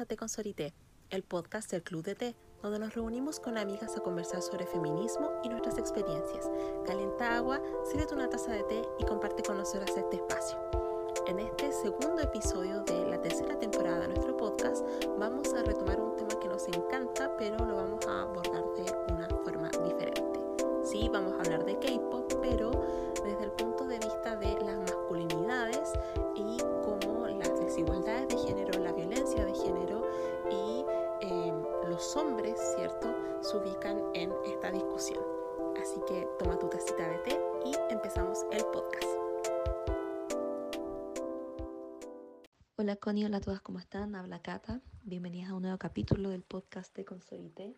a Té con Sorité, el podcast del Club de Té, donde nos reunimos con amigas a conversar sobre feminismo y nuestras experiencias. Calienta agua, sírvete una taza de té y comparte con nosotras este espacio. En este segundo episodio de la tercera temporada de nuestro podcast, vamos a retomar un tema que nos encanta, pero lo Hola a todas, ¿cómo están? Habla Cata. Bienvenidas a un nuevo capítulo del podcast de Consolité.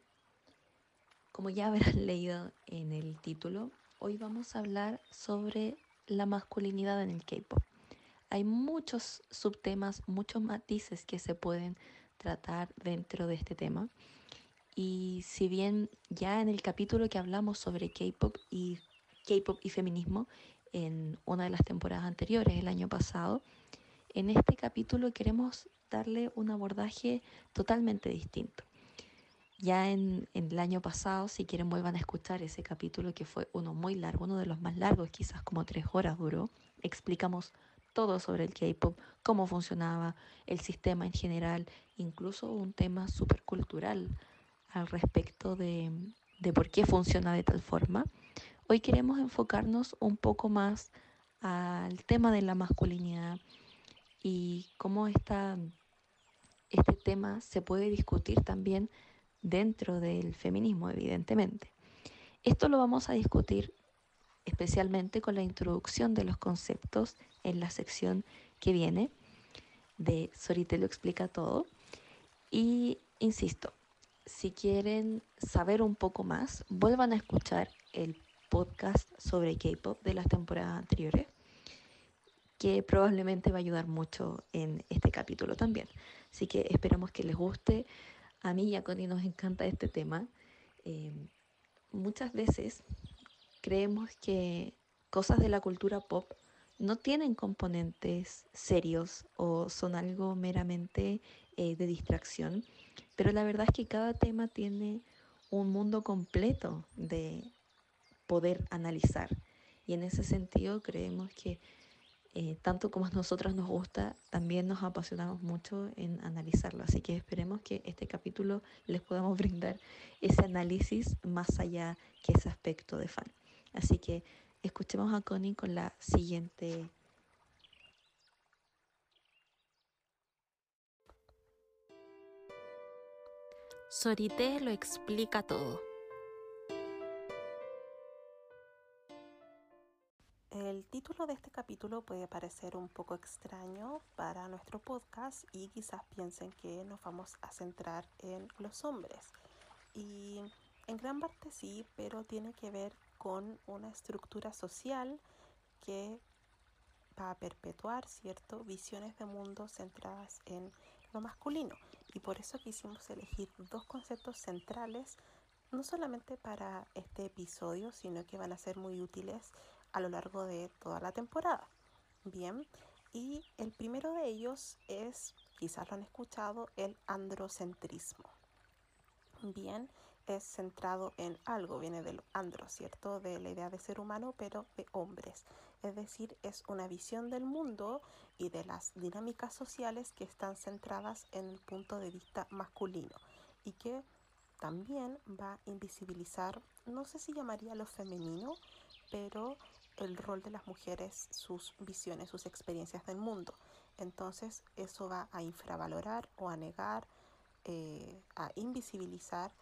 Como ya habrán leído en el título, hoy vamos a hablar sobre la masculinidad en el K-pop. Hay muchos subtemas, muchos matices que se pueden tratar dentro de este tema. Y si bien ya en el capítulo que hablamos sobre K-pop y K-pop y feminismo en una de las temporadas anteriores, el año pasado, en este capítulo queremos darle un abordaje totalmente distinto. Ya en, en, el año pasado, si quieren vuelvan a escuchar ese capítulo que fue uno muy largo, uno de los más largos, quizás como tres horas duró, explicamos todo sobre el K-Pop, cómo funcionaba, el sistema en general, incluso un tema súper cultural al respecto de, de por qué funciona de tal forma. Hoy queremos enfocarnos un poco más al tema de la masculinidad, y cómo esta, este tema se puede discutir también dentro del feminismo, evidentemente. Esto lo vamos a discutir especialmente con la introducción de los conceptos en la sección que viene de Sorite lo explica todo. Y insisto, si quieren saber un poco más, vuelvan a escuchar el podcast sobre K-Pop de las temporadas anteriores que probablemente va a ayudar mucho en este capítulo también. Así que esperamos que les guste. A mí y a Connie nos encanta este tema. Eh, muchas veces creemos que cosas de la cultura pop no tienen componentes serios o son algo meramente eh, de distracción, pero la verdad es que cada tema tiene un mundo completo de poder analizar. Y en ese sentido creemos que eh, tanto como a nosotras nos gusta, también nos apasionamos mucho en analizarlo. Así que esperemos que este capítulo les podamos brindar ese análisis más allá que ese aspecto de fan. Así que escuchemos a Connie con la siguiente. Sorité lo explica todo. El título de este capítulo puede parecer un poco extraño para nuestro podcast y quizás piensen que nos vamos a centrar en los hombres. Y en gran parte sí, pero tiene que ver con una estructura social que va a perpetuar, ¿cierto? Visiones de mundo centradas en lo masculino. Y por eso quisimos elegir dos conceptos centrales, no solamente para este episodio, sino que van a ser muy útiles a lo largo de toda la temporada. Bien, y el primero de ellos es, quizás lo han escuchado, el androcentrismo. Bien, es centrado en algo, viene del andro, ¿cierto? De la idea de ser humano, pero de hombres. Es decir, es una visión del mundo y de las dinámicas sociales que están centradas en el punto de vista masculino y que también va a invisibilizar, no sé si llamaría lo femenino, pero el rol de las mujeres, sus visiones, sus experiencias del mundo. Entonces eso va a infravalorar o a negar, eh, a invisibilizar,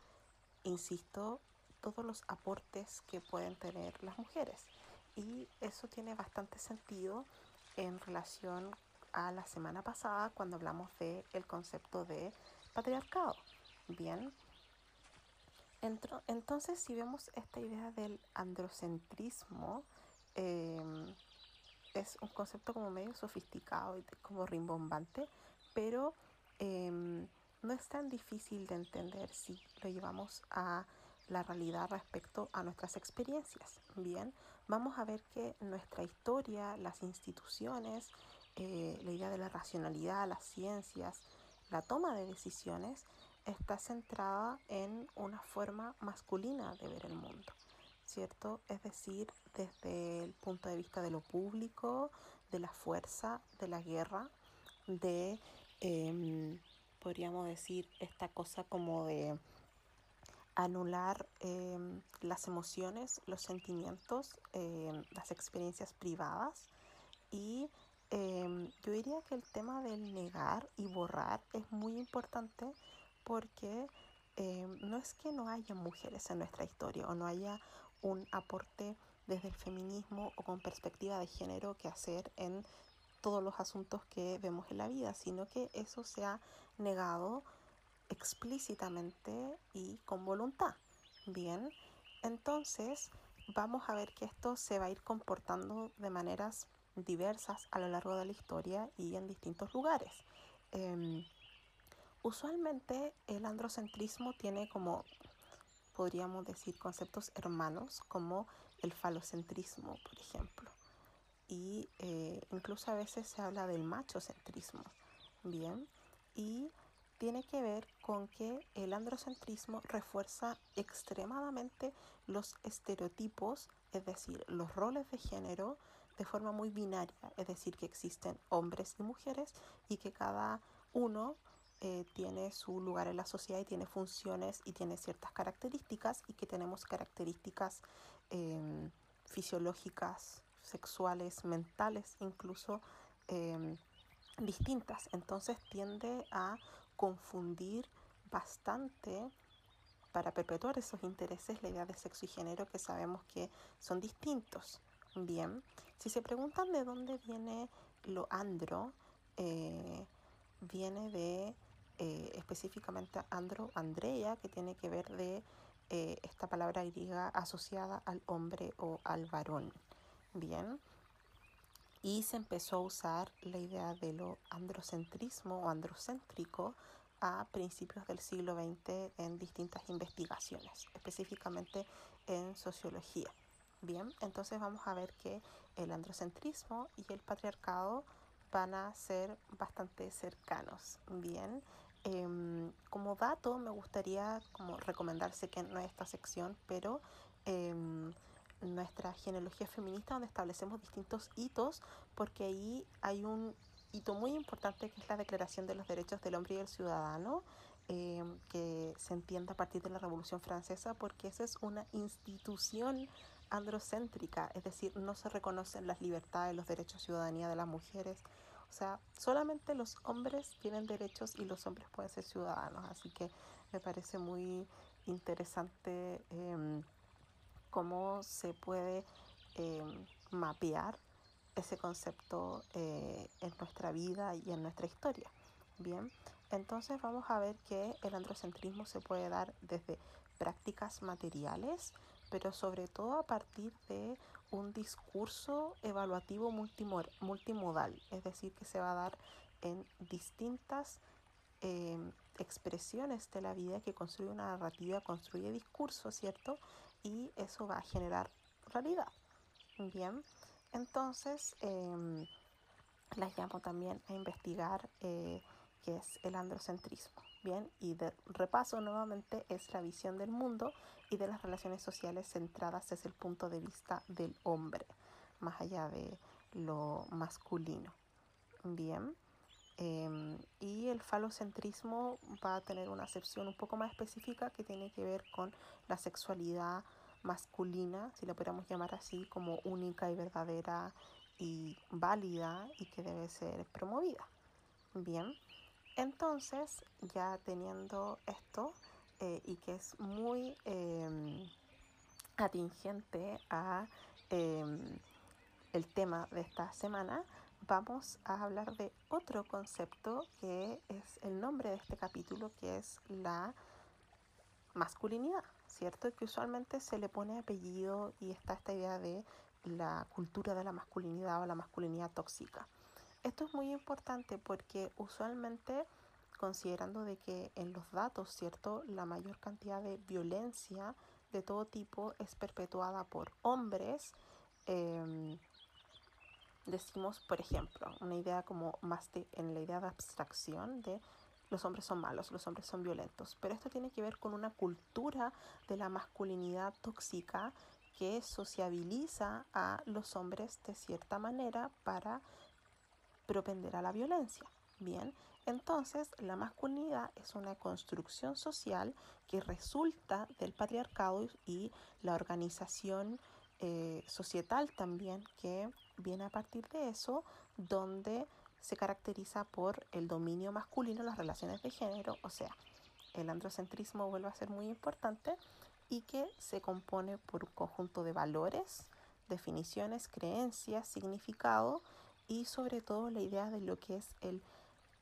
insisto, todos los aportes que pueden tener las mujeres. Y eso tiene bastante sentido en relación a la semana pasada cuando hablamos del el concepto de patriarcado. Bien, entonces si vemos esta idea del androcentrismo, Em, es un concepto como medio sofisticado y como rimbombante, pero em, no es tan difícil de entender si lo llevamos a la realidad respecto a nuestras experiencias. Bien, vamos a ver que nuestra historia, las instituciones, eh, la idea de la racionalidad, las ciencias, la toma de decisiones está centrada en una forma masculina de ver el mundo, ¿cierto? Es decir, desde el punto de vista de lo público, de la fuerza, de la guerra, de, em, podríamos decir, esta cosa como de anular em, las emociones, los sentimientos, em, las experiencias privadas. Y yo diría que el tema del negar y borrar es muy importante porque no es que no haya mujeres en nuestra historia o no haya un aporte desde el feminismo o con perspectiva de género que hacer en todos los asuntos que vemos en la vida, sino que eso se ha negado explícitamente y con voluntad. Bien, entonces vamos a ver que esto se va a ir comportando de maneras diversas a lo largo de la historia y en distintos lugares. Em, usualmente el androcentrismo tiene como, podríamos decir, conceptos hermanos como el falocentrismo, por ejemplo. Y eh, incluso a veces se habla del machocentrismo, ¿bien? Y tiene que ver con que el androcentrismo refuerza extremadamente los estereotipos, es decir, los roles de género de forma muy binaria, es decir, que existen hombres y mujeres y que cada uno eh, tiene su lugar en la sociedad y tiene funciones y tiene ciertas características y que tenemos características em, fisiológicas, sexuales, mentales, incluso em, distintas. Entonces tiende a confundir bastante para perpetuar esos intereses la idea de sexo y género que sabemos que son distintos. Bien, si se preguntan de dónde viene lo andro, eh, viene de eh, específicamente andro, andrea, que tiene que ver de eh, esta palabra griega asociada al hombre o al varón. Bien, y se empezó a usar la idea de lo androcentrismo o androcéntrico a principios del siglo XX en distintas investigaciones, específicamente en sociología. Bien, entonces vamos a ver que el androcentrismo y el patriarcado van a ser bastante cercanos. Bien, em, como dato me gustaría como recomendarse que no es esta sección, pero em, nuestra genealogía feminista donde establecemos distintos hitos porque ahí hay un hito muy importante que es la Declaración de los Derechos del Hombre y del Ciudadano eh, que se entiende a partir de la Revolución Francesa porque esa es una institución androcéntrica, es decir, no se reconocen las libertades, los derechos de ciudadanía de las mujeres. O sea, solamente los hombres tienen derechos y los hombres pueden ser ciudadanos. Así que me parece muy interesante eh, cómo se puede eh, mapear ese concepto eh, en nuestra vida y en nuestra historia. Bien, entonces vamos a ver que el androcentrismo se puede dar desde prácticas materiales, pero sobre todo a partir de un discurso evaluativo multimodal, es decir, que se va a dar en distintas eh, expresiones de la vida que construye una narrativa, construye discurso, ¿cierto? y eso va a generar realidad. Bien, entonces em, las llamo también a investigar eh, qué es el androcentrismo. Bien, y de repaso nuevamente es la visión del mundo y de las relaciones sociales centradas desde el punto de vista del hombre, más allá de lo masculino. Bien. Em, y el falocentrismo va a tener una acepción un poco más específica que tiene que ver con la sexualidad masculina, si la pudiéramos llamar así, como única y verdadera y válida y que debe ser promovida. Bien, entonces ya teniendo esto eh, y que es muy em, atingente a em, el tema de esta semana, vamos a hablar de otro concepto que es el nombre de este capítulo, que es la masculinidad, ¿cierto? Que usualmente se le pone apellido y está esta idea de la cultura de la masculinidad o la masculinidad tóxica. Esto es muy importante porque usualmente considerando de que en los datos, ¿cierto? La mayor cantidad de violencia de todo tipo es perpetuada por hombres, em, decimos, por ejemplo, una idea como más en la idea de abstracción de los hombres son malos, los hombres son violentos. Pero esto tiene que ver con una cultura de la masculinidad tóxica que sociabiliza a los hombres de cierta manera para propender a la violencia. Bien, entonces la masculinidad es una construcción social que resulta del patriarcado y la organización eh, societal también que viene a partir de eso, donde se caracteriza por el dominio masculino en las relaciones de género, o sea, el androcentrismo vuelve a ser muy importante y que se compone por un conjunto de valores, definiciones, creencias, significado y sobre todo la idea de lo que es el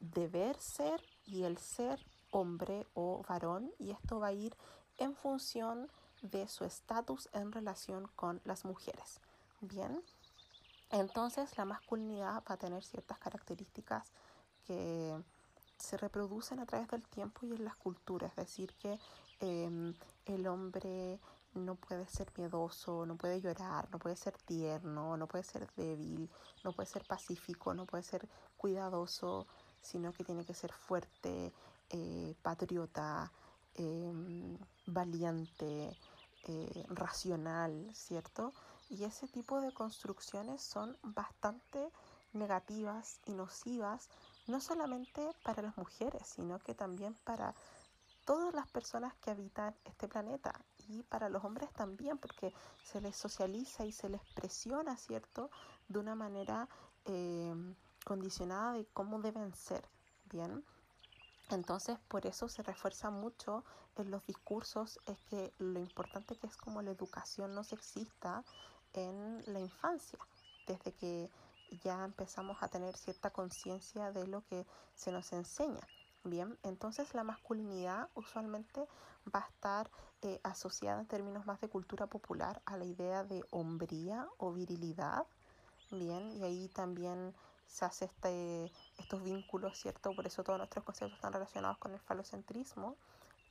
deber ser y el ser hombre o varón y esto va a ir en función de su estatus en relación con las mujeres. Bien, entonces la masculinidad va a tener ciertas características que se reproducen a través del tiempo y en las culturas, es decir, que em, el hombre no puede ser miedoso, no puede llorar, no puede ser tierno, no puede ser débil, no puede ser pacífico, no puede ser cuidadoso, sino que tiene que ser fuerte, eh, patriota, em, valiente, eh, racional, ¿cierto? Y ese tipo de construcciones son bastante negativas y nocivas, no solamente para las mujeres, sino que también para todas las personas que habitan este planeta y para los hombres también, porque se les socializa y se les presiona, ¿cierto?, de una manera em, condicionada de cómo deben ser, ¿bien? Entonces, por eso se refuerza mucho en los discursos, es que lo importante que es como la educación no sexista en la infancia, desde que ya empezamos a tener cierta conciencia de lo que se nos enseña. Bien, entonces la masculinidad usualmente va a estar eh, asociada en términos más de cultura popular a la idea de hombría o virilidad. Bien, y ahí también se hace este, estos vínculos, ¿cierto? Por eso todos nuestros conceptos están relacionados con el falocentrismo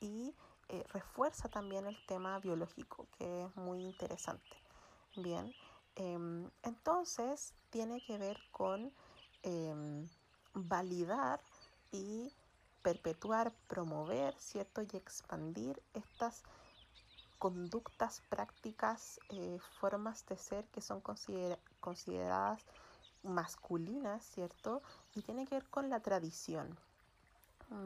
y eh, refuerza también el tema biológico, que es muy interesante. Bien, em, entonces tiene que ver con em, validar y perpetuar, promover, ¿cierto? Y expandir estas conductas, prácticas, eh, formas de ser que son consideradas masculinas, ¿cierto? Y tiene que ver con la tradición.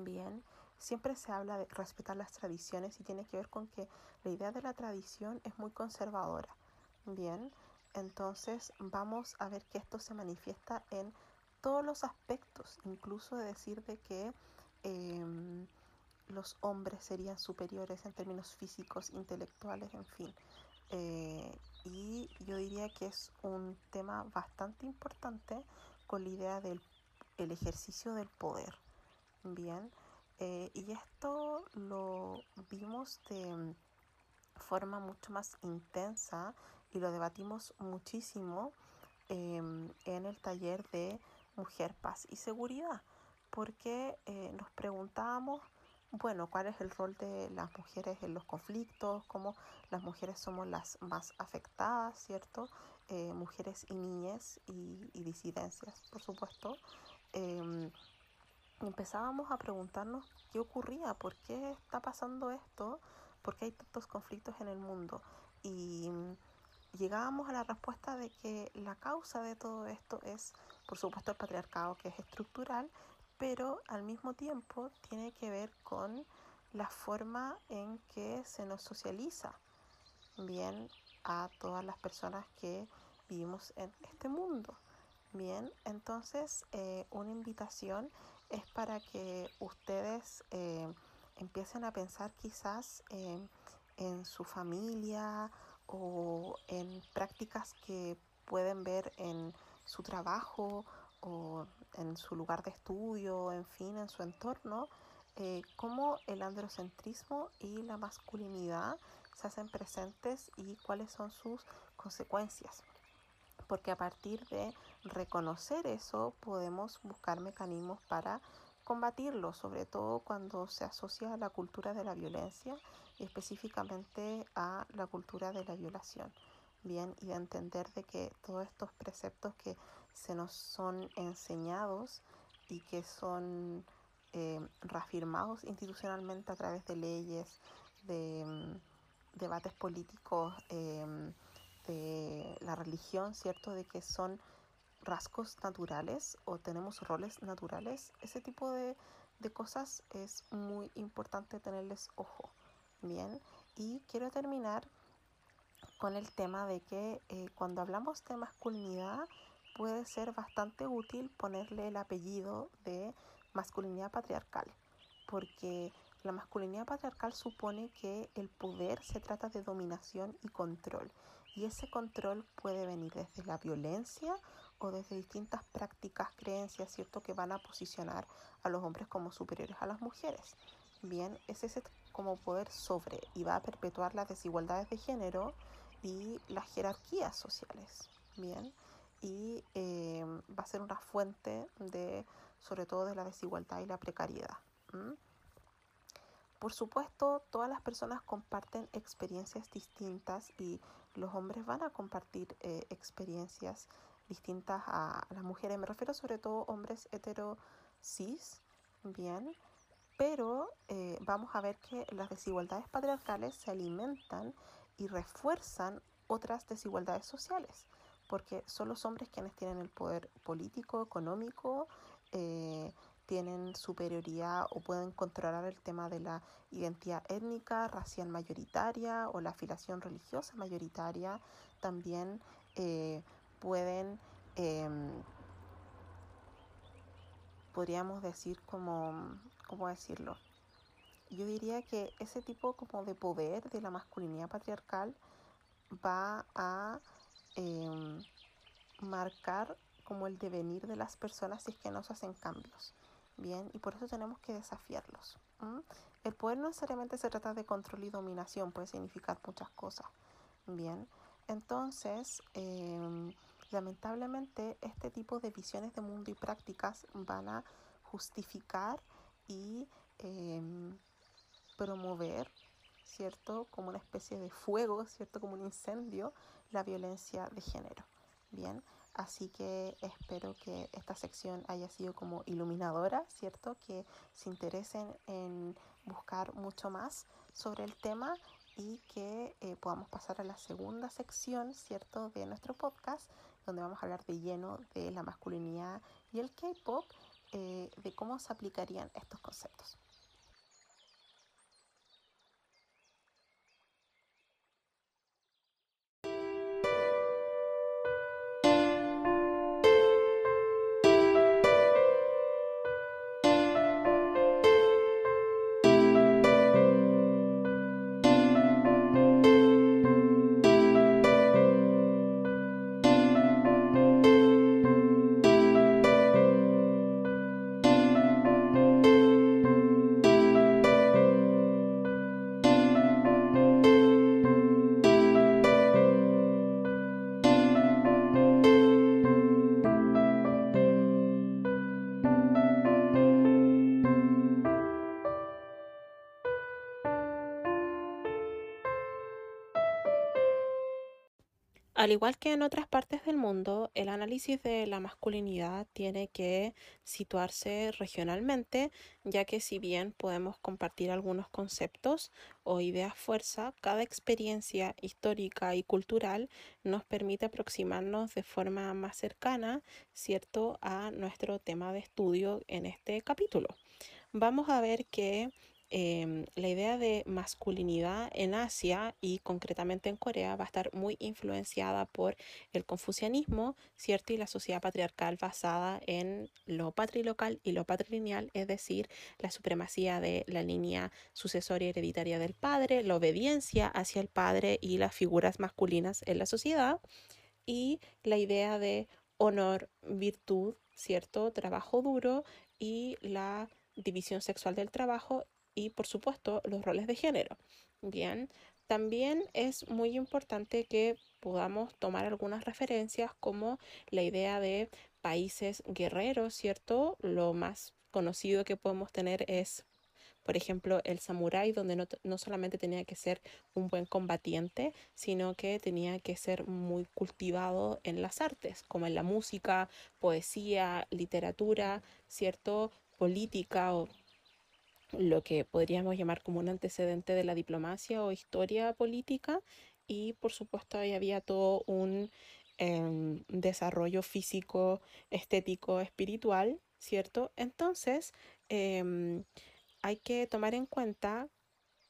Bien, siempre se habla de respetar las tradiciones y tiene que ver con que la idea de la tradición es muy conservadora. Bien, entonces vamos a ver que esto se manifiesta en todos los aspectos, incluso de decir de que em, los hombres serían superiores en términos físicos, intelectuales, en fin. Eh, y yo diría que es un tema bastante importante con la idea del el ejercicio del poder. Bien, eh, y esto lo vimos de forma mucho más intensa y lo debatimos muchísimo em, en el taller de Mujer, Paz y Seguridad, porque eh, nos preguntábamos bueno, cuál es el rol de las mujeres en los conflictos, cómo las mujeres somos las más afectadas, ¿cierto? Eh, mujeres y niñas y, disidencias, por supuesto. Em, empezábamos a preguntarnos qué ocurría, por qué está pasando esto, por qué hay tantos conflictos en el mundo. Y llegábamos a la respuesta de que la causa de todo esto es, por supuesto, el patriarcado, que es estructural, pero al mismo tiempo tiene que ver con la forma en que se nos socializa bien a todas las personas que vivimos en este mundo. Bien, entonces eh, una invitación es para que ustedes eh, empiecen a pensar quizás en su familia o en prácticas que pueden ver en su trabajo o en su lugar de estudio, en fin, en su entorno, eh, cómo el androcentrismo y la masculinidad se hacen presentes y cuáles son sus consecuencias. Porque a partir de reconocer eso podemos buscar mecanismos para combatirlo, sobre todo cuando se asocia a la cultura de la violencia y específicamente a la cultura de la violación. Bien, y de entender de que todos estos preceptos que se nos son enseñados y que son eh, reafirmados institucionalmente a través de leyes, de mm, debates políticos, em, de la religión, ¿cierto? De que son rasgos naturales o tenemos roles naturales, ese tipo de, de cosas es muy importante tenerles ojo. Bien, y quiero terminar con el tema de que eh, cuando hablamos de masculinidad puede ser bastante útil ponerle el apellido de masculinidad patriarcal, porque la masculinidad patriarcal supone que el poder se trata de dominación y control, y ese control puede venir desde la violencia o desde distintas prácticas, creencias, ¿cierto?, que van a posicionar a los hombres como superiores a las mujeres. Bien, es ese como poder sobre y va a perpetuar las desigualdades de género y las jerarquías sociales. Bien, y eh, va a ser una fuente de, sobre todo, de la desigualdad y la precariedad. Por supuesto, todas las personas comparten experiencias distintas y los hombres van a compartir eh, experiencias distintas a las mujeres. Me refiero sobre todo a hombres hetero bien, pero eh, vamos a ver que las desigualdades patriarcales se alimentan y refuerzan otras desigualdades sociales, porque son los hombres quienes tienen el poder político, económico, eh, tienen superioridad o pueden controlar el tema de la identidad étnica, racial mayoritaria o la afiliación religiosa mayoritaria. También eh, pueden, em, podríamos decir como, ¿cómo decirlo? Yo diría que ese tipo como de poder de la masculinidad patriarcal va a em, marcar como el devenir de las personas si es que no hacen cambios. Bien, y por eso tenemos que desafiarlos. El poder no necesariamente se trata de control y dominación, puede significar muchas cosas. Bien, entonces, em, lamentablemente, este tipo de visiones de mundo y prácticas van a justificar y em, promover, ¿cierto? Como una especie de fuego, ¿cierto? Como un incendio, la violencia de género. Bien, Así que espero que esta sección haya sido como iluminadora, ¿cierto? Que se interesen en buscar mucho más sobre el tema y que eh, podamos pasar a la segunda sección, ¿cierto? De nuestro podcast, donde vamos a hablar de lleno de la masculinidad y el K-Pop, eh, de cómo se aplicarían estos conceptos. Al igual que en otras partes del mundo, el análisis de la masculinidad tiene que situarse regionalmente, ya que si bien podemos compartir algunos conceptos o ideas fuerza, cada experiencia histórica y cultural nos permite aproximarnos de forma más cercana, ¿cierto?, a nuestro tema de estudio en este capítulo. Vamos a ver que Em, la idea de masculinidad en Asia y concretamente en Corea va a estar muy influenciada por el confucianismo, ¿cierto? Y la sociedad patriarcal basada en lo patrilocal y lo patrilineal, es decir, la supremacía de la línea sucesoria hereditaria del padre, la obediencia hacia el padre y las figuras masculinas en la sociedad y la idea de honor, virtud, ¿cierto? Trabajo duro y la división sexual del trabajo y por supuesto los roles de género. Bien, también es muy importante que podamos tomar algunas referencias como la idea de países guerreros, ¿cierto? Lo más conocido que podemos tener es, por ejemplo, el samurái, donde no, no, solamente tenía que ser un buen combatiente, sino que tenía que ser muy cultivado en las artes, como en la música, poesía, literatura, ¿cierto? política o lo que podríamos llamar como un antecedente de la diplomacia o historia política y por supuesto ahí había todo un em, desarrollo físico, estético, espiritual, ¿cierto? Entonces em, hay que tomar en cuenta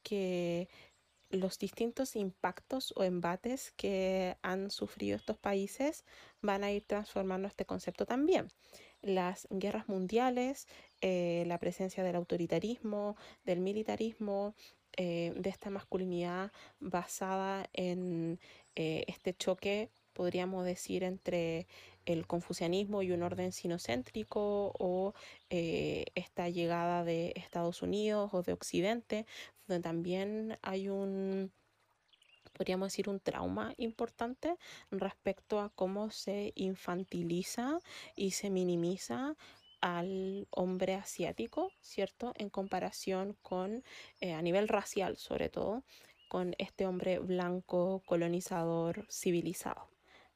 que los distintos impactos o embates que han sufrido estos países van a ir transformando este concepto también. Las guerras mundiales, eh, la presencia del autoritarismo, del militarismo, eh, de esta masculinidad basada en eh, este choque, podríamos decir, entre el confucianismo y un orden sinocéntrico o esta llegada de Estados Unidos o de Occidente, donde también hay un, podríamos decir, un trauma importante respecto a cómo se infantiliza y se minimiza al hombre asiático, ¿cierto? En comparación con, eh, a nivel racial sobre todo, con este hombre blanco, colonizador, civilizado.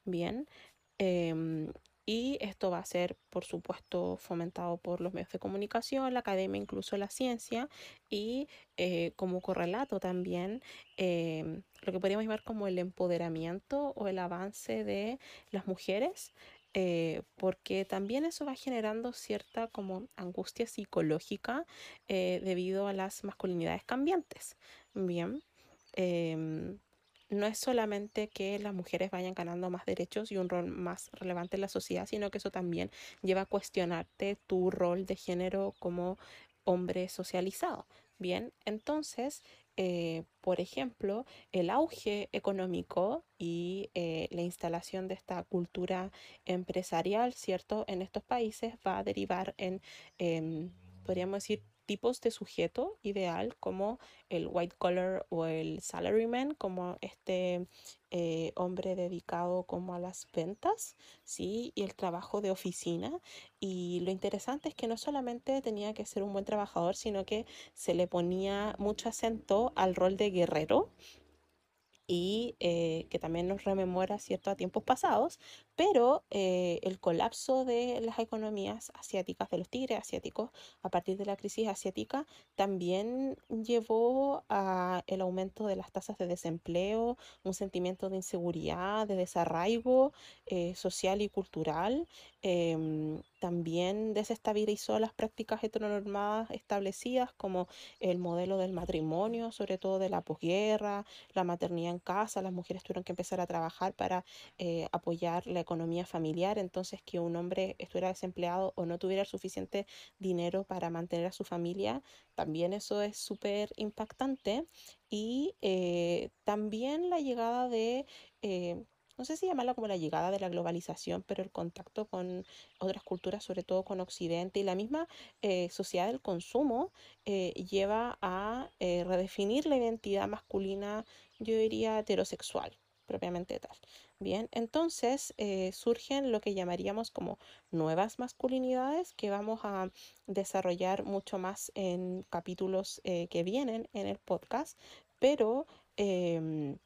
Bien, em, y esto va a ser, por supuesto, fomentado por los medios de comunicación, la academia, incluso la ciencia, y eh, como correlato también em, lo que podríamos llamar como el empoderamiento o el avance de las mujeres eh, porque también eso va generando cierta como angustia psicológica eh, debido a las masculinidades cambiantes. Bien, em, no es solamente que las mujeres vayan ganando más derechos y un rol más relevante en la sociedad, sino que eso también lleva a cuestionarte tu rol de género como hombre socializado. Bien, entonces eh, por ejemplo, el auge económico y eh, la instalación de esta cultura empresarial, ¿cierto?, en estos países va a derivar en, em, podríamos decir, tipos de sujeto ideal como el white collar o el salaryman, como este eh, hombre dedicado como a las ventas, ¿sí? Y el trabajo de oficina. Y lo interesante es que no solamente tenía que ser un buen trabajador, sino que se le ponía mucho acento al rol de guerrero, y eh, que también nos rememora cierto a tiempos pasados, pero eh, el colapso de las economías asiáticas, de los tigres asiáticos, a partir de la crisis asiática, también llevó a el aumento de las tasas de desempleo, un sentimiento de inseguridad, de desarraigo eh, social y cultural. Em, también desestabilizó las prácticas heteronormadas establecidas como el modelo del matrimonio, sobre todo de la posguerra, la maternidad en casa, las mujeres tuvieron que empezar a trabajar para apoyar la economía familiar, entonces que un hombre estuviera desempleado o no tuviera suficiente dinero para mantener a su familia, también eso es súper impactante. Y eh, también la llegada de... Eh, no sé si llamarla como la llegada de la globalización, pero el contacto con otras culturas, sobre todo con Occidente y la misma eh, sociedad del consumo, lleva a redefinir la identidad masculina, yo diría heterosexual, propiamente tal. Bien, entonces eh, surgen lo que llamaríamos como nuevas masculinidades que vamos a desarrollar mucho más en capítulos eh, que vienen en el podcast, pero em,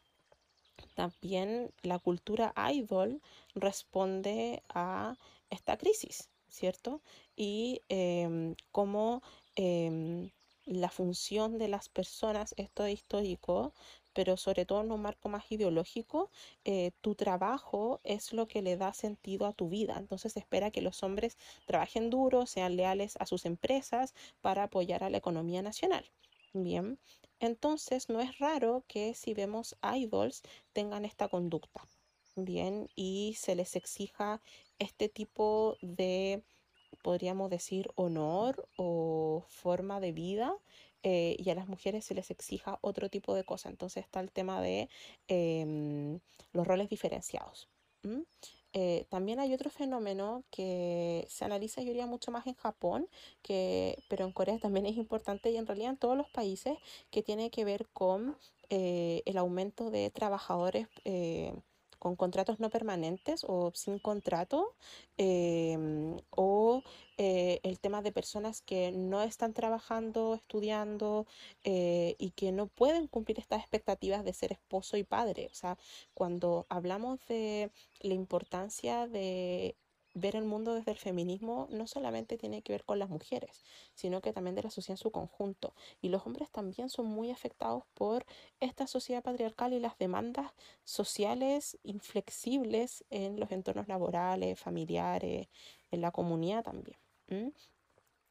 también la cultura idol responde a esta crisis, ¿cierto? Y em, cómo em, la función de las personas, esto es histórico, pero sobre todo en un marco más ideológico, eh, tu trabajo es lo que le da sentido a tu vida. Entonces se espera que los hombres trabajen duro, sean leales a sus empresas para apoyar a la economía nacional. Bien, entonces no es raro que si vemos idols tengan esta conducta. Bien, y se les exija este tipo de, podríamos decir, honor o forma de vida eh, y a las mujeres se les exija otro tipo de cosa. Entonces está el tema de em, los roles diferenciados. Eh, también hay otro fenómeno que se analiza, yo diría, mucho más en Japón, que, pero en Corea también es importante y en realidad en todos los países que tiene que ver con eh, el aumento de trabajadores con contratos no permanentes o sin contrato, em, o eh, el tema de personas que no están trabajando, estudiando eh, y que no pueden cumplir estas expectativas de ser esposo y padre. O sea, cuando hablamos de la importancia de ver el mundo desde el feminismo no solamente tiene que ver con las mujeres, sino que también de la sociedad en su conjunto. Y los hombres también son muy afectados por esta sociedad patriarcal y las demandas sociales inflexibles en los entornos laborales, familiares, en la comunidad también.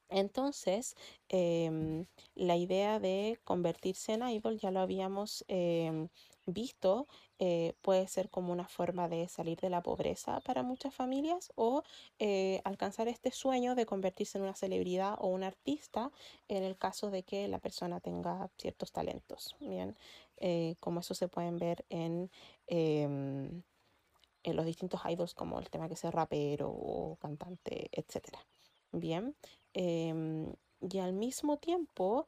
Entonces, em, la idea de convertirse en idol ya lo habíamos em, visto, eh, puede ser como una forma de salir de la pobreza para muchas familias o eh, alcanzar este sueño de convertirse en una celebridad o un artista en el caso de que la persona tenga ciertos talentos. Bien, eh, como eso se pueden ver en em, en los distintos idols como el tema que sea rapero o cantante, etc. Bien, em, y al mismo tiempo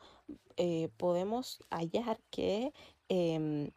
eh, podemos hallar que em,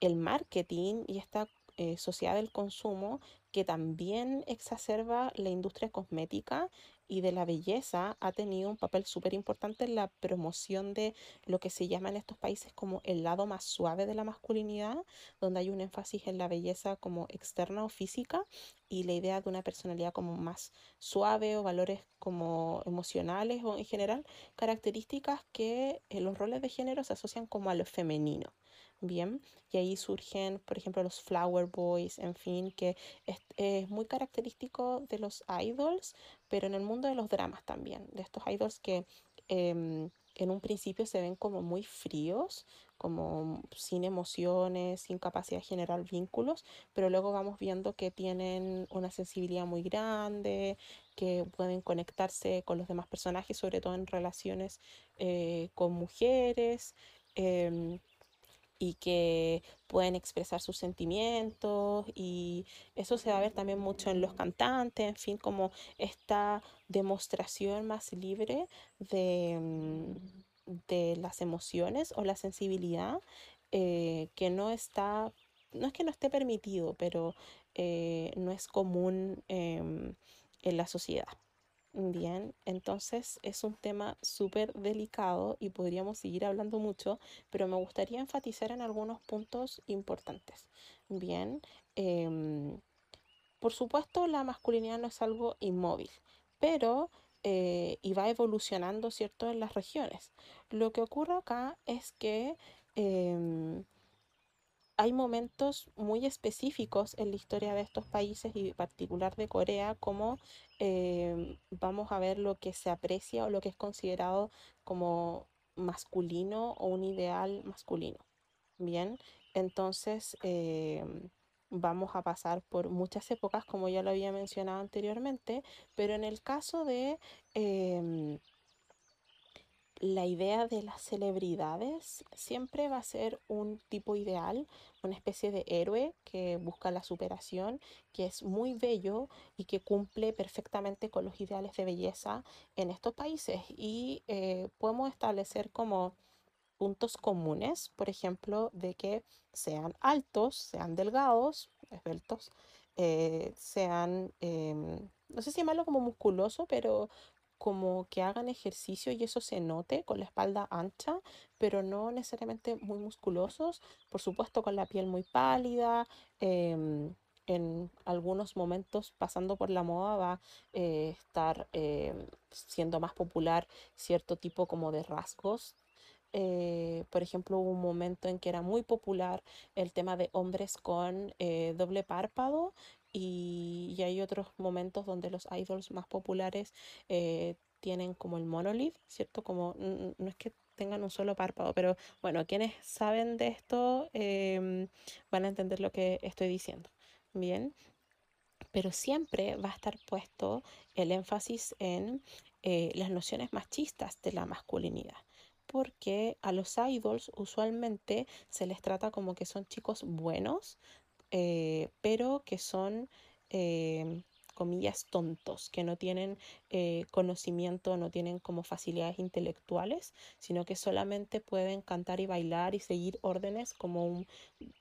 el marketing y esta eh, sociedad del consumo que también exacerba la industria cosmética y de la belleza ha tenido un papel súper importante en la promoción de lo que se llama en estos países como el lado más suave de la masculinidad, donde hay un énfasis en la belleza como externa o física y la idea de una personalidad como más suave o valores como emocionales o en general características que en los roles de género se asocian como a lo femenino. Bien, y ahí surgen, por ejemplo, los Flower Boys, en fin, que es, muy característico de los idols, pero en el mundo de los dramas también, de estos idols que em, en un principio se ven como muy fríos, como sin emociones, sin capacidad de generar vínculos, pero luego vamos viendo que tienen una sensibilidad muy grande, que pueden conectarse con los demás personajes, sobre todo en relaciones eh, con mujeres. Em, y que pueden expresar sus sentimientos y eso se va a ver también mucho en los cantantes, en fin, como esta demostración más libre de, mm, de las emociones o la sensibilidad eh, que no está, no es que no esté permitido, pero eh, no es común em, en la sociedad. Bien, entonces es un tema súper delicado y podríamos seguir hablando mucho, pero me gustaría enfatizar en algunos puntos importantes. Bien, em, por supuesto la masculinidad no es algo inmóvil, pero eh, y va evolucionando, ¿cierto?, en las regiones. Lo que ocurre acá es que em, hay momentos muy específicos en la historia de estos países y en particular de Corea, como em, vamos a ver lo que se aprecia o lo que es considerado como masculino o un ideal masculino. Bien, entonces em, vamos a pasar por muchas épocas, como ya lo había mencionado anteriormente, pero en el caso de em, la idea de las celebridades siempre va a ser un tipo ideal, una especie de héroe que busca la superación, que es muy bello y que cumple perfectamente con los ideales de belleza en estos países. Y eh, podemos establecer como puntos comunes, por ejemplo, de que sean altos, sean delgados, esbeltos, eh, sean, em, no sé si llamarlo como musculoso, pero como que hagan ejercicio y eso se note con la espalda ancha, pero no necesariamente muy musculosos, por supuesto con la piel muy pálida. Em, en algunos momentos pasando por la moda va a eh, estar em, siendo más popular cierto tipo como de rasgos eh, por ejemplo, hubo un momento en que era muy popular el tema de hombres con eh, doble párpado y, hay otros momentos donde los idols más populares eh, tienen como el monolith, ¿cierto? Como no es que tengan un solo párpado, pero bueno, quienes saben de esto em, van a entender lo que estoy diciendo. Bien, pero siempre va a estar puesto el énfasis en las nociones machistas de la masculinidad porque a los idols usualmente se les trata como que son chicos buenos, eh, pero que son, eh, comillas, tontos, que no tienen eh, conocimiento, no tienen como facilidades intelectuales, sino que solamente pueden cantar y bailar y seguir órdenes como, un,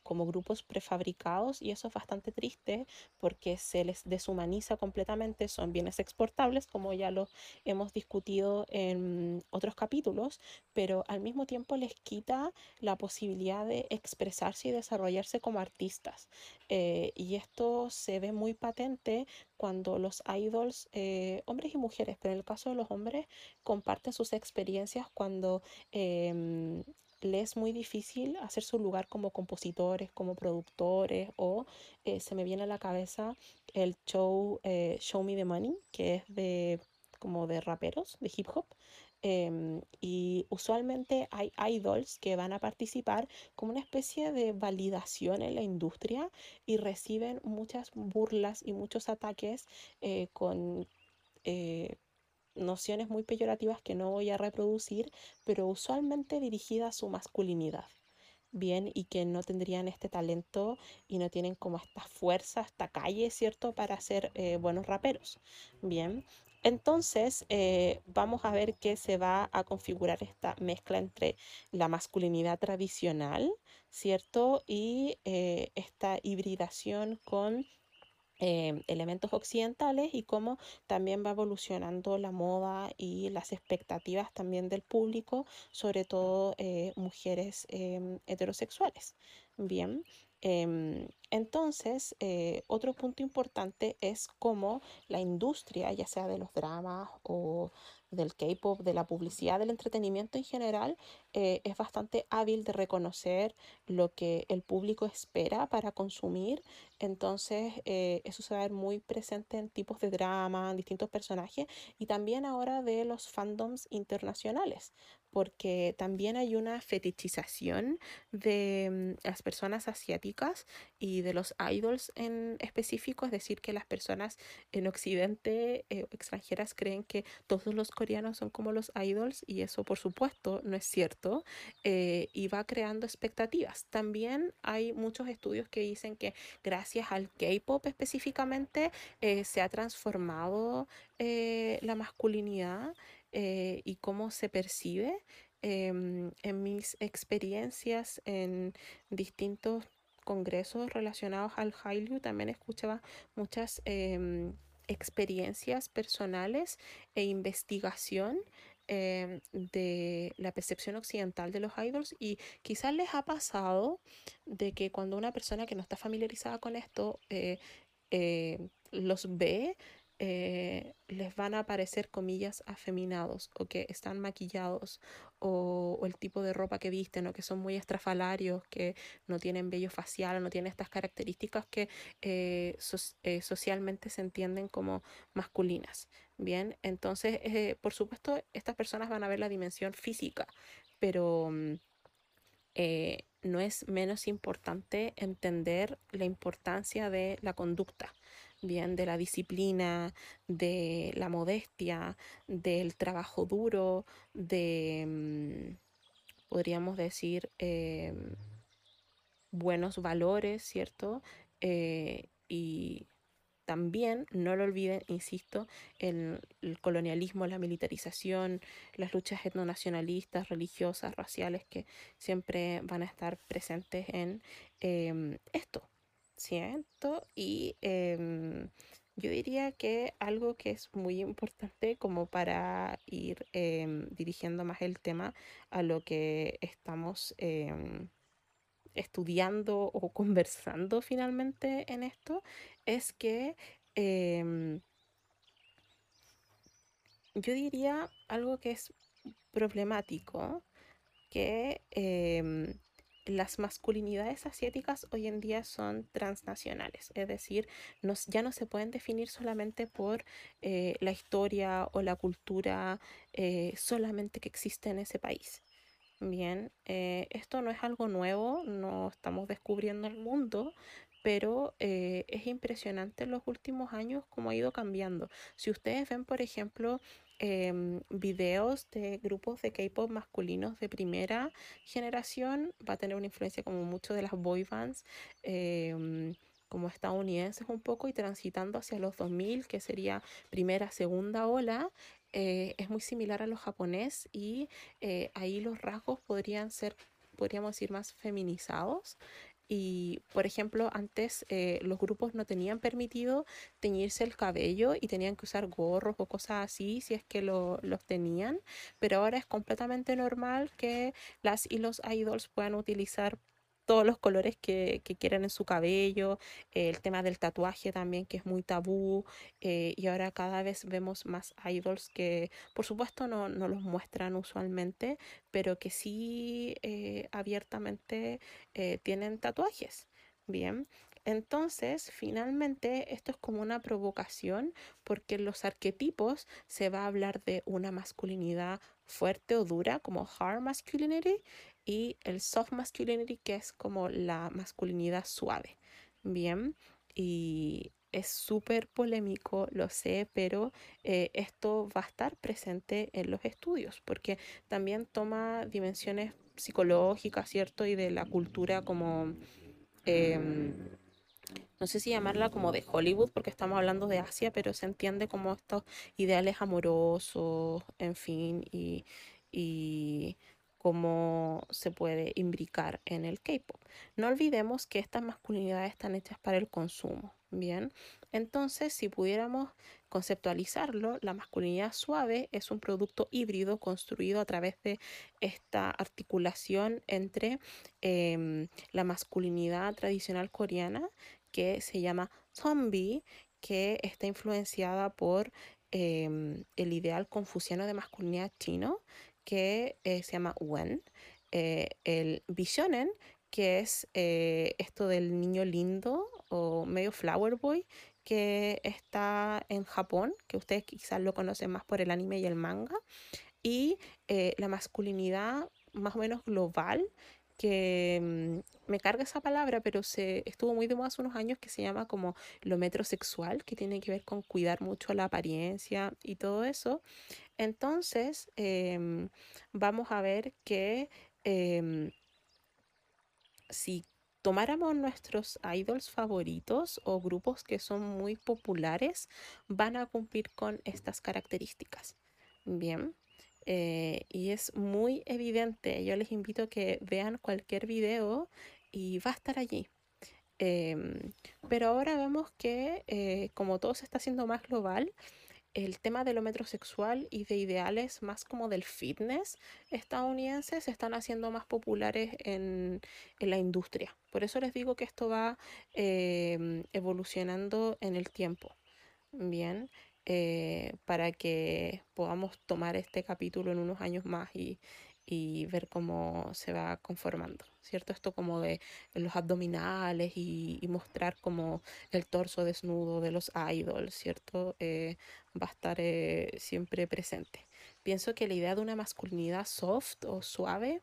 como grupos prefabricados y eso es bastante triste porque se les deshumaniza completamente, son bienes exportables como ya lo hemos discutido en otros capítulos, pero al mismo tiempo les quita la posibilidad de expresarse y desarrollarse como artistas. Eh, y esto se ve muy patente cuando los idols, eh, hombres y mujeres, pero en el caso de los hombres, comparten sus experiencias cuando em, les es muy difícil hacer su lugar como compositores, como productores, o eh, se me viene a la cabeza el show Show Me the Money, que es de como de raperos, de hip hop, Em, y usualmente hay idols que van a participar como una especie de validación en la industria y reciben muchas burlas y muchos ataques eh, con eh, nociones muy peyorativas que no voy a reproducir, pero usualmente dirigidas a su masculinidad. Bien, y que no tendrían este talento y no tienen como esta fuerza, esta calle, ¿cierto?, para ser eh, buenos raperos. Bien, entonces, eh, vamos a ver que se va a configurar esta mezcla entre la masculinidad tradicional, ¿cierto? Y esta hibridación con eh, elementos occidentales y cómo también va evolucionando la moda y las expectativas también del público, sobre todo mujeres em, heterosexuales. Bien, Em, entonces, eh, otro punto importante es cómo la industria, ya sea de los dramas o del K-pop, de la publicidad, del entretenimiento en general, eh, es bastante hábil de reconocer lo que el público espera para consumir. Entonces, eh, eso se va a ver muy presente en tipos de drama, en distintos personajes y también ahora de los fandoms internacionales porque también hay una fetichización de mm, las personas asiáticas y de los idols en específico, es decir, que las personas en Occidente eh, extranjeras creen que todos los coreanos son como los idols y eso por supuesto no es cierto eh, y va creando expectativas. También hay muchos estudios que dicen que gracias al K-Pop específicamente eh, se ha transformado la masculinidad eh, y cómo se percibe em, en mis experiencias en distintos congresos relacionados al Hallyu. También escuchaba muchas em, experiencias personales e investigación em, de la percepción occidental de los idols y quizás les ha pasado de que cuando una persona que no está familiarizada con esto eh, eh, los ve, eh, les van a parecer comillas afeminados o que están maquillados o, el tipo de ropa que visten o que son muy estrafalarios, que no tienen vello facial o no tienen estas características que eh, eh, socialmente se entienden como masculinas. Bien, entonces, por supuesto, estas personas van a ver la dimensión física, pero... Mm, no es menos importante entender la importancia de la conducta bien de la disciplina, de la modestia, del trabajo duro, de, mm, podríamos decir, em, buenos valores, ¿cierto? Eh, y también, no lo olviden, insisto, en el colonialismo, la militarización, las luchas etnonacionalistas, religiosas, raciales que siempre van a estar presentes en em, esto, siento y em, yo diría que algo que es muy importante como para ir em, dirigiendo más el tema a lo que estamos em, estudiando o conversando finalmente en esto es que yo diría algo que es problemático que las masculinidades asiáticas hoy en día son transnacionales, es decir, ya no se pueden definir solamente por eh, la historia o la cultura eh, solamente que existe en ese país. Bien, eh, esto no es algo nuevo, no estamos descubriendo el mundo, pero es impresionante en los últimos años cómo ha ido cambiando. Si ustedes ven, por ejemplo, Em, videos de grupos de K-pop masculinos de primera generación. Va a tener una influencia como mucho de las boy bands. Em, como estadounidenses un poco y transitando hacia los 2000, que sería primera, segunda ola, eh, es muy similar a lo japonés y eh, ahí los rasgos podrían ser, podríamos decir, más feminizados. Y, por ejemplo, antes eh, los grupos no tenían permitido teñirse el cabello y tenían que usar gorros o cosas así si es que lo, los tenían, pero ahora es completamente normal que las y los idols puedan utilizar todos los colores que, quieran en su cabello, eh, el tema del tatuaje también que es muy tabú eh, y ahora cada vez vemos más idols que por supuesto no, no los muestran usualmente, pero que sí eh, abiertamente tienen tatuajes. Bien, entonces, finalmente, esto es como una provocación porque en los arquetipos se va a hablar de una masculinidad fuerte o dura, como hard masculinity, y el soft masculinity, que es como la masculinidad suave. Bien, y es súper polémico, lo sé, pero eh, esto va a estar presente en los estudios, porque también toma dimensiones psicológicas, ¿cierto? Y de la cultura como... Em, no sé si llamarla como de Hollywood, porque estamos hablando de Asia, pero se entiende como estos ideales amorosos, en fin, y, y cómo se puede imbricar en el K-pop. No olvidemos que estas masculinidades están hechas para el consumo, ¿bien? Entonces, si pudiéramos conceptualizarlo, la masculinidad suave es un producto híbrido construido a través de esta articulación entre em, la masculinidad tradicional coreana, que se llama zombie, que está influenciada por em, el ideal confuciano de masculinidad chino, que eh, se llama Wen, eh, el Bishonen, que es eh, esto del niño lindo o medio flower boy, que está en Japón, que ustedes quizás lo conocen más por el anime y el manga, y la masculinidad más o menos global, que mm, me carga esa palabra, pero se estuvo muy de moda hace unos años que se llama como lo metrosexual, que tiene que ver con cuidar mucho la apariencia y todo eso. Entonces, em, vamos a ver que em, si tomáramos nuestros idols favoritos o grupos que son muy populares, van a cumplir con estas características. Bien. Eh, y es muy evidente. Yo les invito a que vean cualquier video y va a estar allí. Em, pero ahora vemos que eh, como todo se está haciendo más global, el tema de lo metrosexual y de ideales más como del fitness estadounidense se están haciendo más populares en, la industria. Por eso les digo que esto va em, evolucionando en el tiempo. Bien, eh, para que podamos tomar este capítulo en unos años más y, y ver cómo se va conformando, ¿cierto? Esto como de los abdominales y, mostrar como el torso desnudo de los idols, ¿cierto? Eh, va a estar eh, siempre presente. Pienso que la idea de una masculinidad soft o suave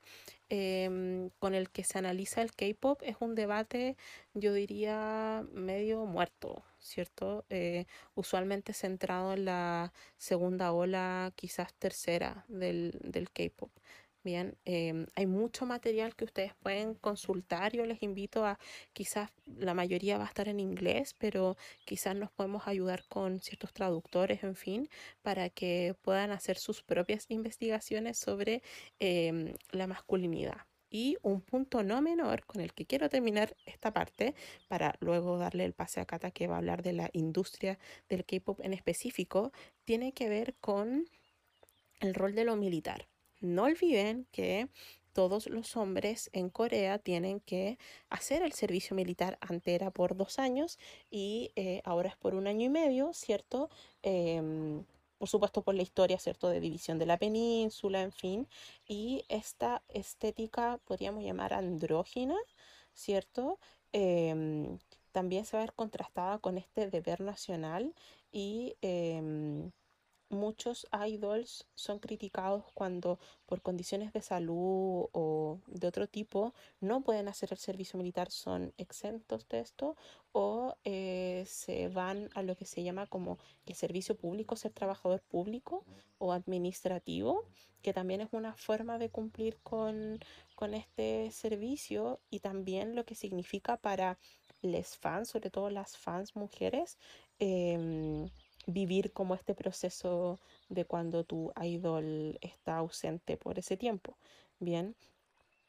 em, con el que se analiza el K-Pop es un debate, yo diría, medio muerto, ¿cierto? Eh, usualmente centrado en la segunda ola, quizás tercera del, del K-Pop. Bien, em, hay mucho material que ustedes pueden consultar. Yo les invito a, quizás la mayoría va a estar en inglés, pero quizás nos podemos ayudar con ciertos traductores, en fin, para que puedan hacer sus propias investigaciones sobre em, la masculinidad. Y un punto no menor con el que quiero terminar esta parte para luego darle el pase a Kata que va a hablar de la industria del K-pop en específico, tiene que ver con el rol de lo militar. No olviden que todos los hombres en Corea tienen que hacer el servicio militar. Antes era por dos años y eh, ahora es por un año y medio, ¿cierto? Em, por supuesto por la historia, ¿cierto? De división de la península, en fin. Y esta estética podríamos llamar andrógina, ¿cierto? Em, también se va a ver contrastada con este deber nacional y em, muchos idols son criticados cuando por condiciones de salud o de otro tipo no pueden hacer el servicio militar, son exentos de esto o eh, se van a lo que se llama como el servicio público, ser trabajador público o administrativo, que también es una forma de cumplir con, con este servicio y también lo que significa para les fans, sobre todo las fans mujeres, em, vivir como este proceso de cuando tu idol está ausente por ese tiempo. Bien,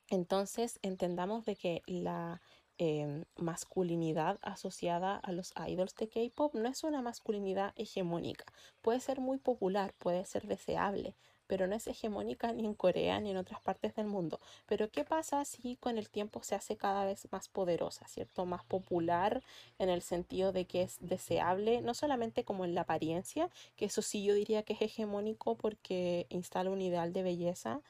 entonces entendamos de que la em, masculinidad asociada a los idols de K-pop no es una masculinidad hegemónica. Puede ser muy popular, puede ser deseable, pero no es hegemónica ni en Corea ni en otras partes del mundo. Pero ¿qué pasa si con el tiempo se hace cada vez más poderosa, ¿cierto? Más popular en el sentido de que es deseable, no solamente como en la apariencia, que eso sí yo diría que es hegemónico porque instala un ideal de belleza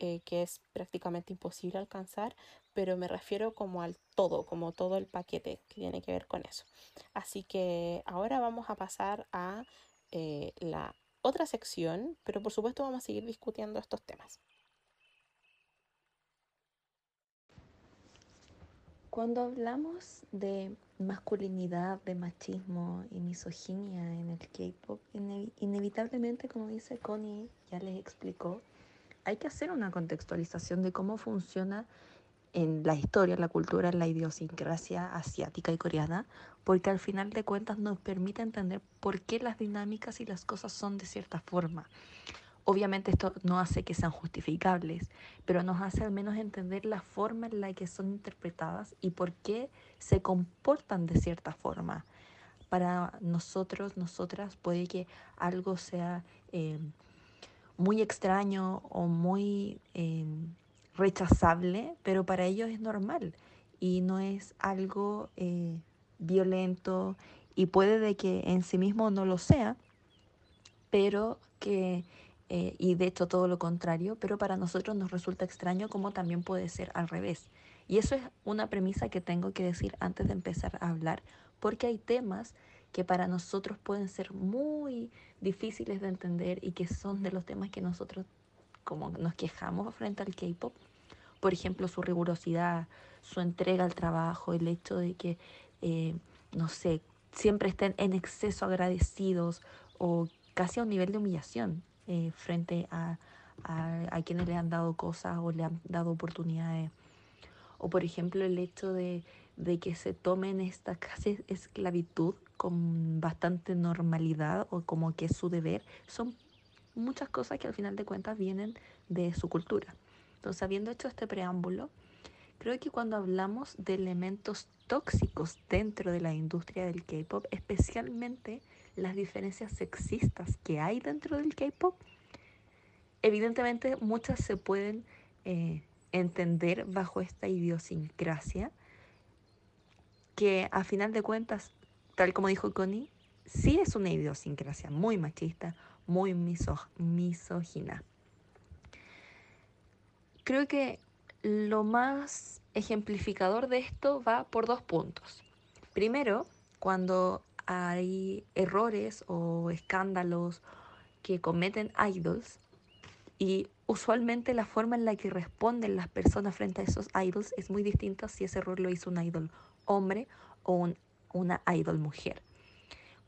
eh, que es prácticamente imposible alcanzar, pero me refiero como al todo, como todo el paquete que tiene que ver con eso. Así que ahora vamos a pasar a eh, la otra sección, pero por supuesto vamos a seguir discutiendo estos temas. Cuando hablamos de masculinidad, de machismo y misoginia en el K-pop, inevitablemente, como dice Connie, ya les explicó, hay que hacer una contextualización de cómo funciona en la historia, la cultura, la idiosincrasia asiática y coreana, porque al final de cuentas nos permite entender por qué las dinámicas y las cosas son de cierta forma. Obviamente esto no hace que sean justificables, pero nos hace al menos entender la forma en la que son interpretadas y por qué se comportan de cierta forma. Para nosotros, nosotras, puede que algo sea eh, muy extraño o muy eh, rechazable, pero para ellos es normal y no es algo eh, violento y puede de que en sí mismo no lo sea, pero que, eh, y de hecho todo lo contrario, pero para nosotros nos resulta extraño como también puede ser al revés. Y eso es una premisa que tengo que decir antes de empezar a hablar, porque hay temas que para nosotros pueden ser muy difíciles de entender y que son de los temas que nosotros como nos quejamos frente al K-pop. Por ejemplo, su rigurosidad, su entrega al trabajo, el hecho de que, eh, no sé, siempre estén en exceso agradecidos o casi a un nivel de humillación eh, frente a, a, quienes le han dado cosas o le han dado oportunidades. O por ejemplo el hecho de, de que se tomen esta casi esclavitud con bastante normalidad o como que es su deber, son muchas cosas que al final de cuentas vienen de su cultura. Entonces, habiendo hecho este preámbulo, creo que cuando hablamos de elementos tóxicos dentro de la industria del K-Pop, especialmente las diferencias sexistas que hay dentro del K-Pop, evidentemente muchas se pueden eh, entender bajo esta idiosincrasia que a final de cuentas tal como dijo Connie, sí es una idiosincrasia muy machista, muy misógina. Creo que lo más ejemplificador de esto va por dos puntos. Primero, cuando hay errores o escándalos que cometen idols y usualmente la forma en la que responden las personas frente a esos idols es muy distinta si ese error lo hizo un idol hombre o un una idol mujer.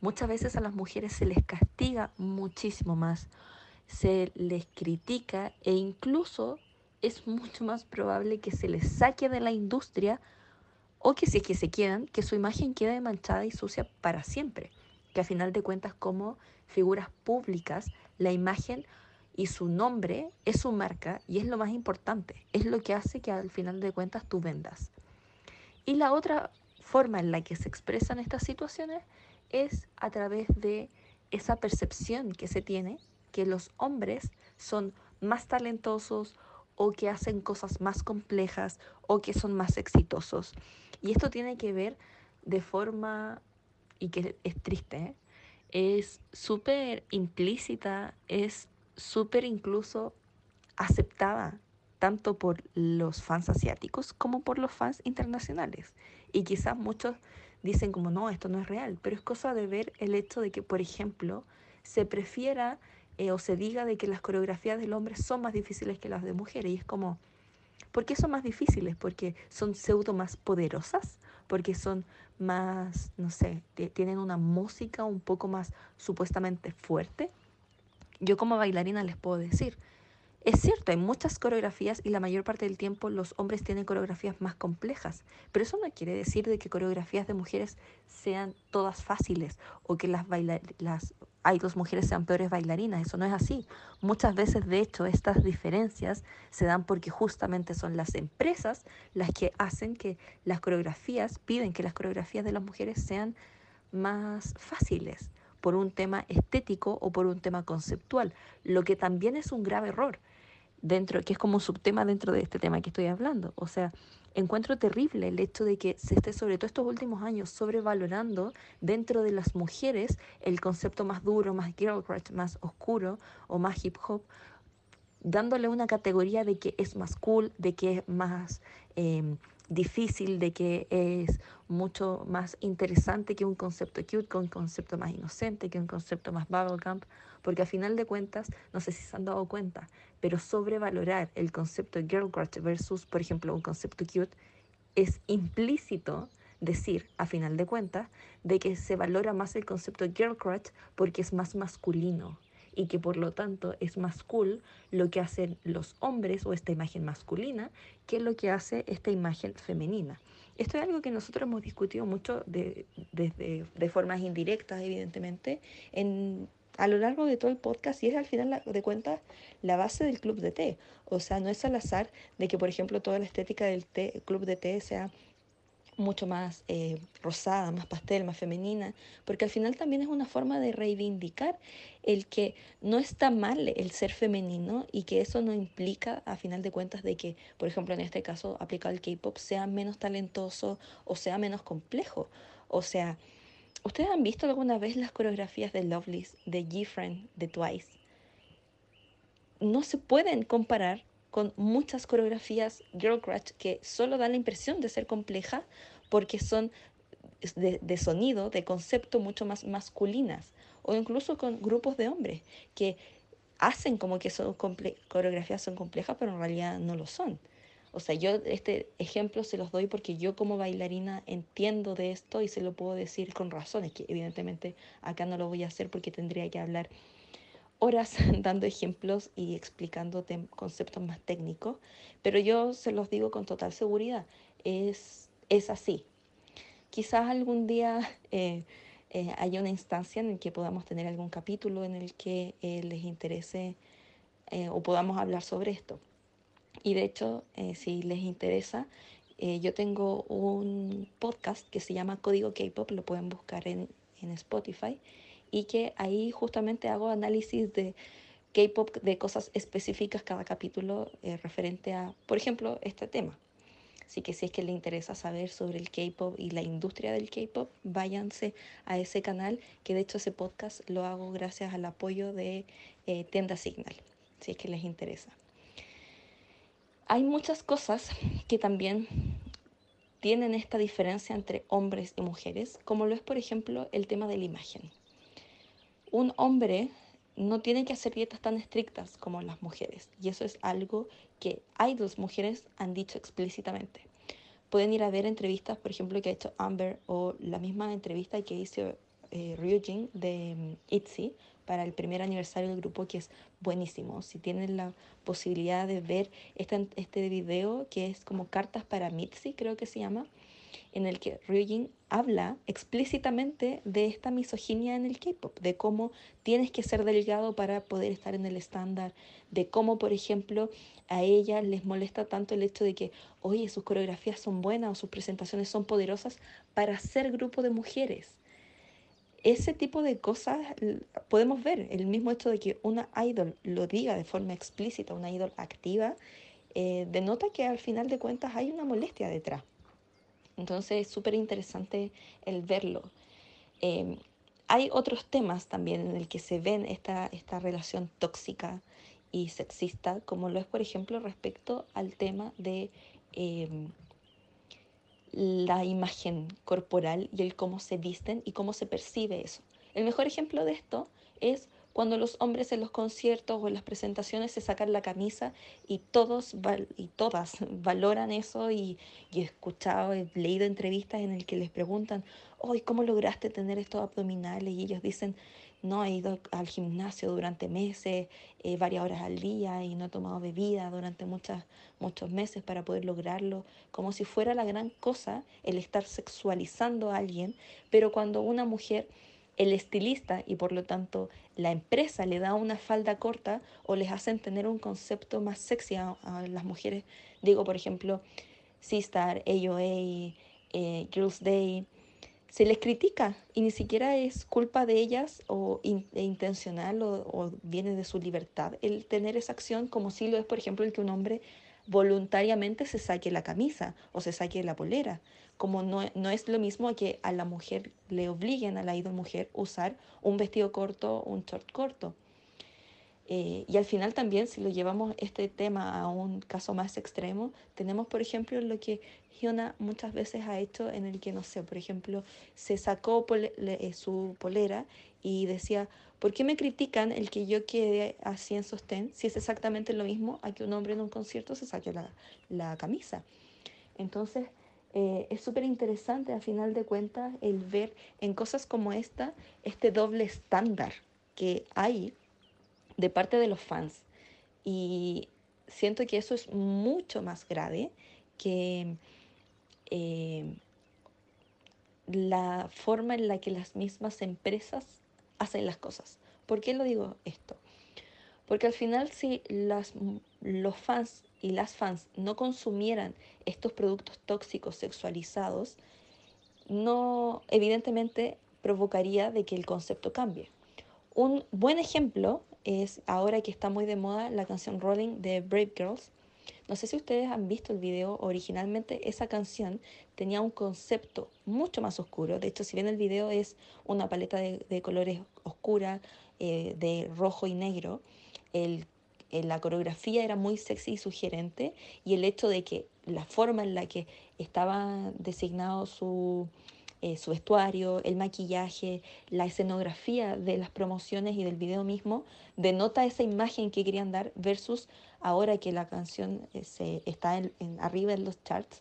Muchas veces a las mujeres se les castiga muchísimo más, se les critica e incluso es mucho más probable que se les saque de la industria o que si es que se quedan, que su imagen quede manchada y sucia para siempre. Que a final de cuentas como figuras públicas, la imagen y su nombre es su marca y es lo más importante, es lo que hace que al final de cuentas tú vendas. Y la otra forma en la que se expresan estas situaciones es a través de esa percepción que se tiene que los hombres son más talentosos o que hacen cosas más complejas o que son más exitosos. Y esto tiene que ver de forma, y que es triste, ¿eh? es súper implícita, es súper incluso aceptada tanto por los fans asiáticos como por los fans internacionales. Y quizás muchos dicen como no, esto no es real, pero es cosa de ver el hecho de que, por ejemplo, se prefiera eh, o se diga de que las coreografías del hombre son más difíciles que las de mujeres. Y es como, ¿por qué son más difíciles? Porque son pseudo más poderosas, porque son más, no sé, tienen una música un poco más supuestamente fuerte. Yo como bailarina les puedo decir, Es cierto, hay muchas coreografías y la mayor parte del tiempo los hombres tienen coreografías más complejas, pero eso no quiere decir de que coreografías de mujeres sean todas fáciles o que las, las hay dos mujeres sean peores bailarinas, eso no es así. Muchas veces, de hecho, estas diferencias se dan porque justamente son las empresas las que hacen que las coreografías, piden que las coreografías de las mujeres sean más fáciles por un tema estético o por un tema conceptual, lo que también es un grave error dentro, que es como un subtema dentro de este tema que estoy hablando. O sea, encuentro terrible el hecho de que se esté, sobre todo estos últimos años, sobrevalorando dentro de las mujeres el concepto más duro, más girl crush, más oscuro o más hip hop, dándole una categoría de que es más cool, de que es más em, difícil, de que es mucho más interesante que un concepto cute, que un concepto más inocente, que un concepto más bubblegum, porque a final de cuentas, no sé si se han dado cuenta, pero sobrevalorar el concepto girl crush versus, por ejemplo, un concepto cute, es implícito decir, a final de cuentas, de que se valora más el concepto girl crush porque es más masculino, y que por lo tanto es más cool lo que hacen los hombres o esta imagen masculina que lo que hace esta imagen femenina. Esto es algo que nosotros hemos discutido mucho de, de, formas indirectas, evidentemente, en, a lo largo de todo el podcast y es al final de cuentas la base del club de té. O sea, no es al azar de que, por ejemplo, toda la estética del club de té sea mucho más eh, rosada, más pastel, más femenina, porque al final también es una forma de reivindicar el que no está mal el ser femenino y que eso no implica, a final de cuentas, de que, por ejemplo, en este caso aplicado al K-Pop, sea menos talentoso o sea menos complejo. O sea, ¿ustedes han visto alguna vez las coreografías de Lovelace, de G-Friend, de Twice? No se pueden comparar con muchas coreografías girl crush que solo dan la impresión de ser compleja porque son de, sonido, de concepto mucho más masculinas o incluso con grupos de hombres que hacen como que son coreografías son complejas pero en realidad no lo son. O sea, yo este ejemplo se los doy porque yo como bailarina entiendo de esto y se lo puedo decir con razones, que evidentemente acá no lo voy a hacer porque tendría que hablar horas dando ejemplos y explicando conceptos más técnicos, pero yo se los digo con total seguridad, es, es así. Quizás algún día eh, eh, haya una instancia en la que podamos tener algún capítulo en el que eh, les interese o podamos hablar sobre esto. Y de hecho, si les interesa, yo tengo un podcast que se llama Código K-Pop, lo pueden buscar en, en Spotify y que ahí justamente hago análisis de K-pop de cosas específicas cada capítulo eh, referente a, por ejemplo, este tema. Así que si es que le interesa saber sobre el K-pop y la industria del K-pop, váyanse a ese canal, que de hecho ese podcast lo hago gracias al apoyo de eh, Tienda Signal, si es que les interesa. Hay muchas cosas que también tienen esta diferencia entre hombres y mujeres, como lo es por ejemplo el tema de la imagen un hombre no tiene que hacer dietas tan estrictas como las mujeres. Y eso es algo que hay dos mujeres han dicho explícitamente. Pueden ir a ver entrevistas, por ejemplo, que ha hecho Amber o la misma entrevista que hizo eh, Ryujin de mm, ITZY para el primer aniversario del grupo, que es buenísimo. Si tienen la posibilidad de ver este, este video, que es como cartas para Mitzi, creo que se llama, en el que Ryujin habla explícitamente de esta misoginia en el K-pop, de cómo tienes que ser delgado para poder estar en el estándar, de cómo, por ejemplo, a ella les molesta tanto el hecho de que, oye, sus coreografías son buenas o sus presentaciones son poderosas para ser grupo de mujeres. Ese tipo de cosas podemos ver, el mismo hecho de que una idol lo diga de forma explícita, una idol activa, eh, denota que al final de cuentas hay una molestia detrás. Entonces es súper interesante el verlo. Em, hay otros temas también en el que se ven esta, esta relación tóxica y sexista, como lo es, por ejemplo, respecto al tema de em, la imagen corporal y el cómo se visten y cómo se percibe eso. El mejor ejemplo de esto es cuando los hombres en los conciertos o en las presentaciones se sacan la camisa y todos y todas valoran eso y, he escuchado, he leído entrevistas en el que les preguntan, hoy ¿cómo lograste tener estos abdominales? Y ellos dicen, no he ido al gimnasio durante meses, eh, varias horas al día y no he tomado bebida durante muchas, muchos meses para poder lograrlo, como si fuera la gran cosa el estar sexualizando a alguien, pero cuando una mujer, el estilista y por lo tanto la empresa le da una falda corta o les hacen tener un concepto más sexy a, las mujeres, digo por ejemplo, Sistar, AOA, eh, Girls Day, se les critica y ni siquiera es culpa de ellas o e intencional o, viene de su libertad el tener esa acción como si lo es, por ejemplo, el que un hombre voluntariamente se saque la camisa o se saque la polera, como no, no es lo mismo que a la mujer le obliguen a la idol mujer usar un vestido corto, un short corto. Eh, y al final también, si lo llevamos este tema a un caso más extremo, tenemos, por ejemplo, lo que Hyuna muchas veces ha hecho en el que, no sé, por ejemplo, se sacó eh, su polera y decía, ¿por qué me critican el que yo quede así en sostén si es exactamente lo mismo a que un hombre en un concierto se saque la, la camisa? Entonces, eh, es súper interesante a final de cuentas el ver en cosas como esta este doble estándar que hay de parte de los fans. Y siento que eso es mucho más grave que eh, la forma en la que las mismas empresas hacen las cosas. ¿Por qué lo digo esto? Porque al final si las, los fans y las fans no consumieran estos productos tóxicos sexualizados, no evidentemente provocaría de que el concepto cambie. Un buen ejemplo es ahora que está muy de moda la canción Rolling de Brave Girls. No sé si ustedes han visto el video, originalmente esa canción tenía un concepto mucho más oscuro. De hecho, si bien el video es una paleta de, colores oscura, eh, de rojo y negro, el, eh, la coreografía era muy sexy y sugerente y el hecho de que la forma en la que estaba designado su, eh, su vestuario, el maquillaje, la escenografía de las promociones y del video mismo, denota esa imagen que querían dar versus ahora que la canción eh, se, está en, arriba en los charts.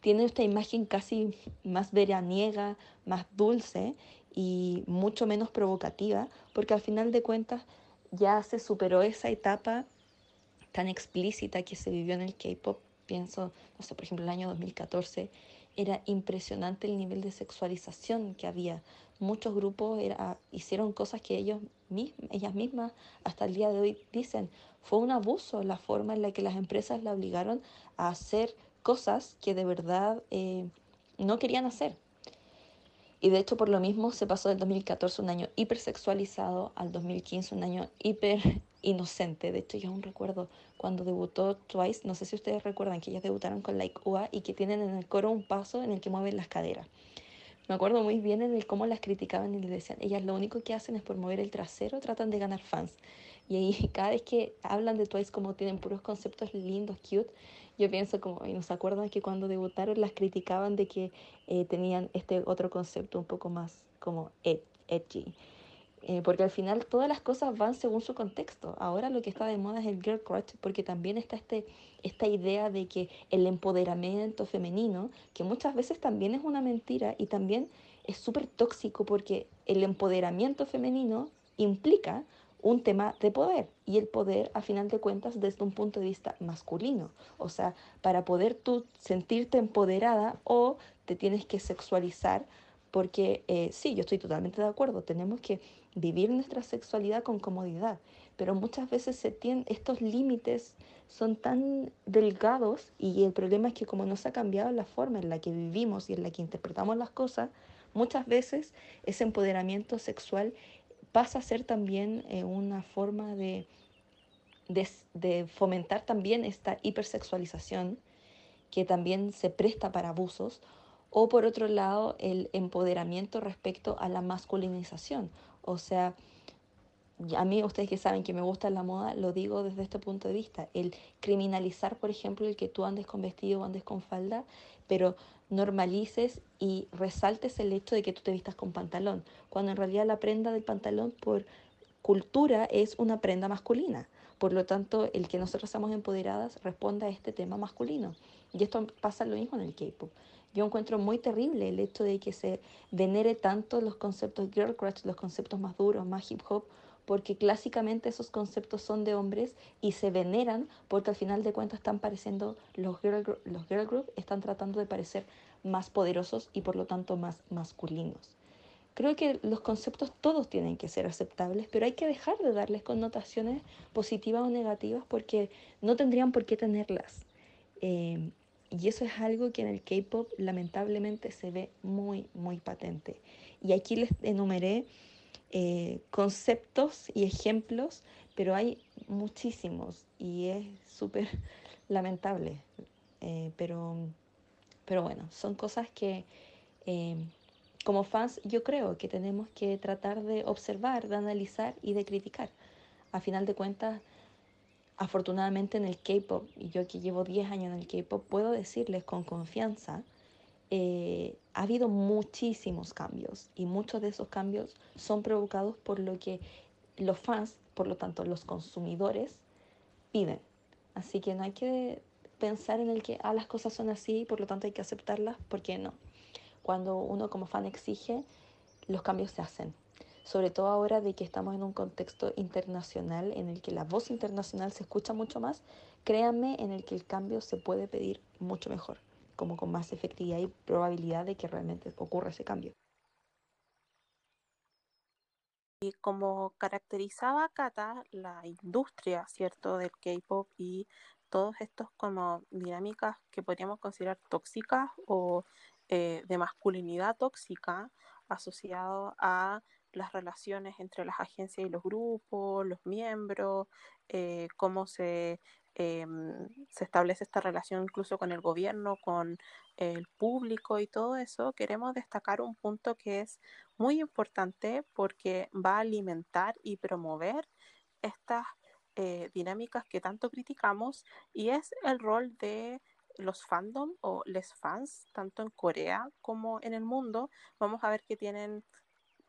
Tiene esta imagen casi más veraniega, más dulce y mucho menos provocativa, porque al final de cuentas ya se superó esa etapa tan explícita que se vivió en el K-pop. Pienso, no sé, por ejemplo, el año 2014 era impresionante el nivel de sexualización que había. Muchos grupos era, hicieron cosas que ellos ellas mismas hasta el día de hoy dicen, fue un abuso la forma en la que las empresas la obligaron a hacer cosas que de verdad eh, no querían hacer. Y de hecho por lo mismo se pasó del 2014 un año hipersexualizado al 2015 un año hiper inocente. De hecho yo aún recuerdo cuando debutó Twice, no sé si ustedes recuerdan que ellas debutaron con Like Ua y que tienen en el coro un paso en el que mueven las caderas. Me acuerdo muy bien en el cómo las criticaban y les decían, ellas lo único que hacen es por mover el trasero, tratan de ganar fans. Y ahí cada vez que hablan de Twice como tienen puros conceptos lindos, cute, yo pienso como, y nos acuerdan que cuando debutaron las criticaban de que eh, tenían este otro concepto un poco más como edgy. Eh, porque al final todas las cosas van según su contexto. Ahora lo que está de moda es el girl crush, porque también está este, esta idea de que el empoderamiento femenino, que muchas veces también es una mentira y también es súper tóxico porque el empoderamiento femenino implica un tema de poder y el poder a final de cuentas desde un punto de vista masculino. O sea, para poder tú sentirte empoderada o te tienes que sexualizar porque eh, sí, yo estoy totalmente de acuerdo, tenemos que vivir nuestra sexualidad con comodidad, pero muchas veces estos límites son tan delgados y el problema es que como no se ha cambiado la forma en la que vivimos y en la que interpretamos las cosas, muchas veces ese empoderamiento sexual pasa a ser también eh, una forma de, de, fomentar también esta hipersexualización que también se presta para abusos, o por otro lado el empoderamiento respecto a la masculinización. O sea, a mí ustedes que saben que me gusta la moda, lo digo desde este punto de vista, el criminalizar, por ejemplo, el que tú andes con vestido o andes con falda, pero normalices y resaltes el hecho de que tú te vistas con pantalón, cuando en realidad la prenda del pantalón por cultura es una prenda masculina. Por lo tanto, el que nosotros seamos empoderadas responde a este tema masculino. Y esto pasa lo mismo en el K-pop. Yo encuentro muy terrible el hecho de que se venere tanto los conceptos girl crush, los conceptos más duros, más hip hop, porque clásicamente esos conceptos son de hombres y se veneran porque al final de cuentas están pareciendo, los girl, los girl group están tratando de parecer más poderosos y por lo tanto más masculinos. Creo que los conceptos todos tienen que ser aceptables, pero hay que dejar de darles connotaciones positivas o negativas porque no tendrían por qué tenerlas. Eh, y eso es algo que en el K-Pop lamentablemente se ve muy, muy patente. Y aquí les enumeré eh, conceptos y ejemplos, pero hay muchísimos y es súper lamentable. Eh, pero, pero bueno, son cosas que eh, como fans yo creo que tenemos que tratar de observar, de analizar y de criticar. A final de cuentas, afortunadamente en el K-Pop, y yo que llevo 10 años en el K-Pop, puedo decirles con confianza, eh, ha habido muchísimos cambios y muchos de esos cambios son provocados por lo que los fans, por lo tanto los consumidores, piden. Así que no hay que pensar en el que ah, las cosas son así, por lo tanto hay que aceptarlas, porque no. Cuando uno como fan exige, los cambios se hacen sobre todo ahora de que estamos en un contexto internacional en el que la voz internacional se escucha mucho más, créanme en el que el cambio se puede pedir mucho mejor, como con más efectividad y probabilidad de que realmente ocurra ese cambio. Y como caracterizaba Kata la industria, ¿cierto?, del K-pop y todos estos como dinámicas que podríamos considerar tóxicas o eh, de masculinidad tóxica asociado a las relaciones entre las agencias y los grupos, los miembros, eh, cómo se, em, se establece esta relación incluso con el gobierno, con el público y todo eso, queremos destacar un punto que es muy importante porque va a alimentar y promover estas eh, dinámicas que tanto criticamos y es el rol de los fandom o les fans, tanto en Corea como en el mundo. Vamos a ver que tienen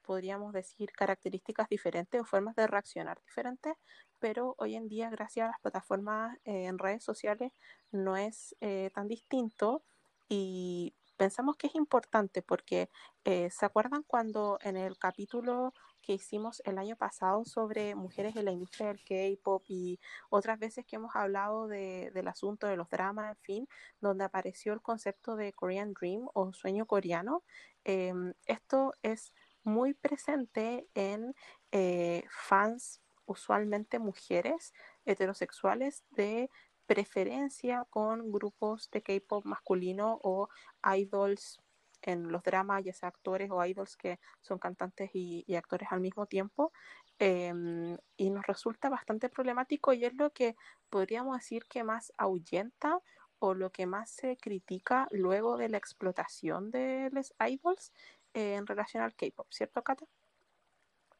podríamos decir, características diferentes o formas de reaccionar diferentes, pero hoy en día, gracias a las plataformas eh, en redes sociales, no es eh, tan distinto y pensamos que es importante porque eh, se acuerdan cuando en el capítulo que hicimos el año pasado sobre mujeres en la industria del K-pop y otras veces que hemos hablado del asunto de los dramas, en fin, donde apareció el concepto de Korean Dream o sueño coreano. Em, esto es muy presente en eh, fans, usualmente mujeres heterosexuales, de preferencia con grupos de K-pop masculino o idols en los dramas, ya actores o idols que son cantantes y, actores al mismo tiempo. Em, y nos resulta bastante problemático y es lo que podríamos decir que más ahuyenta o lo que más se critica luego de la explotación de los idols en relación al K-pop, ¿cierto, Kata?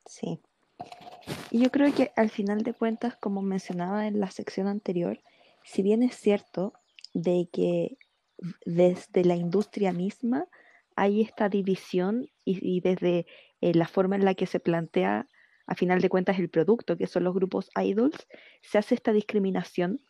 Sí. Y yo creo que al final de cuentas, como mencionaba en la sección anterior, si bien es cierto de que desde la industria misma hay esta división y, desde eh, la forma en la que se plantea a final de cuentas el producto, que son los grupos idols, se hace esta discriminación,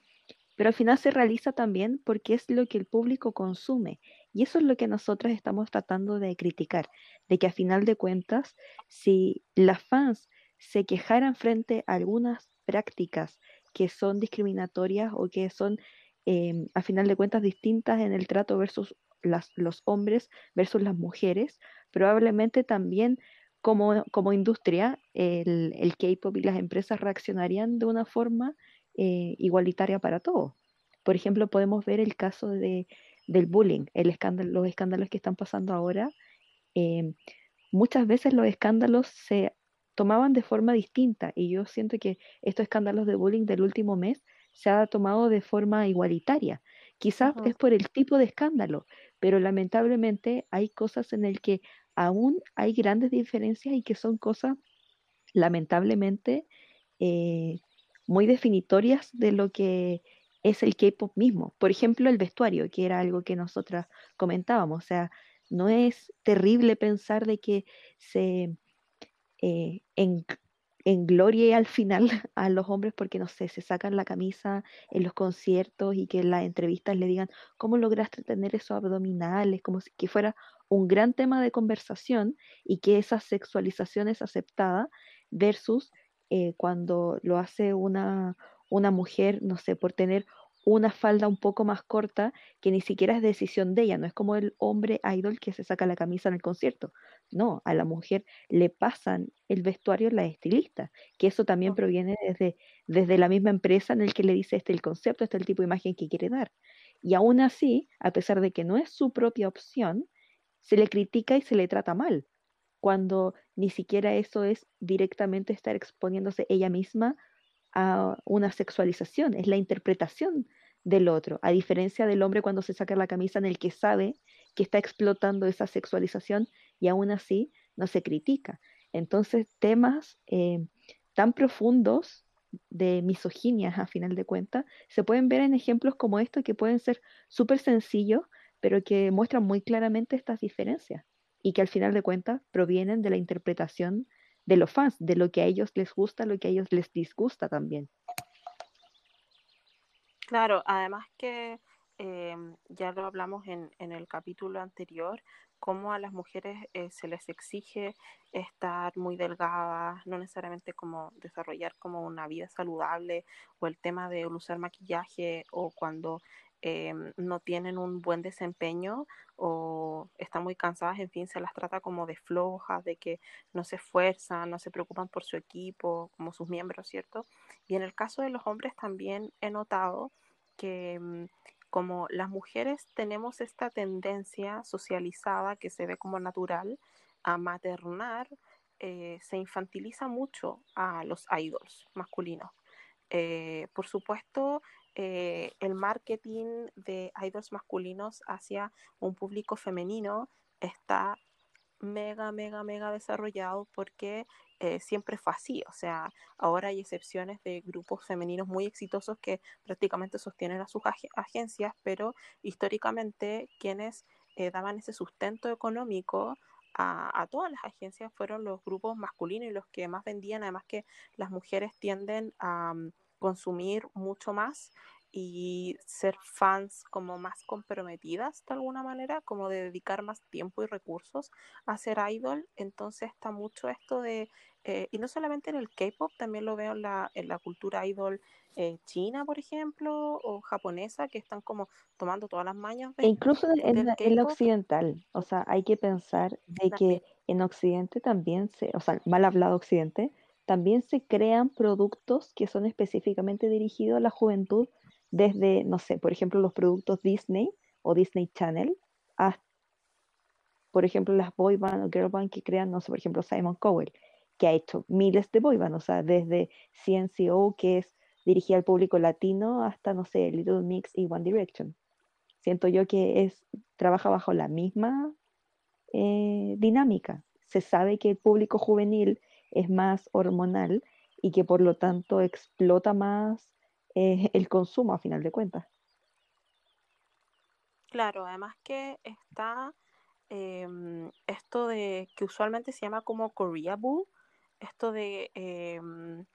pero al final se realiza también porque es lo que el público consume y eso es lo que nosotros estamos tratando de criticar, de que a final de cuentas, si las fans se quejaran frente a algunas prácticas que son discriminatorias o que son em, a final de cuentas distintas en el trato versus los hombres versus las mujeres, probablemente también como, como industria el, el K-Pop y las empresas reaccionarían de una forma eh, igualitaria para todos. Por ejemplo, podemos ver el caso de del bullying, el escándalo, los escándalos que están pasando ahora, em, muchas veces los escándalos se tomaban de forma distinta y yo siento que estos escándalos de bullying del último mes se ha tomado de forma igualitaria. Quizás es por el tipo de escándalo, pero lamentablemente hay cosas en el que aún hay grandes diferencias y que son cosas lamentablemente eh, muy definitorias de lo que es el K-pop mismo. Por ejemplo, el vestuario, que era algo que nosotras comentábamos. O sea, no es terrible pensar de que se eh, en gloria al final a los hombres porque, no sé, se sacan la camisa en los conciertos y que en las entrevistas le digan, ¿cómo lograste tener esos abdominales? Como si que fuera un gran tema de conversación y que esa sexualización es aceptada versus eh, cuando lo hace una, una mujer, no sé, por tener una falda un poco más corta que ni siquiera es decisión de ella, no es como el hombre idol que se saca la camisa en el concierto, no, a la mujer le pasan el vestuario la estilista, que eso también proviene desde, desde la misma empresa en el que le dice este el concepto, este el tipo de imagen que quiere dar. Y aún así, a pesar de que no es su propia opción, se le critica y se le trata mal, cuando ni siquiera eso es directamente estar exponiéndose ella misma a una sexualización, es la interpretación del otro, a diferencia del hombre cuando se saca la camisa en el que sabe que está explotando esa sexualización y aún así no se critica. Entonces, temas eh, tan profundos de misoginia, a final de cuentas, se pueden ver en ejemplos como estos que pueden ser súper sencillos, pero que muestran muy claramente estas diferencias y que al final de cuentas provienen de la interpretación de los fans, de lo que a ellos les gusta, lo que a ellos les disgusta también. Claro, además que em, ya lo hablamos en, en, el capítulo anterior, cómo a las mujeres eh, se les exige estar muy delgadas, no necesariamente como desarrollar como una vida saludable o el tema de usar maquillaje o cuando Em, no tienen un buen desempeño o están muy cansadas, en fin, se las trata como de flojas, de que no se esfuerzan, no se preocupan por su equipo, como sus miembros, ¿cierto? Y en el caso de los hombres también he notado que mm, como las mujeres tenemos esta tendencia socializada que se ve como natural a maternar, eh, se infantiliza mucho a los idols masculinos. Eh, por supuesto, eh, el marketing de idols masculinos hacia un público femenino está mega, mega, mega desarrollado porque eh, siempre fue así. O sea, ahora hay excepciones de grupos femeninos muy exitosos que prácticamente sostienen a sus agencias, pero históricamente quienes eh, daban ese sustento económico a, todas las agencias fueron los grupos masculinos y los que más vendían, además que las mujeres tienden a mm, consumir mucho más y ser fans como más comprometidas de alguna manera, como de dedicar más tiempo y recursos a ser idol. Entonces está mucho esto de, eh, y no solamente en el K-Pop, también lo veo en la, en la cultura idol eh, china, por ejemplo, o japonesa, que están como tomando todas las mañas. De, e incluso en, en la occidental, o sea, hay que pensar de que en Occidente también se, o sea, mal hablado Occidente, también se crean productos que son específicamente dirigidos a la juventud, desde, no sé, por ejemplo, los productos Disney o Disney Channel, hasta, por ejemplo, las boy band o girl band que crean, no sé, por ejemplo, Simon Cowell, que ha hecho miles de boy band, o sea, desde CNCO, que es dirigida al público latino, hasta, no sé, Little Mix y One Direction. Siento yo que es, trabaja bajo la misma eh, dinámica. Se sabe que el público juvenil es más hormonal y que por lo tanto explota más eh, el consumo a final de cuentas. Claro, además que está em, esto de que usualmente se llama como Korea Boo, esto de em,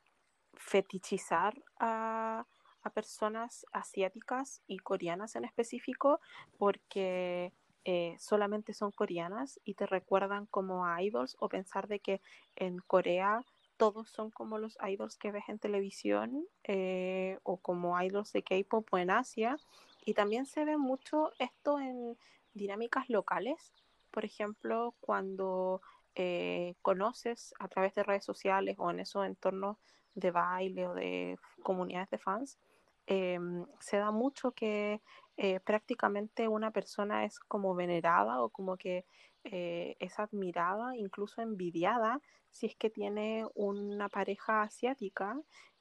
fetichizar a, a personas asiáticas y coreanas en específico, porque eh, solamente son coreanas y te recuerdan como idols o pensar de que en Corea todos son como los idols que ves en televisión eh, o como idols de K-pop o en Asia. Y también se ve mucho esto en dinámicas locales. Por ejemplo, cuando eh, conoces a través de redes sociales o en esos entornos de baile o de comunidades de fans, em, se da mucho que eh, prácticamente una persona es como venerada o como que eh, es admirada, incluso envidiada, si es que tiene una pareja asiática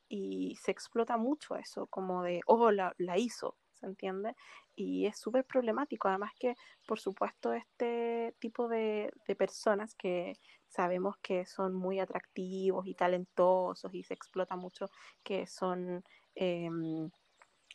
y se explota mucho eso, como de, oh, la, hizo, ¿se entiende? Y es súper problemático, además que, por supuesto, este tipo de, de personas que sabemos que son muy atractivos y talentosos y se explota mucho, que son... Em,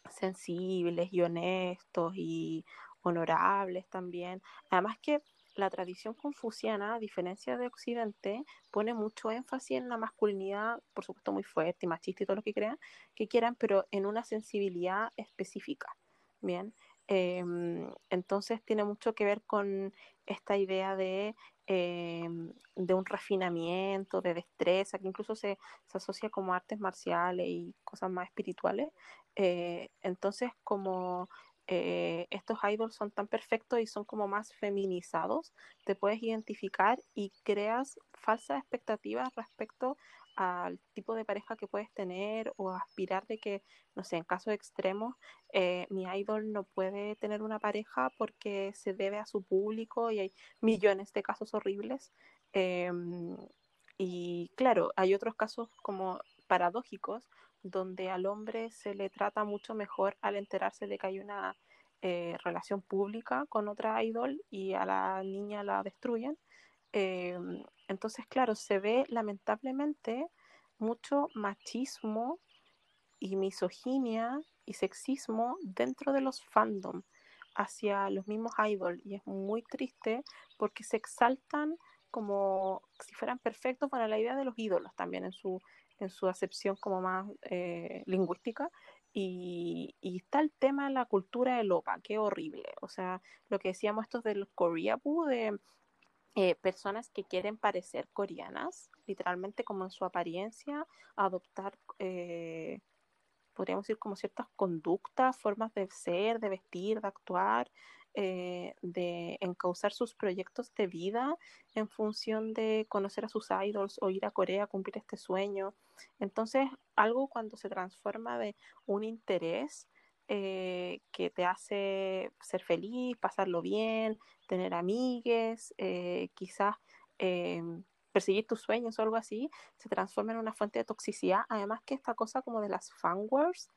sensibles y honestos y honorables también. Además que la tradición confuciana, a diferencia de Occidente, pone mucho énfasis en la masculinidad, por supuesto muy fuerte y machista y todo lo que crean, que quieran, pero en una sensibilidad específica. Bien, em, entonces tiene mucho que ver con esta idea de, em, de un refinamiento, de destreza, que incluso se, se, asocia como artes marciales y cosas más espirituales. Eh, entonces, como eh, estos idols son tan perfectos y son como más feminizados, te puedes identificar y creas falsas expectativas respecto al tipo de pareja que puedes tener o aspirar de que, no sé, en casos extremos, eh, mi idol no puede tener una pareja porque se debe a su público y hay millones de casos horribles. Em, y claro, hay otros casos como paradójicos donde al hombre se le trata mucho mejor al enterarse de que hay una eh, relación pública con otra idol y a la niña la destruyen. Eh, entonces, claro, se ve lamentablemente mucho machismo y misoginia y sexismo dentro de los fandom hacia los mismos idols y es muy triste porque se exaltan como si fueran perfectos para la idea de los ídolos también en su, en su acepción como más eh, lingüística. Y, está el tema de la cultura del OPA, qué horrible. O sea, lo que decíamos estos del Koreabu, de eh, personas que quieren parecer coreanas, literalmente como en su apariencia, adoptar, eh, podríamos decir, como ciertas conductas, formas de ser, de vestir, de actuar, eh, de encauzar sus proyectos de vida en función de conocer a sus idols o ir a Corea a cumplir este sueño. Entonces, algo cuando se transforma de un interés eh, que te hace ser feliz, pasarlo bien, tener amigues, eh, quizás em, perseguir tus sueños o algo así, se transforma en una fuente de toxicidad. Además que esta cosa como de las fanwares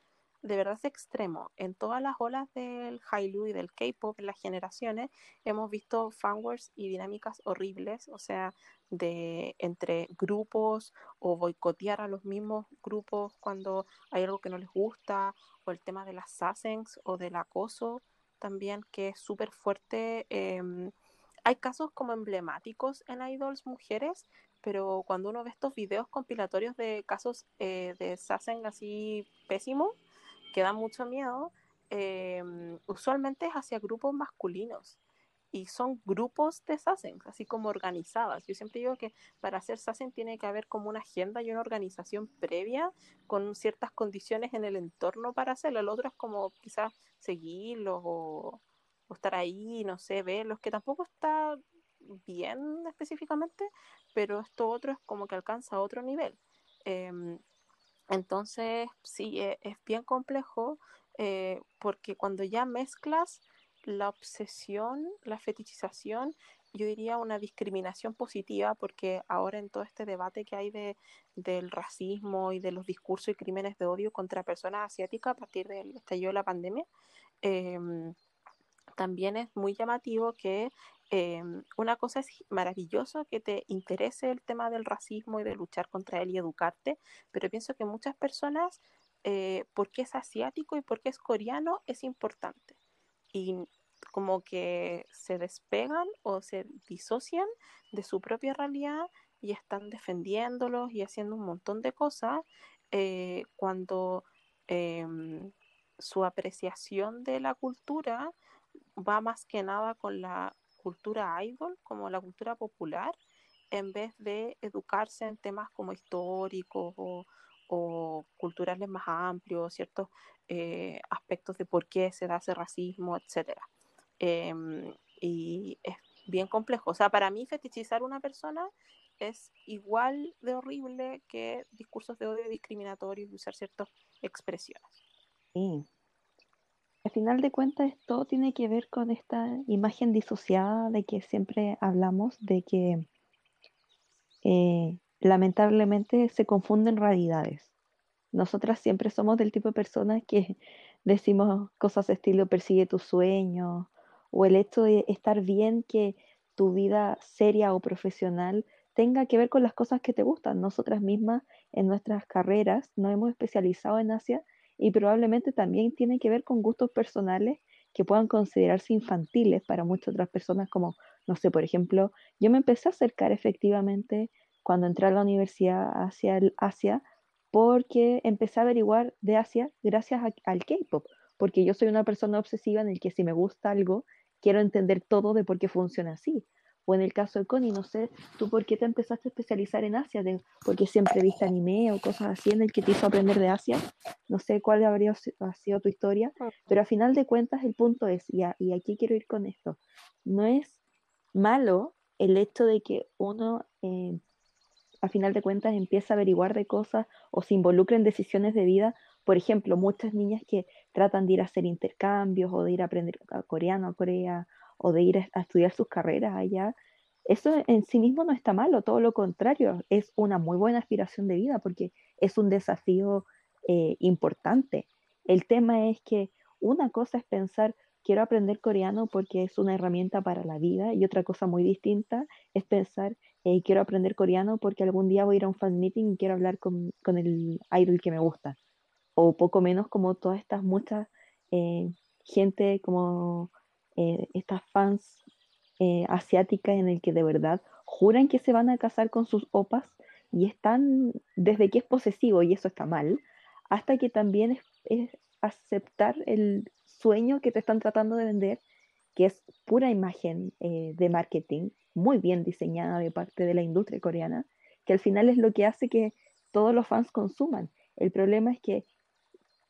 de verdad es extremo. En todas las olas del Hallyu y del K-pop, en las generaciones, hemos visto fanwares y dinámicas horribles, o sea, de entre grupos o boicotear a los mismos grupos cuando hay algo que no les gusta, o el tema de las sassens o del acoso también, que es súper fuerte. Em, hay casos como emblemáticos en idols mujeres, pero cuando uno ve estos videos compilatorios de casos eh, de sassen así pésimos, que da mucho miedo, em, usualmente es hacia grupos masculinos y son grupos de SASEN, así como organizadas. Yo siempre digo que para hacer SASEN tiene que haber como una agenda y una organización previa con ciertas condiciones en el entorno para hacerlo. El otro es como quizás seguirlos o, estar ahí, no sé, verlos, que tampoco está bien específicamente, pero esto otro es como que alcanza otro nivel. Em, entonces, sí, e, es, bien complejo eh, porque cuando ya mezclas la obsesión, la fetichización, yo diría una discriminación positiva, porque ahora en todo este debate que hay de, del racismo y de los discursos y crímenes de odio contra personas asiáticas a partir del estallido de la pandemia, em, también es muy llamativo que em, una cosa es maravilloso que te interese el tema del racismo y de luchar contra él y educarte, pero pienso que muchas personas, eh, porque es asiático y porque es coreano, es importante. Y como que se despegan o se disocian de su propia realidad y están defendiéndolos y haciendo un montón de cosas eh, cuando em, su apreciación de la cultura va más que nada con la cultura idol, como la cultura popular, en vez de educarse en temas como históricos o, culturales más amplios, ciertos eh, aspectos de por qué se da ese racismo, etc. Em, y es bien complejo. O sea, para mí fetichizar una persona es igual de horrible que discursos de odio discriminatorios y usar ciertas expresiones. Sí, al final de cuentas, todo tiene que ver con esta imagen disociada de que siempre hablamos, de que eh, lamentablemente se confunden realidades. Nosotras siempre somos del tipo de personas que decimos cosas estilo persigue tus sueños o el hecho de estar bien que tu vida seria o profesional tenga que ver con las cosas que te gustan. Nosotras mismas en nuestras carreras nos hemos especializado en Asia y probablemente también tiene que ver con gustos personales que puedan considerarse infantiles para muchas otras personas como no sé, por ejemplo, yo me empecé a acercar efectivamente cuando entré a la universidad hacia el Asia porque empecé a averiguar de Asia gracias al K-pop, porque yo soy una persona obsesiva en el que si me gusta algo, quiero entender todo de por qué funciona así. O en el caso de Connie, no sé, ¿tú por qué te empezaste a especializar en Asia? De, ¿Porque siempre viste anime o cosas así en el que te hizo aprender de Asia? No sé cuál habría sido tu historia, pero a final de cuentas el punto es, y, y aquí quiero ir con esto, no es malo el hecho de que uno eh, a final de cuentas empieza a averiguar de cosas o se involucra en decisiones de vida. Por ejemplo, muchas niñas que tratan de ir a hacer intercambios o de ir a aprender coreano a Corea o de ir a estudiar sus carreras allá, eso en sí mismo no está malo, todo lo contrario, es una muy buena aspiración de vida porque es un desafío eh, importante. El tema es que una cosa es pensar, quiero aprender coreano porque es una herramienta para la vida y otra cosa muy distinta es pensar, eh, quiero aprender coreano porque algún día voy a ir a un fan meeting y quiero hablar con, con el idol que me gusta. O poco menos como todas estas muchas eh, gente como eh, estas fans eh, asiáticas en el que de verdad juran que se van a casar con sus opas y están desde que es posesivo y eso está mal, hasta que también es, aceptar el sueño que te están tratando de vender, que es pura imagen eh, de marketing, muy bien diseñada de parte de la industria coreana, que al final es lo que hace que todos los fans consuman. El problema es que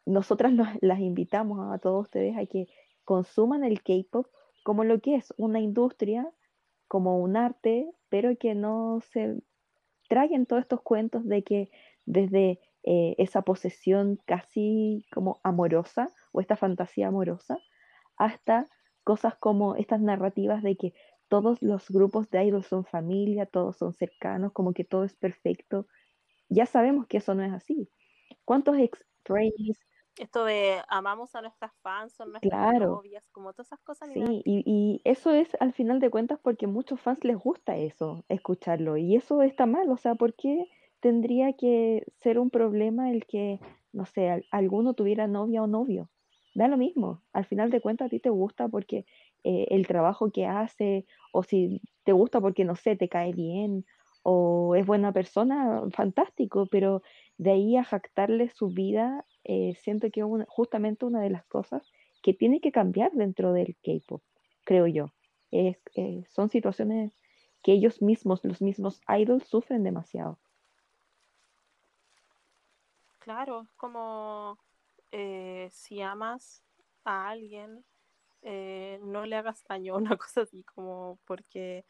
nosotras las invitamos a todos ustedes a que consuman el K-pop como lo que es una industria, como un arte, pero que no se traigan todos estos cuentos de que desde eh, esa posesión casi como amorosa o esta fantasía amorosa, hasta cosas como estas narrativas de que todos los grupos de idols son familia, todos son cercanos, como que todo es perfecto. Ya sabemos que eso no es así. ¿Cuántos ex esto de amamos a nuestras fans, son nuestras novias, como todas esas cosas. Sí, y, y, eso es al final de cuentas porque muchos fans les gusta eso, escucharlo, y eso está mal, o sea, ¿por qué tendría que ser un problema el que, no sé, alguno tuviera novia o novio? Da lo mismo, al final de cuentas a ti te gusta porque eh, el trabajo que hace, o si te gusta porque, no sé, te cae bien, o es buena persona, fantástico, pero de ahí a jactarle su vida eh, siento que es justamente una de las cosas que tiene que cambiar dentro del K-pop, creo yo. Es, eh, son situaciones que ellos mismos, los mismos idols, sufren demasiado. Claro, es como eh, si amas a alguien, no le hagas daño, una cosa así, como porque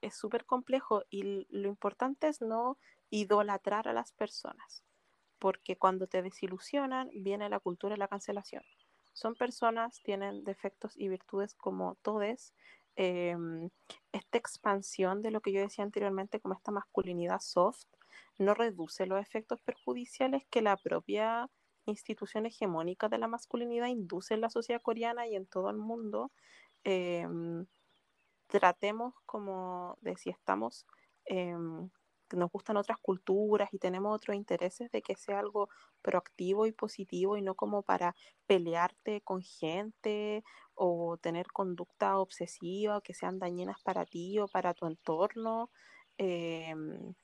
es súper complejo y lo importante es no idolatrar a las personas porque cuando te desilusionan viene la cultura de la cancelación. Son personas, tienen defectos y virtudes como todes. Em, esta expansión de lo que yo decía anteriormente como esta masculinidad soft no reduce los efectos perjudiciales que la propia institución hegemónica de la masculinidad induce en la sociedad coreana y en todo el mundo. Em, tratemos como de si estamos em, nos gustan otras culturas y tenemos otros intereses de que sea algo proactivo y positivo y no como para pelearte con gente o tener conducta obsesiva que sean dañinas para ti o para tu entorno. Em,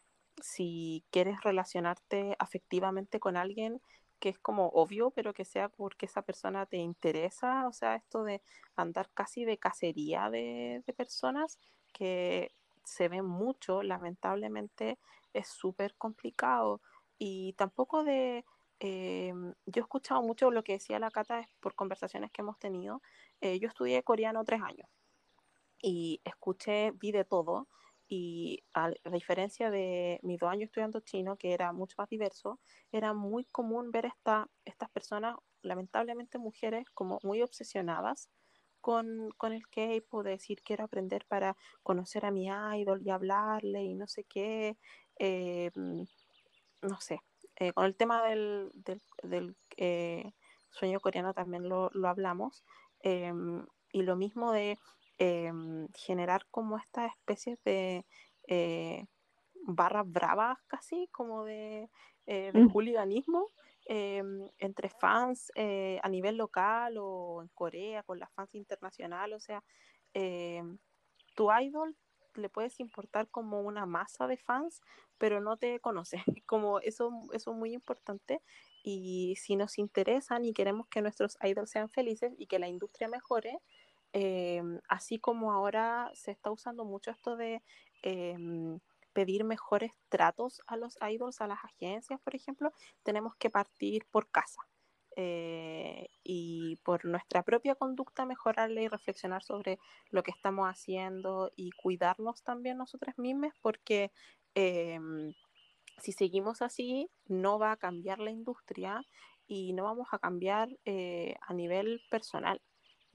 si quieres relacionarte afectivamente con alguien, que es como obvio, pero que sea porque esa persona te interesa, o sea, esto de andar casi de cacería de, personas, que se ve mucho, lamentablemente es súper complicado y tampoco de... Eh, yo he escuchado mucho lo que decía la Cata por conversaciones que hemos tenido. Eh, yo estudié coreano tres años y escuché, vi de todo y a, diferencia de mis dos años estudiando chino, que era mucho más diverso, era muy común ver esta, estas personas, lamentablemente mujeres, como muy obsesionadas con, con el K-pop, de decir quiero aprender para conocer a mi idol y hablarle y no sé qué, eh, mm, no sé, eh, con el tema del, del, eh, sueño coreano también lo, lo hablamos, y lo mismo de em, generar como estas especies de barras bravas casi, como de, de mm. hooliganismo, Em, entre fans eh, a nivel local o en Corea con las fans internacionales, o sea, em, tu idol le puedes importar como una masa de fans, pero no te conoce. Como eso, eso es muy importante. Y si nos interesan y queremos que nuestros idols sean felices y que la industria mejore, eh, así como ahora se está usando mucho esto de eh, pedir mejores tratos a los idols, a las agencias, por ejemplo, tenemos que partir por casa. Eh, y por nuestra propia conducta mejorarla y reflexionar sobre lo que estamos haciendo y cuidarnos también nosotras mismas porque em, si seguimos así no va a cambiar la industria y no vamos a cambiar eh, a nivel personal.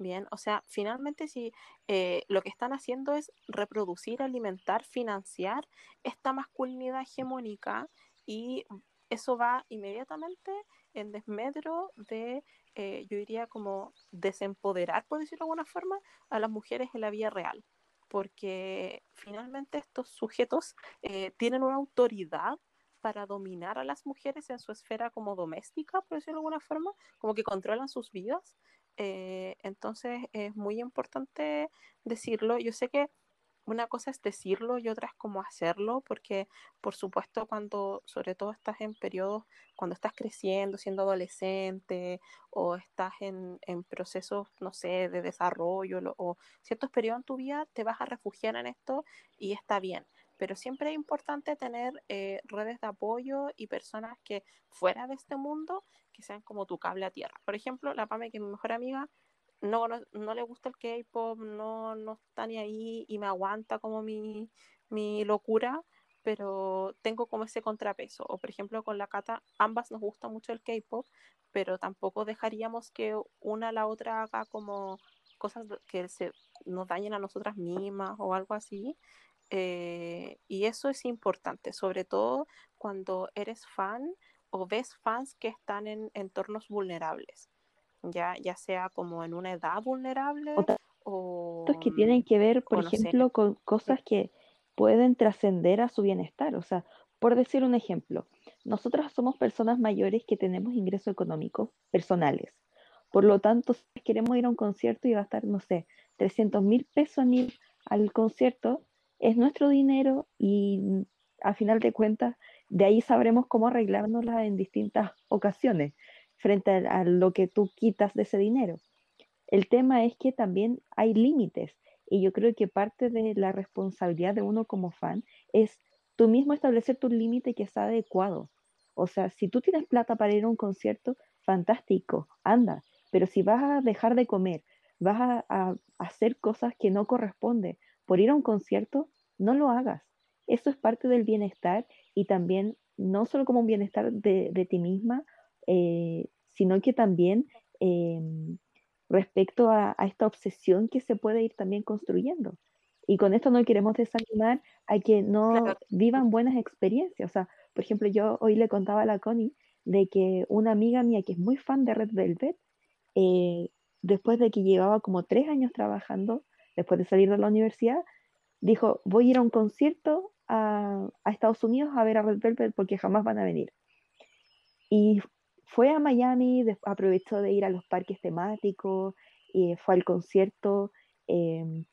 Bien, o sea, finalmente si eh, lo que están haciendo es reproducir, alimentar, financiar esta masculinidad hegemónica y eso va inmediatamente en desmedro de, eh, yo diría como desempoderar, por decirlo de alguna forma, a las mujeres en la vida real, porque finalmente estos sujetos eh, tienen una autoridad para dominar a las mujeres en su esfera como doméstica, por decirlo de alguna forma, como que controlan sus vidas. Eh, entonces es muy importante decirlo. Yo sé que una cosa es decirlo y otra es como hacerlo, porque por supuesto cuando, sobre todo estás en periodos, cuando estás creciendo, siendo adolescente o estás en, en procesos, no sé, de desarrollo o ciertos periodos en tu vida, te vas a refugiar en esto y está bien. Pero siempre es importante tener eh, redes de apoyo y personas que fuera de este mundo, que sean como tu cable a tierra. Por ejemplo, la Pame, que es mi mejor amiga, no, no, le gusta el K-pop, no, no está ni ahí y me aguanta como mi, mi locura, pero tengo como ese contrapeso. O por ejemplo con la Cata, ambas nos gusta mucho el K-pop, pero tampoco dejaríamos que una a la otra haga como cosas que se nos dañen a nosotras mismas o algo así. Eh, y eso es importante, sobre todo cuando eres fan o ves fans que están en entornos vulnerables ya, ya sea como en una edad vulnerable o... que tienen que ver, por ejemplo, con cosas que pueden trascender a su bienestar. O sea, por decir un ejemplo, nosotros somos personas mayores que tenemos ingresos económicos personales. Por lo tanto, si queremos ir a un concierto y gastar, no sé, 300 mil pesos al concierto, es nuestro dinero y a final de cuentas, de ahí sabremos cómo arreglárnosla en distintas ocasiones frente a, lo que tú quitas de ese dinero. El tema es que también hay límites y yo creo que parte de la responsabilidad de uno como fan es tú mismo establecer tu límite que sea adecuado. O sea, si tú tienes plata para ir a un concierto, fantástico, anda. Pero si vas a dejar de comer, vas a, a hacer cosas que no corresponden por ir a un concierto, no lo hagas. Eso es parte del bienestar y también no solo como un bienestar de, de ti misma eh, sino que también em, respecto a, esta obsesión que se puede ir también construyendo. Y con esto no queremos desanimar a que no vivan buenas experiencias. O sea, por ejemplo, yo hoy le contaba a la Connie de que una amiga mía que es muy fan de Red Velvet, eh, después de que llevaba como tres años trabajando, después de salir de la universidad, dijo, voy a ir a un concierto a, Estados Unidos a ver a Red Velvet porque jamás van a venir. Y fue a Miami, aprovechó de ir a los parques temáticos, y fue al concierto, em,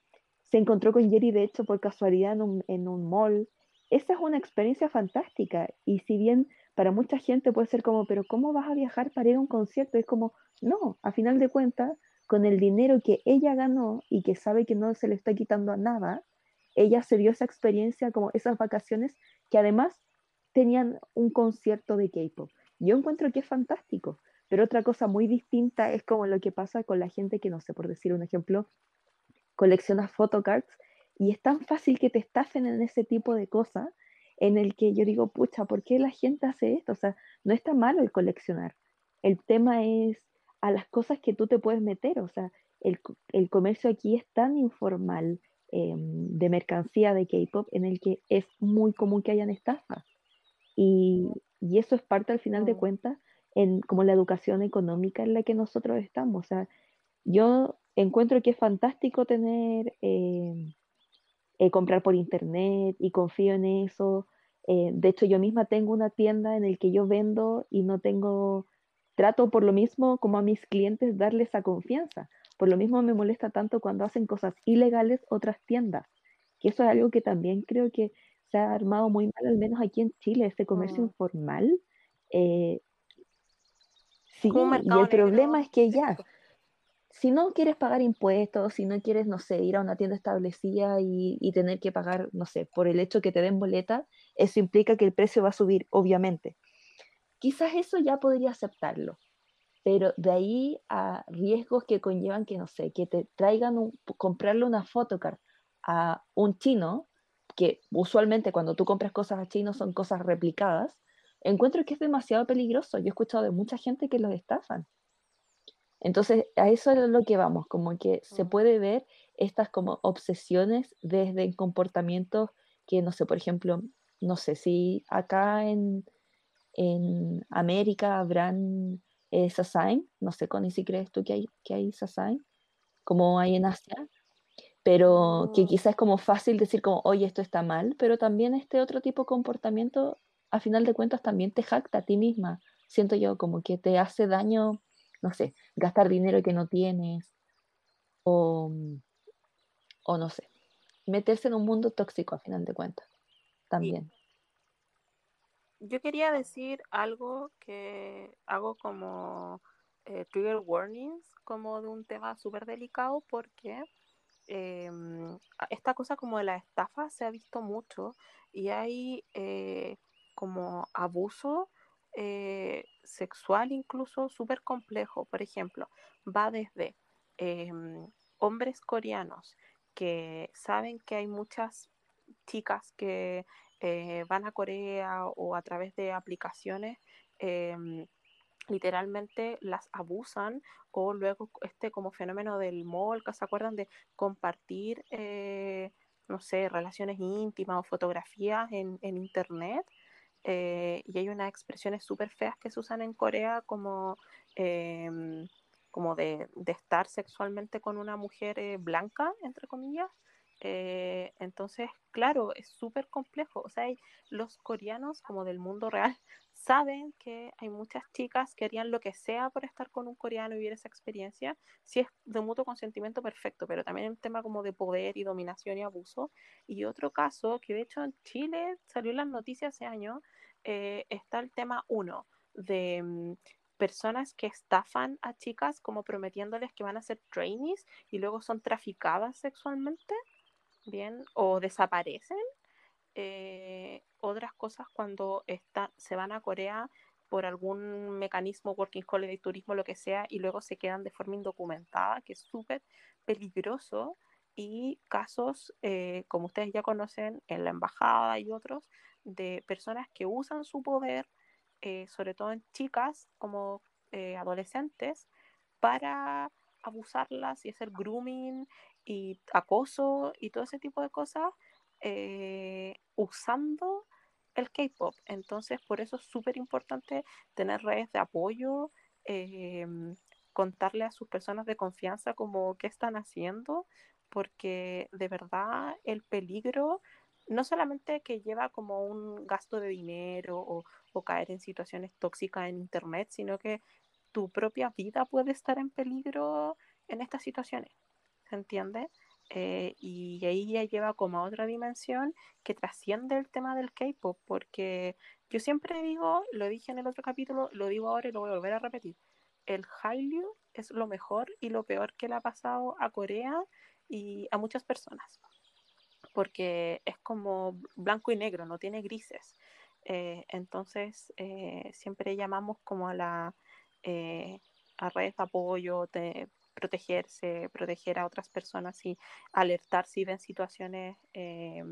se encontró con Jerry, de hecho, por casualidad en un, en un mall. Esa es una experiencia fantástica y si bien para mucha gente puede ser como, pero ¿cómo vas a viajar para ir a un concierto? Es como, no, a final de cuentas, con el dinero que ella ganó y que sabe que no se le está quitando a nada, ella se dio esa experiencia como esas vacaciones que además tenían un concierto de K-pop. Yo encuentro que es fantástico, pero otra cosa muy distinta es como lo que pasa con la gente que, no sé, por decir un ejemplo, colecciona photocards y es tan fácil que te estafen en ese tipo de cosas en el que yo digo, pucha, ¿por qué la gente hace esto? O sea, no está malo el coleccionar. El tema es a las cosas que tú te puedes meter. O sea, el, el comercio aquí es tan informal em, de mercancía de K-pop en el que es muy común que hayan estafas. Y, y eso es parte al final de cuentas en como la educación económica en la que nosotros estamos. O sea, yo encuentro que es fantástico tener, eh, eh, comprar por internet y confío en eso. Eh, de hecho, yo misma tengo una tienda en la que yo vendo y no tengo, trato por lo mismo como a mis clientes darles esa confianza. Por lo mismo me molesta tanto cuando hacen cosas ilegales otras tiendas, que eso es algo que también creo que se ha armado muy mal, al menos aquí en Chile, este comercio Mm. informal. eh, sí, y el problema es que ya, si no quieres pagar impuestos, si no quieres, no sé, ir a una tienda establecida y, y tener que pagar, no sé, por el hecho que te den boleta, eso implica que el precio va a subir, obviamente. Quizás eso ya podría aceptarlo, pero de ahí a riesgos que conllevan que, no sé, que te traigan un, comprarle una photocard a un chino, que usualmente cuando tú compras cosas a chinos son cosas replicadas, encuentro que es demasiado peligroso. Yo he escuchado de mucha gente que los estafan. Entonces, a eso es lo que vamos, como que se Mm. puede ver estas como obsesiones desde comportamientos que, no sé, por ejemplo, no sé si acá en, en América habrán eh, Sasain, no sé, Connie, si crees tú que hay, que hay Sasain, como hay en Asia, pero que Mm, quizás es como fácil decir como, oye, esto está mal, pero también este otro tipo de comportamiento, a final de cuentas, también te jacta a ti misma, siento yo, como que te hace daño, no sé, gastar dinero que no tienes, o, o no sé, meterse en un mundo tóxico, a final de cuentas, también. Yo quería decir algo que hago como eh, trigger warnings, como de un tema súper delicado, porque eh, esta cosa como de la estafa se ha visto mucho y hay eh, como abuso eh, sexual incluso súper complejo. Por ejemplo, va desde eh, hombres coreanos que saben que hay muchas chicas que eh, van a Corea o a través de aplicaciones eh, literalmente las abusan o luego este como fenómeno del que se acuerdan de compartir, eh, no sé, relaciones íntimas o fotografías en, en internet. Eh, y hay unas expresiones súper feas que se usan en Corea como, eh, como de, de, estar sexualmente con una mujer eh, blanca, entre comillas. Eh, entonces, claro, es súper complejo. O sea, los coreanos, como del mundo real, saben que hay muchas chicas que harían lo que sea por estar con un coreano y vivir esa experiencia, si es de mutuo consentimiento, perfecto, pero también es un tema como de poder y dominación y abuso. Y otro caso, que de hecho en Chile salió en las noticias hace años, eh, está el tema uno de um, personas que estafan a chicas como prometiéndoles que van a ser trainees y luego son traficadas sexualmente, bien, o desaparecen eh, otras cosas cuando está, se van a Corea por algún mecanismo, working holiday, turismo, lo que sea, y luego se quedan de forma indocumentada, que es súper peligroso, y casos, eh, como ustedes ya conocen, en la embajada y otros, de personas que usan su poder, eh, sobre todo en chicas como eh, adolescentes, para abusarlas y hacer grooming y acoso y todo ese tipo de cosas eh, usando el K-pop. Entonces, por eso es súper importante tener redes de apoyo, eh, contarle a sus personas de confianza como qué están haciendo, porque de verdad el peligro no solamente que lleva como un gasto de dinero o, o caer en situaciones tóxicas en Internet, sino que tu propia vida puede estar en peligro en estas situaciones. ¿Se entiende? Eh, y ahí ya lleva como a otra dimensión que trasciende el tema del K-pop, porque yo siempre digo, lo dije en el otro capítulo, lo digo ahora y lo voy a volver a repetir, el Hallyu es lo mejor y lo peor que le ha pasado a Corea y a muchas personas, porque es como blanco y negro, no tiene grises. Eh, entonces, eh, siempre llamamos como a la eh, a redes de apoyo, de protegerse, proteger a otras personas y alertar si ven situaciones eh,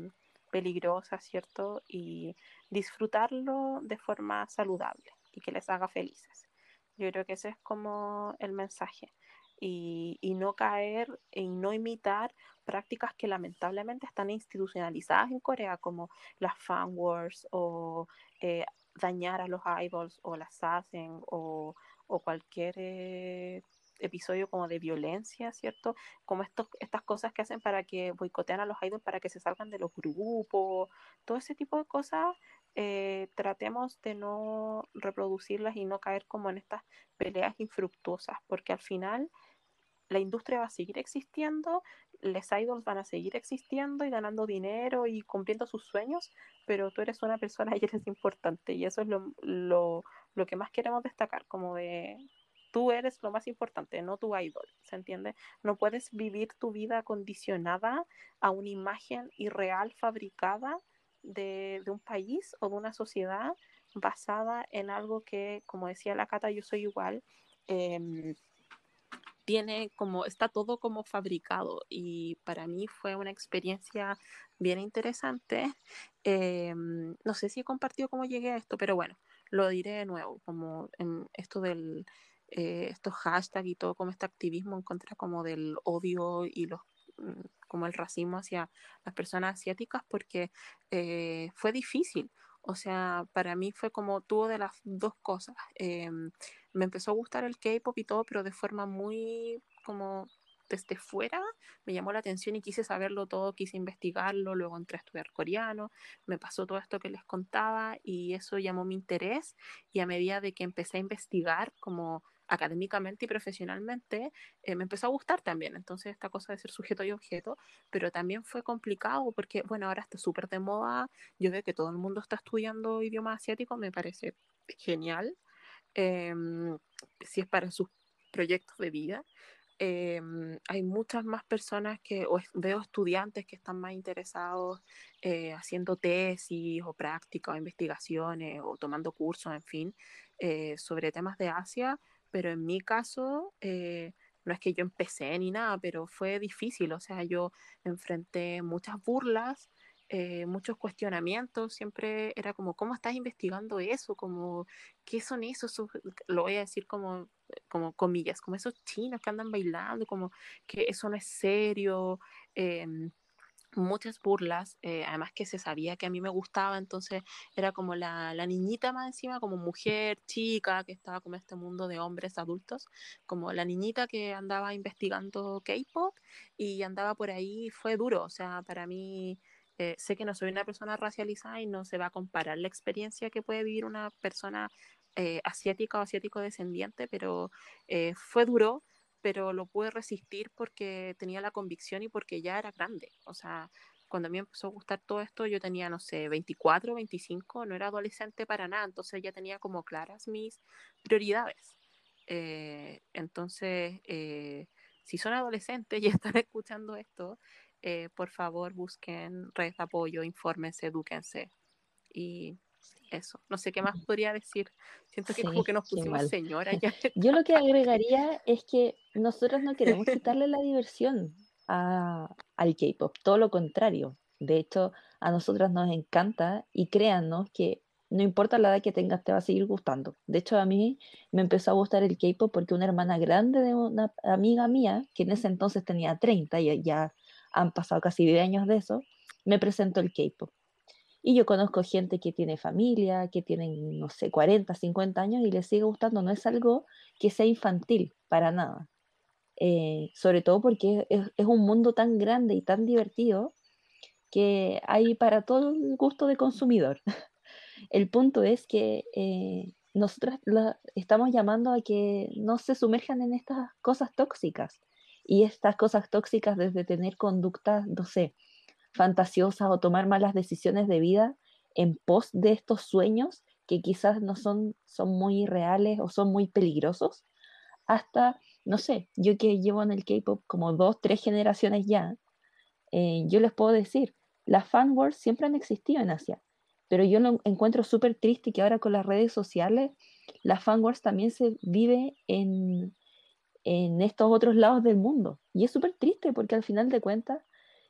peligrosas, ¿cierto? Y disfrutarlo de forma saludable y que les haga felices. Yo creo que ese es como el mensaje. Y, y, no caer y no imitar prácticas que lamentablemente están institucionalizadas en Corea, como las fan wars o eh, dañar a los idols o las hacen o, o cualquier eh, episodio como de violencia, ¿cierto? Como estos, estas cosas que hacen para que boicotean a los idols para que se salgan de los grupos, todo ese tipo de cosas, eh, tratemos de no reproducirlas y no caer como en estas peleas infructuosas, porque al final la industria va a seguir existiendo les idols van a seguir existiendo y ganando dinero y cumpliendo sus sueños, pero tú eres una persona y eres importante y eso es lo, lo, lo que más queremos destacar, como de tú eres lo más importante, no tu idol, ¿se entiende? No puedes vivir tu vida condicionada a una imagen irreal fabricada de, de un país o de una sociedad basada en algo que, como decía la Cata, yo soy igual. Eh, tiene como, está todo como fabricado y para mí fue una experiencia bien interesante. Eh, no sé si he compartido cómo llegué a esto, pero bueno, lo diré de nuevo, como en esto del, eh, estos hashtags y todo como este activismo en contra como del odio y los mm, como el racismo hacia las personas asiáticas porque eh, fue difícil. O sea, para mí fue como tuvo de las dos cosas. Em, me empezó a gustar el K-pop y todo, pero de forma muy como desde fuera me llamó la atención y quise saberlo todo, quise investigarlo, luego entré a estudiar coreano, me pasó todo esto que les contaba y eso llamó mi interés y a medida de que empecé a investigar como académicamente y profesionalmente, eh, me empezó a gustar también. Entonces, esta cosa de ser sujeto y objeto, pero también fue complicado porque, bueno, ahora está súper de moda. Yo veo que todo el mundo está estudiando idioma asiático, me parece genial. Em, si es para sus proyectos de vida. Em, hay muchas más personas que, o veo estudiantes que están más interesados eh, haciendo tesis o prácticas o investigaciones o tomando cursos, en fin, eh, sobre temas de Asia pero en mi caso, eh, no es que yo empecé ni nada, pero fue difícil, o sea, yo enfrenté muchas burlas, eh, muchos cuestionamientos, siempre era como, ¿cómo estás investigando eso? Como, ¿qué son esos? Lo voy a decir como, como comillas, como esos chinos que andan bailando, como que eso no es serio. Em, muchas burlas, eh, además que se sabía que a mí me gustaba, entonces era como la, la, niñita más encima, como mujer, chica, que estaba como este mundo de hombres adultos, como la niñita que andaba investigando K-Pop y andaba por ahí, fue duro, o sea, para mí... Eh, sé que no soy una persona racializada y no se va a comparar la experiencia que puede vivir una persona eh, asiática o asiático descendiente, pero fue duro, pero lo pude resistir porque tenía la convicción y porque ya era grande. O sea, cuando a mí empezó a gustar todo esto, yo tenía, no sé, 24, 25, no era adolescente para nada, entonces ya tenía como claras mis prioridades. Eh, entonces, eh, si son adolescentes y están escuchando esto, eh, por favor busquen redes de apoyo, infórmense, edúquense. Y eso. No sé qué más podría decir. Siento que como que nos pusimos señora ya. Yo lo que agregaría es que nosotros no queremos quitarle la diversión a, al K-pop, todo lo contrario. De hecho, a nosotras nos encanta y créannos que no importa la edad que tengas, te va a seguir gustando. De hecho, a mí me empezó a gustar el K-pop porque una hermana grande de una amiga mía, que en ese entonces tenía 30 y ya han pasado casi 10 años de eso, me presentó el K-pop. Y yo conozco gente que tiene familia, que tienen, no sé, 40, 50 años y les sigue gustando. No es algo que sea infantil, para nada. Eh, sobre todo porque es, un mundo tan grande y tan divertido que hay para todo el gusto de consumidor. el punto es que eh, nosotros estamos llamando a que no se sumerjan en estas cosas tóxicas. Y estas cosas tóxicas desde tener conductas, no sé, fantasiosas o tomar malas decisiones de vida en pos de estos sueños que quizás no son, son muy reales o son muy peligrosos, hasta, no sé, yo que llevo en el K-Pop como dos, tres generaciones ya, eh, yo les puedo decir, las fan wars siempre han existido en Asia, pero yo lo encuentro súper triste que ahora con las redes sociales, las fan wars también se vive en, en estos otros lados del mundo. Y es súper triste porque al final de cuentas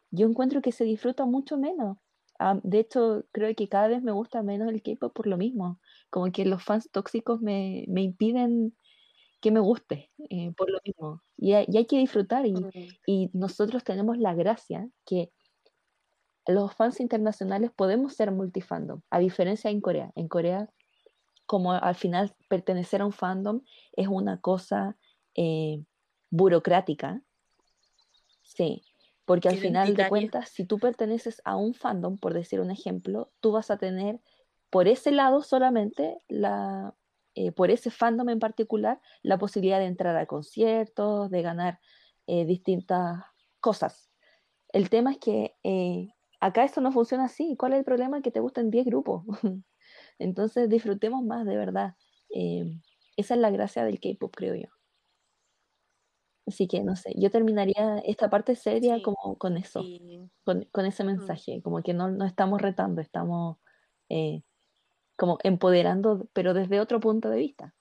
yo encuentro que se disfruta mucho menos. Ah, de hecho, creo que cada vez me gusta menos el K-pop por lo mismo. Como que los fans tóxicos me, me impiden que me guste eh, por lo mismo. Y, hay que disfrutar. Y, mm. y, nosotros tenemos la gracia que los fans internacionales podemos ser multifandom, a diferencia en Corea. En Corea, como al final pertenecer a un fandom es una cosa eh, burocrática. Sí, porque al final de cuentas, si tú perteneces a un fandom, por decir un ejemplo, tú vas a tener por ese lado solamente, la, eh, por ese fandom en particular, la posibilidad de entrar a conciertos, de ganar eh, distintas cosas. El tema es que eh, acá esto no funciona así. ¿Cuál es el problema? Que te gustan 10 grupos. Entonces disfrutemos más, de verdad. Esa es la gracia del K-pop, creo yo. Así que no sé, yo terminaría esta parte seria Sí, como con eso, con, con ese mensaje, como que no, no estamos retando, estamos eh, como empoderando, pero desde otro punto de vista.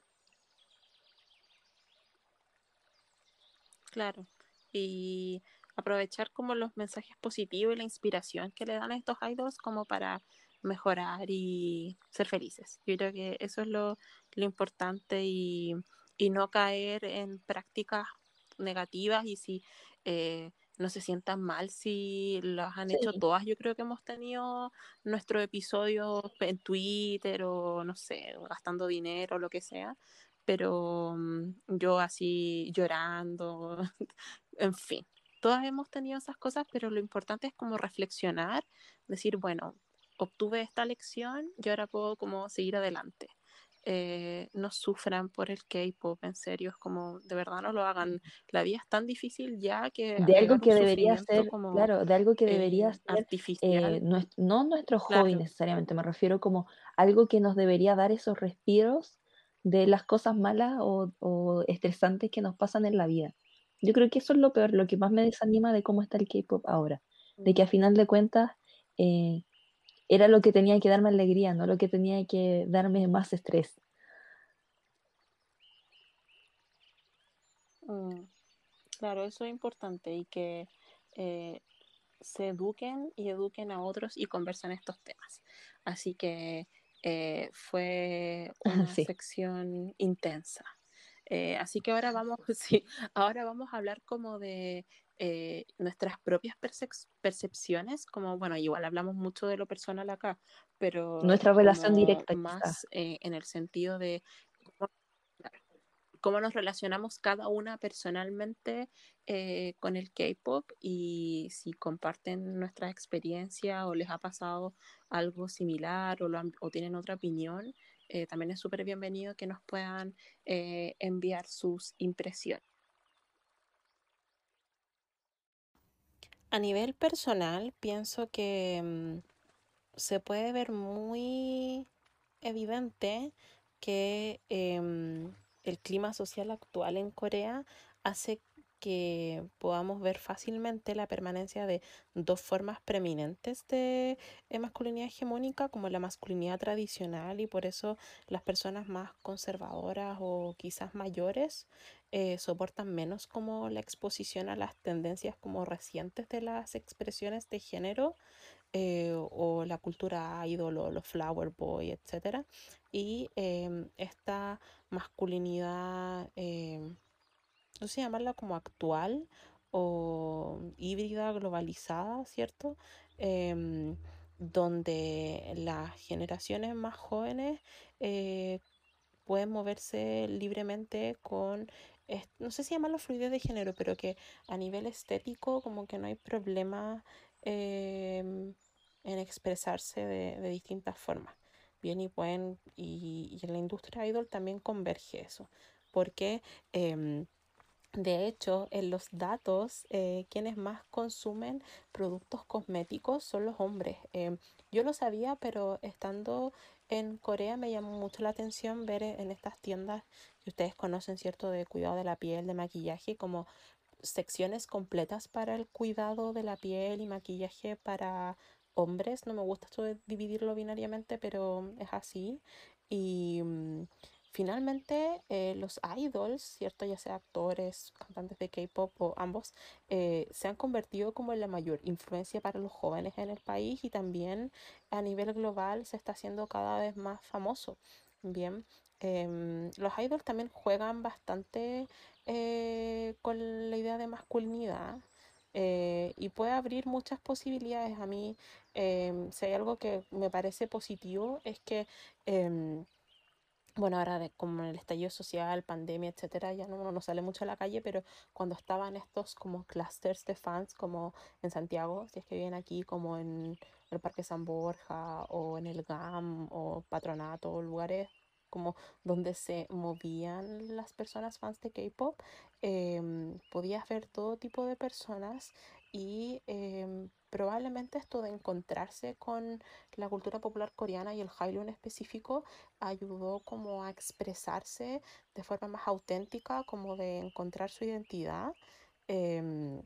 claro. Y aprovechar como los mensajes positivos y la inspiración que le dan a estos idols como para mejorar y ser felices. Yo creo que eso es lo, lo importante y, y no caer en prácticas negativas y si eh, no se sientan mal si las han hecho todas. Yo creo que hemos tenido nuestro episodio en Twitter o no sé, gastando dinero o lo que sea, pero um, yo así llorando, en fin. Todas hemos tenido esas cosas, pero lo importante es como reflexionar, decir, bueno, obtuve esta lección y ahora puedo como seguir adelante. Eh, no sufran por el K-pop, en serio, es como de verdad no lo hagan. La vida es tan difícil ya que de algo que debería ser, como claro, de algo que debería eh, ser, eh, artificial, nues- no nuestro hobby claro. necesariamente, me refiero como algo que nos debería dar esos respiros de las cosas malas o, o estresantes que nos pasan en la vida. Yo creo que eso es lo peor, lo que más me desanima de cómo está el K-pop ahora, de que a final de cuentas eh, era lo que tenía que darme alegría, no lo que tenía que darme más estrés. Mm, claro, eso es importante y que eh, se eduquen y eduquen a otros y conversen estos temas. Así que eh, fue una Sí, sección intensa. Eh, así que ahora vamos, sí, ahora vamos a hablar como de eh, nuestras propias percep- percepciones, como, bueno, igual hablamos mucho de lo personal acá, pero nuestra relación directa más eh, en el sentido de cómo cómo nos relacionamos cada una personalmente eh, con el K-pop y si comparten nuestra experiencia o les ha pasado algo similar o, lo han- o tienen otra opinión, también es súper bienvenido que nos puedan enviar sus impresiones. A nivel personal, pienso que mm, se puede ver muy evidente que em, el clima social actual en Corea hace que podamos ver fácilmente la permanencia de dos formas preeminentes de eh, masculinidad hegemónica, como la masculinidad tradicional, y por eso las personas más conservadoras o quizás mayores eh, soportan menos como la exposición a las tendencias como recientes de las expresiones de género eh, o la cultura idol o los flower boy, etcétera. Y em, esta masculinidad, em, no sé llamarla como actual o híbrida, globalizada, ¿cierto? Em, donde las generaciones más jóvenes eh, pueden moverse libremente con, no sé si llamarlo fluidez de género, pero que a nivel estético como que no hay problema em, en expresarse de, de distintas formas. Bien, y pueden, y, y en la industria idol también converge eso, porque em, de hecho, en los datos, eh, quienes más consumen productos cosméticos son los hombres. Em, yo lo sabía, pero estando en Corea me llamó mucho la atención ver e- en estas tiendas que ustedes conocen, ¿cierto?, de cuidado de la piel, de maquillaje, como secciones completas para el cuidado de la piel y maquillaje para hombres. No me gusta esto de dividirlo binariamente, pero es así. Y mm, finalmente eh, los idols, ¿cierto? Ya sea actores, cantantes de K-pop o ambos, eh, se han convertido como en la mayor influencia para los jóvenes en el país y también a nivel global se está haciendo cada vez más famoso. Bien, em, los idols también juegan bastante eh, con la idea de masculinidad eh, y puede abrir muchas posibilidades. A mí, em, si hay algo que me parece positivo, es que, em, bueno, ahora de, como el estallido social, pandemia, etcétera, ya no, no sale mucho a la calle, pero cuando estaban estos como clusters de fans, como en Santiago, si es que vienen aquí, como en el Parque San Borja o en el GAM o Patronato, lugares como donde se movían las personas fans de K-pop, em, podías ver todo tipo de personas y em, probablemente esto de encontrarse con la cultura popular coreana y el Hallyu en específico ayudó como a expresarse de forma más auténtica, como de encontrar su identidad. Em,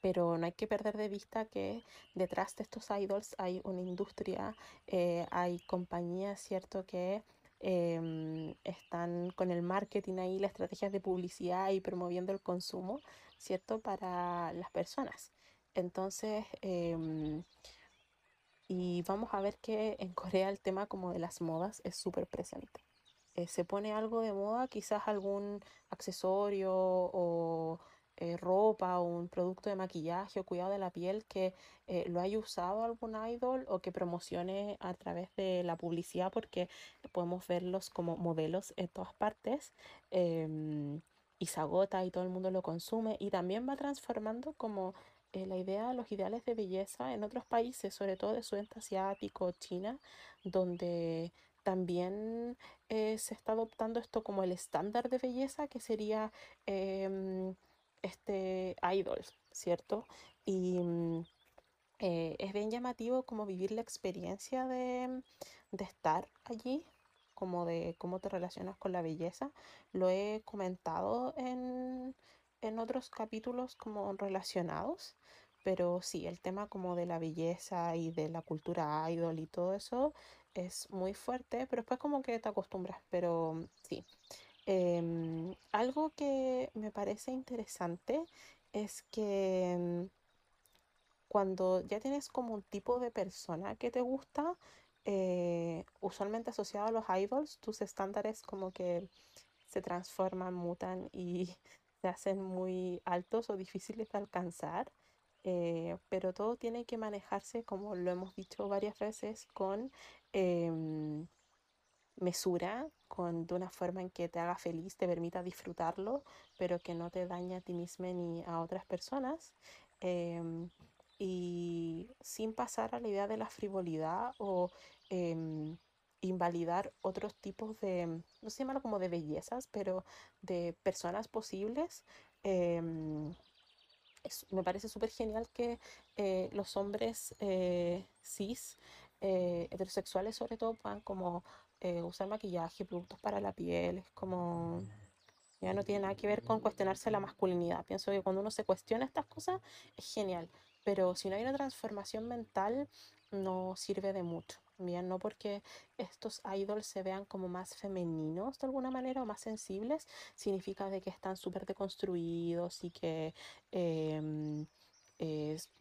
pero no hay que perder de vista que detrás de estos idols hay una industria, eh, hay compañías, ¿cierto? Que em, están con el marketing ahí, las estrategias de publicidad y promoviendo el consumo, ¿cierto? Para las personas. Entonces, em, y vamos a ver que en Corea el tema como de las modas es súper presente. Eh, se pone algo de moda, quizás algún accesorio o eh, ropa o un producto de maquillaje o cuidado de la piel que eh, lo haya usado algún idol o que promocione a través de la publicidad porque podemos verlos como modelos en todas partes em, y se agota y todo el mundo lo consume y también va transformando como eh, la idea, los ideales de belleza en otros países, sobre todo de sudeste asiático, China, donde también se está adoptando esto como el estándar de belleza que sería em, este, idols, ¿cierto? Y mm, eh, es bien llamativo como vivir la experiencia de, de estar allí, como de cómo te relacionas con la belleza. Lo he comentado en, en otros capítulos como relacionados, pero sí, el tema como de la belleza y de la cultura idol y todo eso es muy fuerte, pero después como que te acostumbras, pero sí. Em, algo que me parece interesante es que em, cuando ya tienes como un tipo de persona que te gusta, eh, usualmente asociado a los idols, tus estándares como que se transforman, mutan y se hacen muy altos o difíciles de alcanzar. Eh, pero todo tiene que manejarse, como lo hemos dicho varias veces, con em, mesura, con, de una forma en que te haga feliz, te permita disfrutarlo, pero que no te dañe a ti mismo ni a otras personas. Em, y sin pasar a la idea de la frivolidad o em, invalidar otros tipos de, no sé llamarlo como de bellezas, pero de personas posibles. Em, me parece súper genial que eh, los hombres eh, cis, eh, heterosexuales sobre todo, puedan como eh, usar maquillaje, productos para la piel, es como, ya no tiene nada que ver con cuestionarse la masculinidad. Pienso que cuando uno se cuestiona estas cosas es genial, pero si no hay una transformación mental no sirve de mucho. Bien, no porque estos idols se vean como más femeninos de alguna manera o más sensibles, significa de que están súper deconstruidos y que em,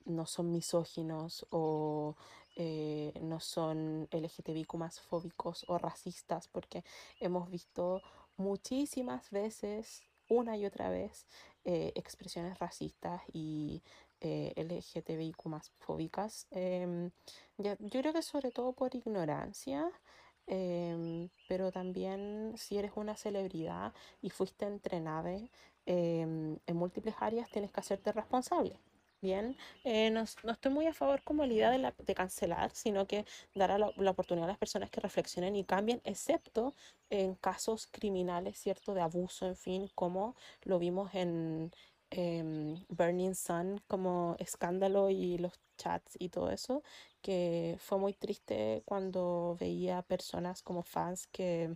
no son misóginos o eh, no son LGTBIQ más fóbicos o racistas, porque hemos visto muchísimas veces, una y otra vez, eh, expresiones racistas y eh, LGTBIQ más fóbicas. Em, yo creo que sobre todo por ignorancia. Em, pero también si eres una celebridad y fuiste entrenada em, en múltiples áreas, tienes que hacerte responsable. Bien, eh, no, estoy muy a favor como la idea de, de cancelar, sino que dará la, la, oportunidad a las personas que reflexionen y cambien, excepto en casos criminales, ¿cierto? De abuso, en fin, como lo vimos en Burning Sun, como escándalo y los chats y todo eso, que fue muy triste cuando veía personas como fans que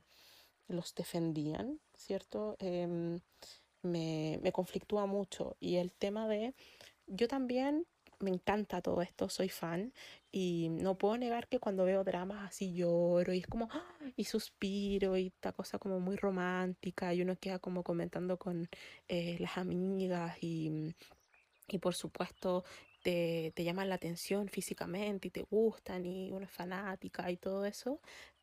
los defendían, ¿cierto? Em, me, me conflictúa mucho y el tema de yo también me encanta todo esto, soy fan y no puedo negar que cuando veo dramas así lloro y es como y suspiro y esta cosa como muy romántica y uno queda como comentando con eh, las amigas y, y por supuesto te, te, llaman la atención físicamente y te gustan y uno es fanática y todo eso,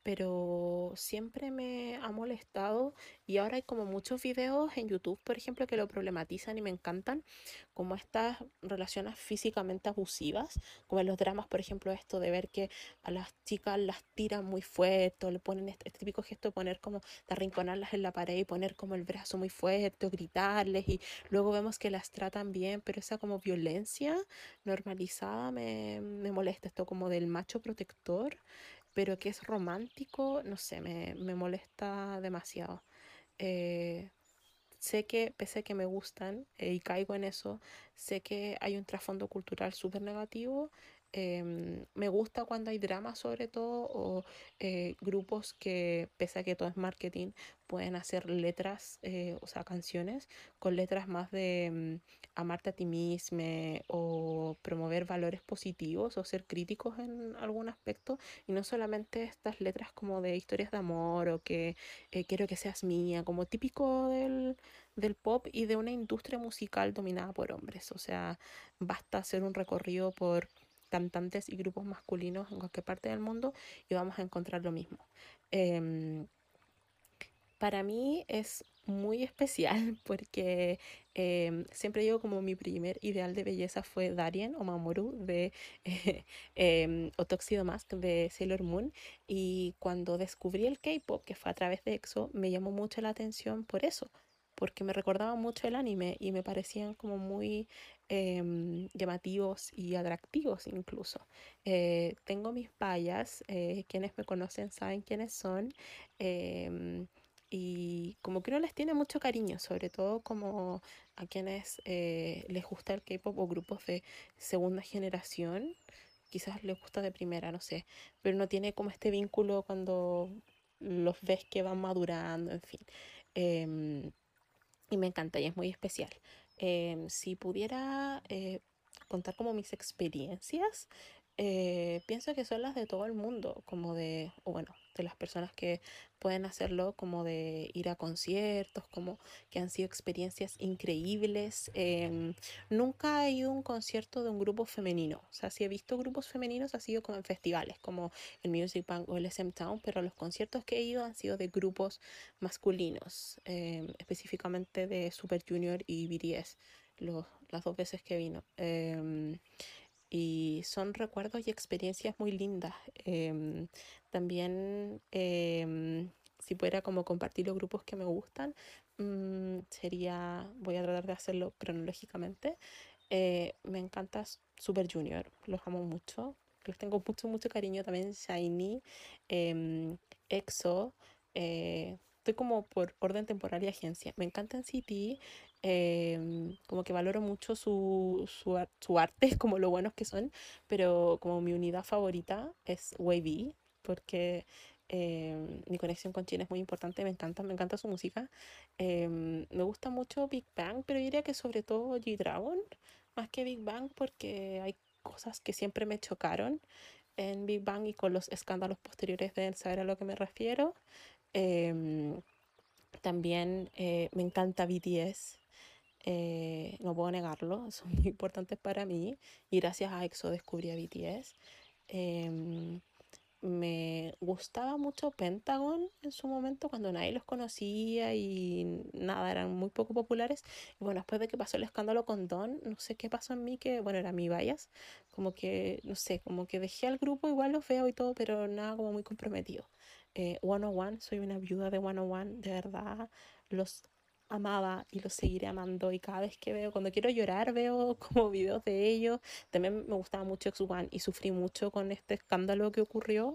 pero siempre me ha molestado y ahora hay como muchos videos en YouTube, por ejemplo, que lo problematizan y me encantan, como estas relaciones físicamente abusivas, como en los dramas, por ejemplo, esto de ver que a las chicas las tiran muy fuerte, le ponen este, típico gesto de poner como, de arrinconarlas en la pared y poner como el brazo muy fuerte gritarles y luego vemos que las tratan bien, pero esa como violencia normalizada me, me molesta, esto como del macho protector pero que es romántico, no sé, me, me molesta demasiado. Eh, sé que, pese a que me gustan eh, y caigo en eso, sé que hay un trasfondo cultural súper negativo Em, me gusta cuando hay drama sobre todo o eh, grupos que, pese a que todo es marketing, pueden hacer letras, eh, o sea, canciones con letras más de mm, amarte a ti mismo o promover valores positivos o ser críticos en algún aspecto y no solamente estas letras como de historias de amor o que eh, quiero que seas mía, como típico del, del pop y de una industria musical dominada por hombres. O sea, basta hacer un recorrido por cantantes y grupos masculinos en cualquier parte del mundo y vamos a encontrar lo mismo. Em, para mí es muy especial porque em, siempre digo como mi primer ideal de belleza fue Darien o Mamoru de eh, Otoxido Mask de Sailor Moon y cuando descubrí el K-pop que fue a través de EXO me llamó mucho la atención por eso porque me recordaba mucho el anime y me parecían como muy em, llamativos y atractivos incluso. Eh, tengo mis payas, eh, quienes me conocen saben quiénes son. Em, y como que uno les tiene mucho cariño, sobre todo como a quienes eh, les gusta el K-pop o grupos de segunda generación, quizás les gusta de primera, no sé, pero no tiene como este vínculo cuando los ves que van madurando, en fin. Em, y me encanta y es muy especial. Em, si pudiera eh, contar como mis experiencias, eh, pienso que son las de todo el mundo, como de, o bueno, de las personas que pueden hacerlo, como de ir a conciertos, como que han sido experiencias increíbles. Em, nunca he ido a un concierto de un grupo femenino, o sea, si he visto grupos femeninos ha sido como en festivales, como el Music Bank o el SM Town, pero los conciertos que he ido han sido de grupos masculinos, em, específicamente de Super Junior y BTS, las dos veces que vino. Em, y son recuerdos y experiencias muy lindas. Em, también, em, si pudiera como compartir los grupos que me gustan, mm, sería, voy a tratar de hacerlo cronológicamente. Eh, me encanta Super Junior, los amo mucho, les tengo mucho, mucho cariño también. Shiny, em, EXO, eh, estoy como por orden temporal y agencia. Me encanta NCT, Em, como que valoro mucho su, su, su, arte, como lo buenos que son, pero como mi unidad favorita es Wavy, porque em, mi conexión con China es muy importante, me encanta, me encanta su música. Em, me gusta mucho Big Bang, pero diría que sobre todo G-Dragon, más que Big Bang, porque hay cosas que siempre me chocaron en Big Bang y con los escándalos posteriores de saber a lo que me refiero. también eh, me encanta BTS. Eh, no puedo negarlo, son muy importantes para mí y gracias a EXO descubrí a BTS. Em, me gustaba mucho Pentagon en su momento cuando nadie los conocía y nada, eran muy poco populares. Y bueno, después de que pasó el escándalo con Don, no sé qué pasó en mí, que bueno, era mi bias, como que, no sé, como que dejé al grupo, igual los veo y todo, pero nada como muy comprometido. Eh, 101, soy una viuda de 101, de verdad, los amaba y los seguiré amando y cada vez que veo, cuando quiero llorar, veo como videos de ellos. También me gustaba mucho X1 y sufrí mucho con este escándalo que ocurrió.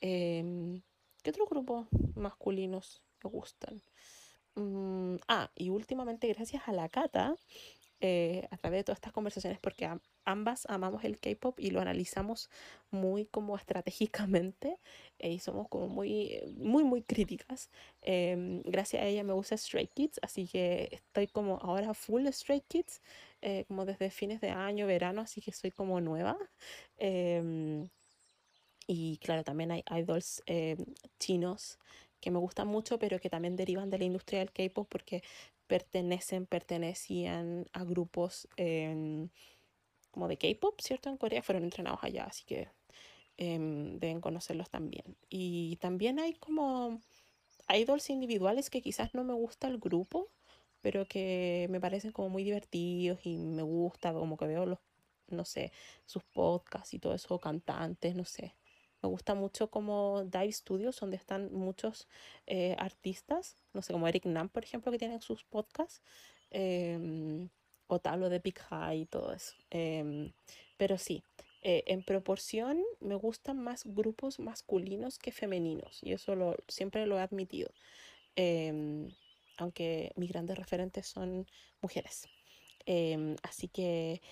Em, ¿Qué otros grupos masculinos me gustan? Mm, ah, y últimamente gracias a la Cata, eh, a través de todas estas conversaciones, porque ambas amamos el K-pop y lo analizamos muy como estratégicamente eh, y somos como muy, muy, muy críticas. Em, gracias a ella me gusta Stray Kids, así que estoy como ahora full Stray Kids, eh, como desde fines de año, verano, así que soy como nueva. Em, y claro, también hay idols em, chinos que me gustan mucho, pero que también derivan de la industria del K-pop porque pertenecen, pertenecían a grupos como de K-pop, ¿cierto? En Corea fueron entrenados allá, así que em, deben conocerlos también. Y también hay como idols individuales que quizás no me gusta el grupo, pero que me parecen como muy divertidos y me gusta, como que veo los, no sé, sus podcasts y todo eso, cantantes, no sé. Me gusta mucho como Dive Studios, donde están muchos eh, artistas, no sé, como Eric Nam, por ejemplo, que tienen sus podcasts, em, o Tablo de Big High y todo eso. Em, pero sí, eh, en proporción me gustan más grupos masculinos que femeninos, y eso lo, siempre lo he admitido. Em, aunque mis grandes referentes son mujeres. Así que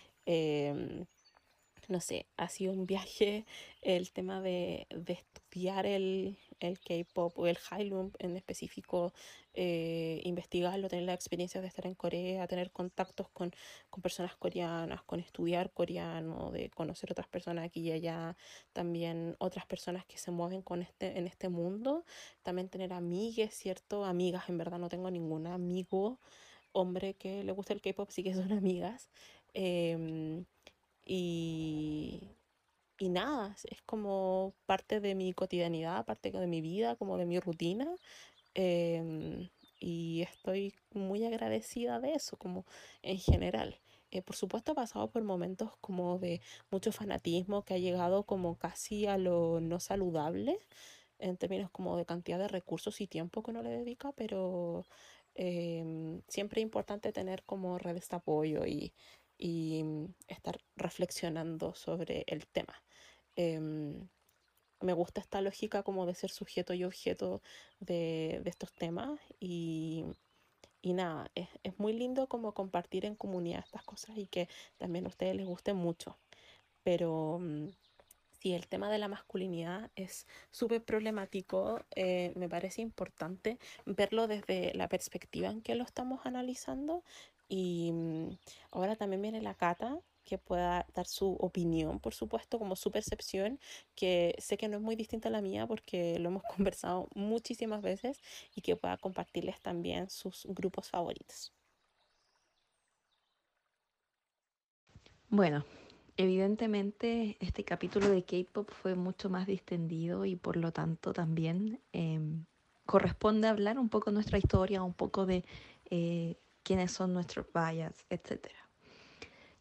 no sé, ha sido un viaje el tema de, estudiar el, el K-pop o el High en específico, eh, investigarlo, tener la experiencia de estar en Corea, tener contactos con, con, personas coreanas, con estudiar coreano, de conocer otras personas aquí y allá, también otras personas que se mueven con este, en este mundo, también tener amigas, ¿cierto? Amigas, en verdad no tengo ningún amigo hombre que le guste el K-pop, sí que son amigas. Em, y, y nada, es como parte de mi cotidianidad, parte de mi vida, como de mi rutina. Em, y estoy muy agradecida de eso, como en general. Eh, por supuesto, he pasado por momentos como de mucho fanatismo que ha llegado como casi a lo no saludable, en términos como de cantidad de recursos y tiempo que uno le dedica, pero em, siempre es importante tener como redes de apoyo y, y mm, estar reflexionando sobre el tema. Em, me gusta esta lógica como de ser sujeto y objeto de, estos temas y, nada, es, es, muy lindo como compartir en comunidad estas cosas y que también a ustedes les guste mucho. Pero mm, si el tema de la masculinidad es súper problemático, eh, me parece importante verlo desde la perspectiva en que lo estamos analizando y mm, ahora también viene la Cata, que pueda dar su opinión, por supuesto, como su percepción, que sé que no es muy distinta a la mía porque lo hemos conversado muchísimas veces y que pueda compartirles también sus grupos favoritos. Bueno, evidentemente este capítulo de K-Pop fue mucho más distendido y por lo tanto también em, corresponde hablar un poco de nuestra historia, un poco de eh, quiénes son nuestros bias, etc.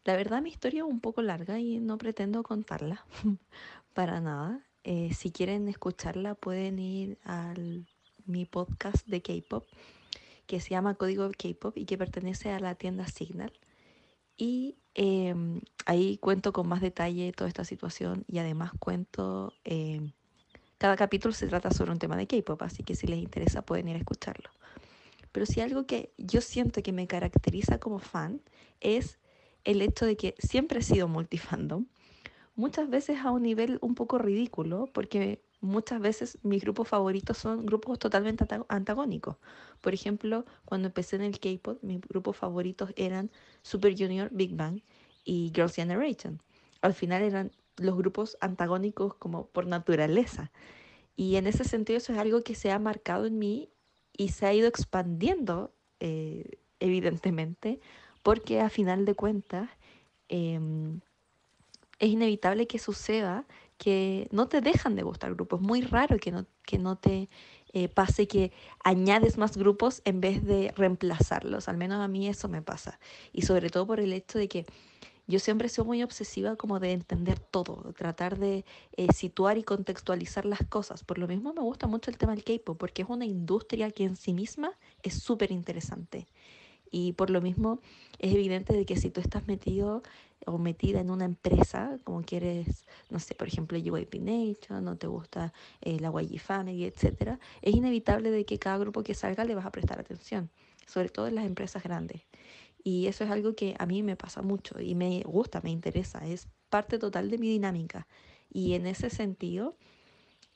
La verdad mi historia es un poco larga y no pretendo contarla para nada. Eh, si quieren escucharla pueden ir a mi podcast de K-Pop que se llama Código K-Pop y que pertenece a la tienda Signal. Y em, ahí cuento con más detalle toda esta situación y además cuento, em, cada capítulo se trata sobre un tema de K-Pop, así que si les interesa pueden ir a escucharlo. Pero si algo que yo siento que me caracteriza como fan es el hecho de que siempre he sido multifandom, muchas veces a un nivel un poco ridículo, porque muchas veces mis grupos favoritos son grupos totalmente antagónicos. Por ejemplo, cuando empecé en el K-pop, mis grupos favoritos eran Super Junior, Big Bang y Girls' Generation. Al final eran los grupos antagónicos como por naturaleza. Y en ese sentido eso es algo que se ha marcado en mí y se ha ido expandiendo, eh, evidentemente, porque a final de cuentas em, es inevitable que suceda que no te dejan de gustar grupos. Es muy raro que no, que no te eh, pase que añades más grupos en vez de reemplazarlos. Al menos a mí eso me pasa. Y sobre todo por el hecho de que yo siempre he sido muy obsesiva como de entender todo, tratar de eh, situar y contextualizar las cosas. Por lo mismo me gusta mucho el tema del K-pop, porque es una industria que en sí misma es súper interesante. Y por lo mismo es evidente de que si tú estás metido o metida en una empresa, como quieres, no sé, por ejemplo, JYP Nation, no te gusta eh, la YG Family, etc., es inevitable de que cada grupo que salga le vas a prestar atención, sobre todo en las empresas grandes. Y eso es algo que a mí me pasa mucho y me gusta, me interesa, es parte total de mi dinámica. Y en ese sentido,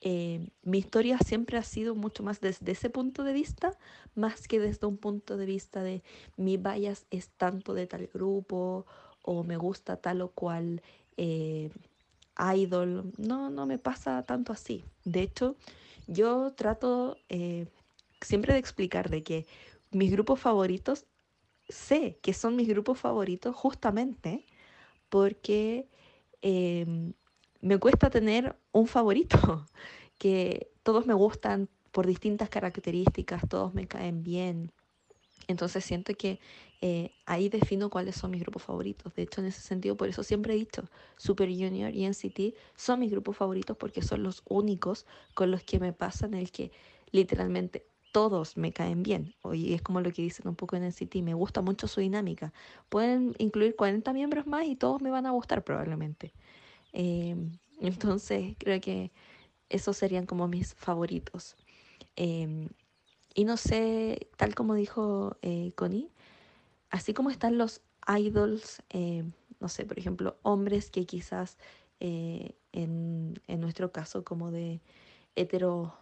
eh, mi historia siempre ha sido mucho más desde ese punto de vista, más que desde un punto de vista de mi bias es tanto de tal grupo o me gusta tal o cual eh, idol. No, no me pasa tanto así. De hecho, yo trato eh, siempre de explicar de que mis grupos favoritos sé que son mis grupos favoritos justamente porque em, me cuesta tener un favorito, que todos me gustan por distintas características, todos me caen bien. Entonces siento que eh, ahí defino cuáles son mis grupos favoritos. De hecho, en ese sentido, por eso siempre he dicho, Super Junior y NCT son mis grupos favoritos porque son los únicos con los que me pasan el que literalmente todos me caen bien. Y es como lo que dicen un poco en el City, me gusta mucho su dinámica. Pueden incluir 40 miembros más y todos me van a gustar probablemente. Em, entonces, creo que esos serían como mis favoritos. Em, Y no sé, tal como dijo eh, Connie, así como están los idols, eh, no sé, por ejemplo, hombres que quizás eh, en, en, nuestro caso como de hetero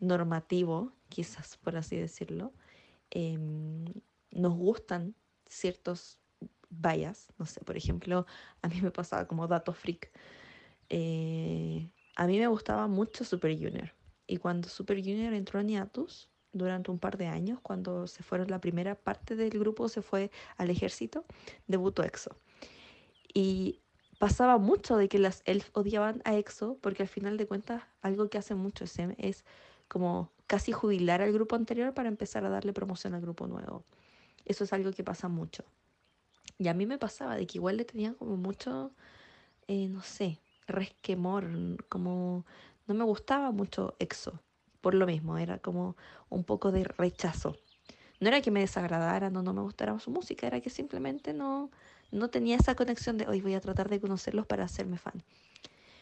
normativo, quizás por así decirlo, em, nos gustan ciertos vallas, no sé, por ejemplo, a mí me pasaba como dato freak. a mí me gustaba mucho Super Junior y cuando Super Junior entró en hiatus durante un par de años, cuando se fueron la primera parte del grupo, se fue al ejército, debutó EXO. Y pasaba mucho de que las ELF odiaban a EXO, porque al final de cuentas algo que hace mucho SM es como casi jubilar al grupo anterior para empezar a darle promoción al grupo nuevo. Eso es algo que pasa mucho. Y a mí me pasaba de que igual le tenía como mucho, eh, no sé, resquemor, como no me gustaba mucho EXO, por lo mismo, era como un poco de rechazo. No era que me desagradara, no, no me gustara su música, era que simplemente no, no tenía esa conexión de hoy voy a tratar de conocerlos para hacerme fan.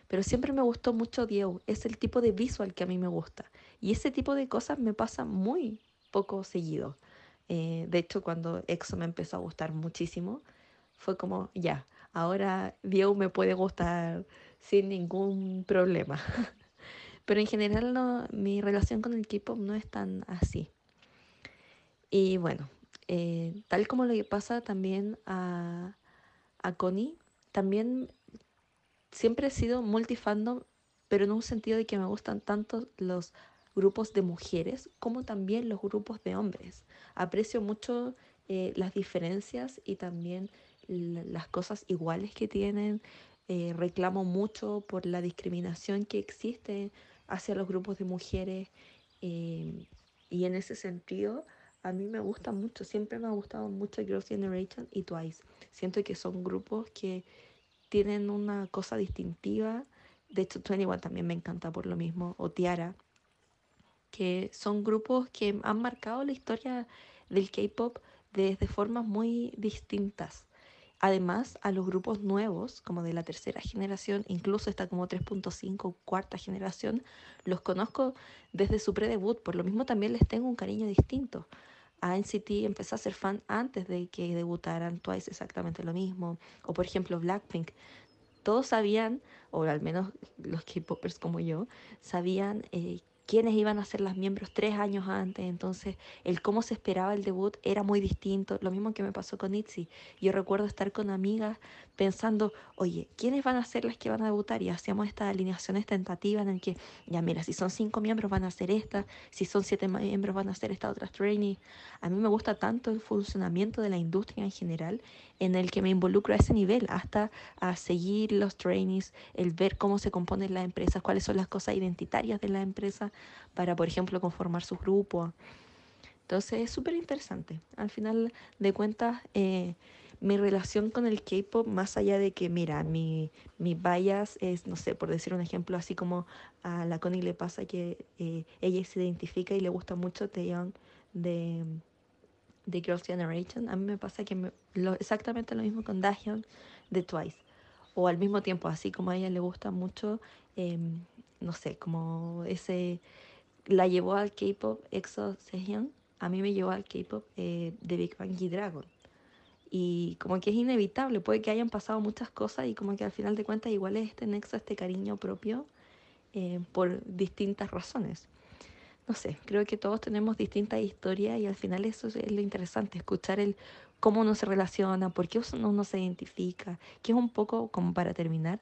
Pero siempre me gustó mucho Diego, es el tipo de visual que a mí me gusta. Y ese tipo de cosas me pasa muy poco seguido. Eh, de hecho, cuando EXO me empezó a gustar muchísimo, fue como, ya, ahora Diego me puede gustar sin ningún problema. Pero en general no, mi relación con el K-pop no es tan así. Y bueno, eh, tal como le pasa también a, a Connie, también siempre he sido multifandom, pero en un sentido de que me gustan tanto los grupos de mujeres como también los grupos de hombres. Aprecio mucho eh, las diferencias y también las cosas iguales que tienen. Eh, reclamo mucho por la discriminación que existe hacia los grupos de mujeres eh, y en ese sentido a mí me gusta mucho, siempre me ha gustado mucho Girls' Generation y Twice. Siento que son grupos que tienen una cosa distintiva. De hecho, 21 también me encanta por lo mismo, o Tiara, que son grupos que han marcado la historia del K-pop desde formas muy distintas. Además, a los grupos nuevos, como de la tercera generación, incluso está como 3.5, cuarta generación, los conozco desde su pre-debut, por lo mismo también les tengo un cariño distinto. A NCT empecé a ser fan antes de que debutaran Twice exactamente lo mismo, o por ejemplo Blackpink. Todos sabían, o al menos los K-popers como yo, sabían eh, quiénes iban a ser las miembros tres años antes, entonces el cómo se esperaba el debut era muy distinto, lo mismo que me pasó con ITZY. Yo recuerdo estar con amigas pensando, oye, ¿quiénes van a ser las que van a debutar? Y hacíamos estas alineaciones tentativas en el que, ya mira, si son cinco miembros van a ser esta, si son siete miembros van a ser esta otra training. A mí me gusta tanto el funcionamiento de la industria en general en el que me involucro a ese nivel, hasta a seguir los trainees, el ver cómo se componen las empresas, cuáles son las cosas identitarias de la empresa para, por ejemplo, conformar su grupo. Entonces es súper interesante. Al final de cuentas, eh, mi relación con el K-pop, más allá de que, mira, mi, mi bias es, no sé, por decir un ejemplo, así como a la Connie le pasa que eh, ella se identifica y le gusta mucho Taeyong de de Girls' Generation, a mí me pasa que lo, exactamente lo mismo con Dahyun de Twice. O al mismo tiempo, así como a ella le gusta mucho, em, no sé, como ese, la llevó al K-pop EXO Sejong, a mí me llevó al K-pop eh, de Big Bang G-Dragon. Y como que es inevitable, puede que hayan pasado muchas cosas y como que al final de cuentas igual es este nexo, este cariño propio eh, por distintas razones no sé, creo que todos tenemos distintas historias y al final eso es lo interesante, escuchar el cómo uno se relaciona, por qué uno se identifica, que es un poco como para terminar,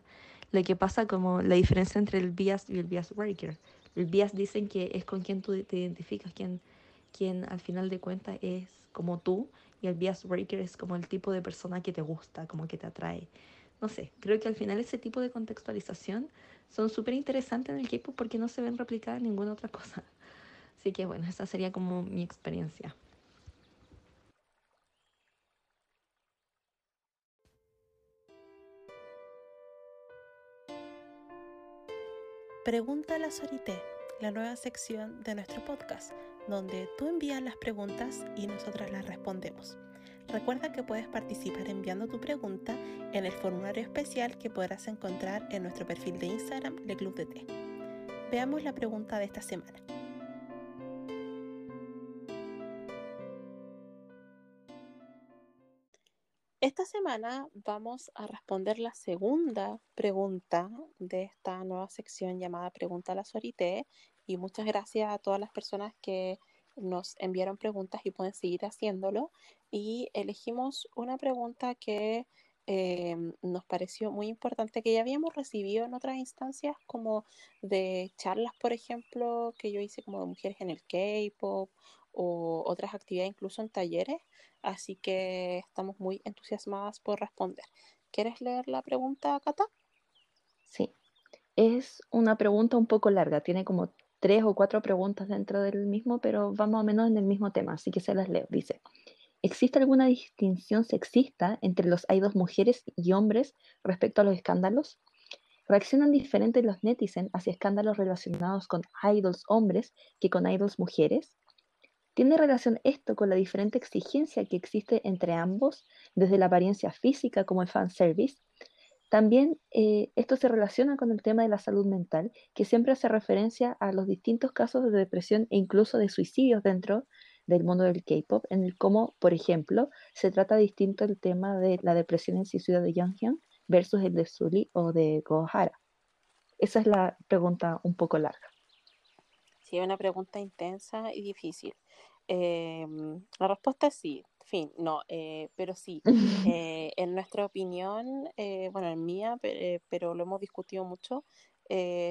lo que pasa como la diferencia entre el bias y el bias breaker. El bias dicen que es con quien tú te identificas, quien, quien al final de cuentas es como tú, y el bias breaker es como el tipo de persona que te gusta, como que te atrae. No sé, creo que al final ese tipo de contextualización son súper interesantes en el equipo porque no se ven replicadas en ninguna otra cosa. Así que bueno, esa sería como mi experiencia. Pregunta a la Sorité, la nueva sección de nuestro podcast, donde tú envías las preguntas y nosotras las respondemos. Recuerda que puedes participar enviando tu pregunta en el formulario especial que podrás encontrar en nuestro perfil de Instagram, Le Club de Té. Veamos la pregunta de esta semana. Esta semana vamos a responder la segunda pregunta de esta nueva sección llamada Pregunta a la Sorité. Y muchas gracias a todas las personas que nos enviaron preguntas y pueden seguir haciéndolo. Y elegimos una pregunta que em, nos pareció muy importante, que ya habíamos recibido en otras instancias, como de charlas, por ejemplo, que yo hice como de mujeres en el K-pop o otras actividades, incluso en talleres. Así que estamos muy entusiasmadas por responder. ¿Quieres leer la pregunta, Cata? Sí, es una pregunta un poco larga, tiene como tres o cuatro preguntas dentro del mismo, pero va más o menos en el mismo tema, así que se las leo. Dice, ¿existe alguna distinción sexista entre los idols mujeres y hombres respecto a los escándalos? ¿Reaccionan diferente los netizens hacia escándalos relacionados con idols hombres que con idols mujeres? ¿Tiene relación esto con la diferente exigencia que existe entre ambos, desde la apariencia física como el fanservice? También eh, esto se relaciona con el tema de la salud mental, que siempre hace referencia a los distintos casos de depresión e incluso de suicidios dentro del mundo del K-pop, en el cómo, por ejemplo, se trata distinto el tema de la depresión y suicidio de Jonghyun versus el de Sully o de Gohara. Esa es la pregunta un poco larga. Sí, una pregunta intensa y difícil. Em, la respuesta es sí, fin, no, eh, pero sí, eh, en nuestra opinión, eh, bueno, en mía, pero lo hemos discutido mucho,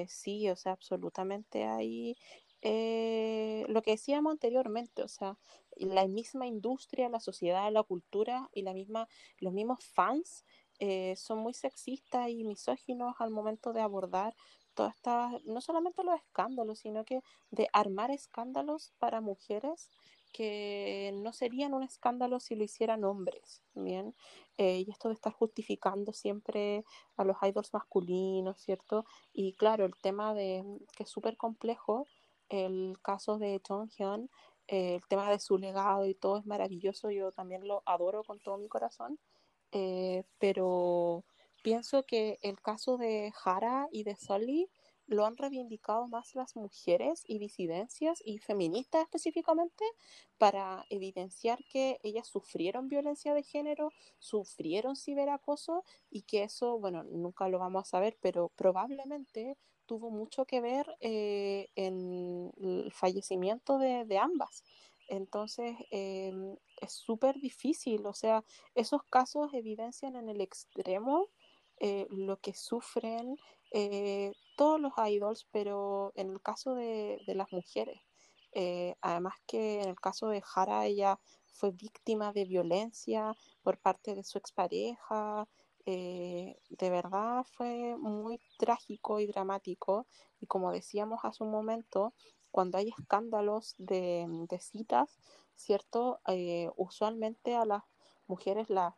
sí, o sea, absolutamente hay lo que decíamos anteriormente, o sea, la misma industria, la sociedad, la cultura y la misma, los mismos fans son muy sexistas y misóginos al momento de abordar todas estas, no solamente los escándalos, sino que de armar escándalos para mujeres que no serían un escándalo si lo hicieran hombres, ¿bien? Eh, y esto de estar justificando siempre a los idols masculinos, ¿cierto? Y claro, el tema de que es súper complejo, el caso de Jonghyun, eh, el tema de su legado y todo es maravilloso, yo también lo adoro con todo mi corazón, eh, pero pienso que el caso de Hara y de Sully lo han reivindicado más las mujeres y disidencias y feministas específicamente para evidenciar que ellas sufrieron violencia de género, sufrieron ciberacoso y que eso, bueno, nunca lo vamos a saber, pero probablemente tuvo mucho que ver eh, en el fallecimiento de, ambas. Entonces, em, es súper difícil, o sea, esos casos evidencian en el extremo eh, lo que sufren eh, todos los idols, pero en el caso de, las mujeres, eh, además que en el caso de Hara, ella fue víctima de violencia por parte de su expareja. de verdad fue muy trágico y dramático. Y como decíamos hace un momento, cuando hay escándalos de, de citas, ¿cierto? usualmente a las mujeres las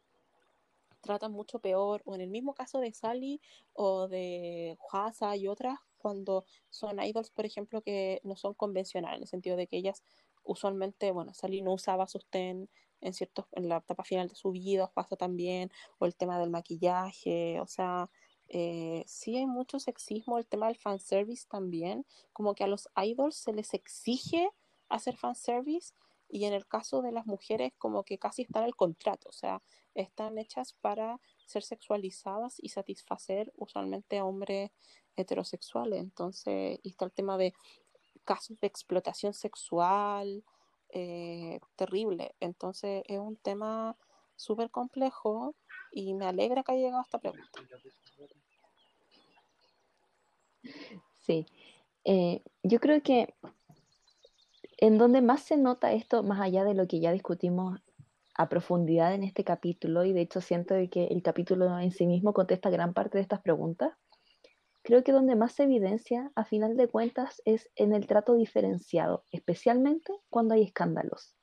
tratan mucho peor, o en el mismo caso de Sally o de Hasa y otras, cuando son idols, por ejemplo, que no son convencionales, en el sentido de que ellas usualmente, bueno, Sally no usaba sostén en ciertos, en la etapa final de su vida, Hasa también, o el tema del maquillaje, o sea, eh, sí hay mucho sexismo, el tema del fanservice también, como que a los idols se les exige hacer fanservice y en el caso de las mujeres como que casi está en el contrato, o sea, están hechas para ser sexualizadas y satisfacer usualmente a hombres heterosexuales. Entonces, y está el tema de casos de explotación sexual, eh, terrible. Entonces, es un tema súper complejo y me alegra que haya llegado esta pregunta. Sí, eh, yo creo que en donde más se nota esto, más allá de lo que ya discutimos a profundidad en este capítulo, y de hecho siento que el capítulo en sí mismo contesta gran parte de estas preguntas, creo que donde más evidencia, a final de cuentas, es en el trato diferenciado, especialmente cuando hay escándalos.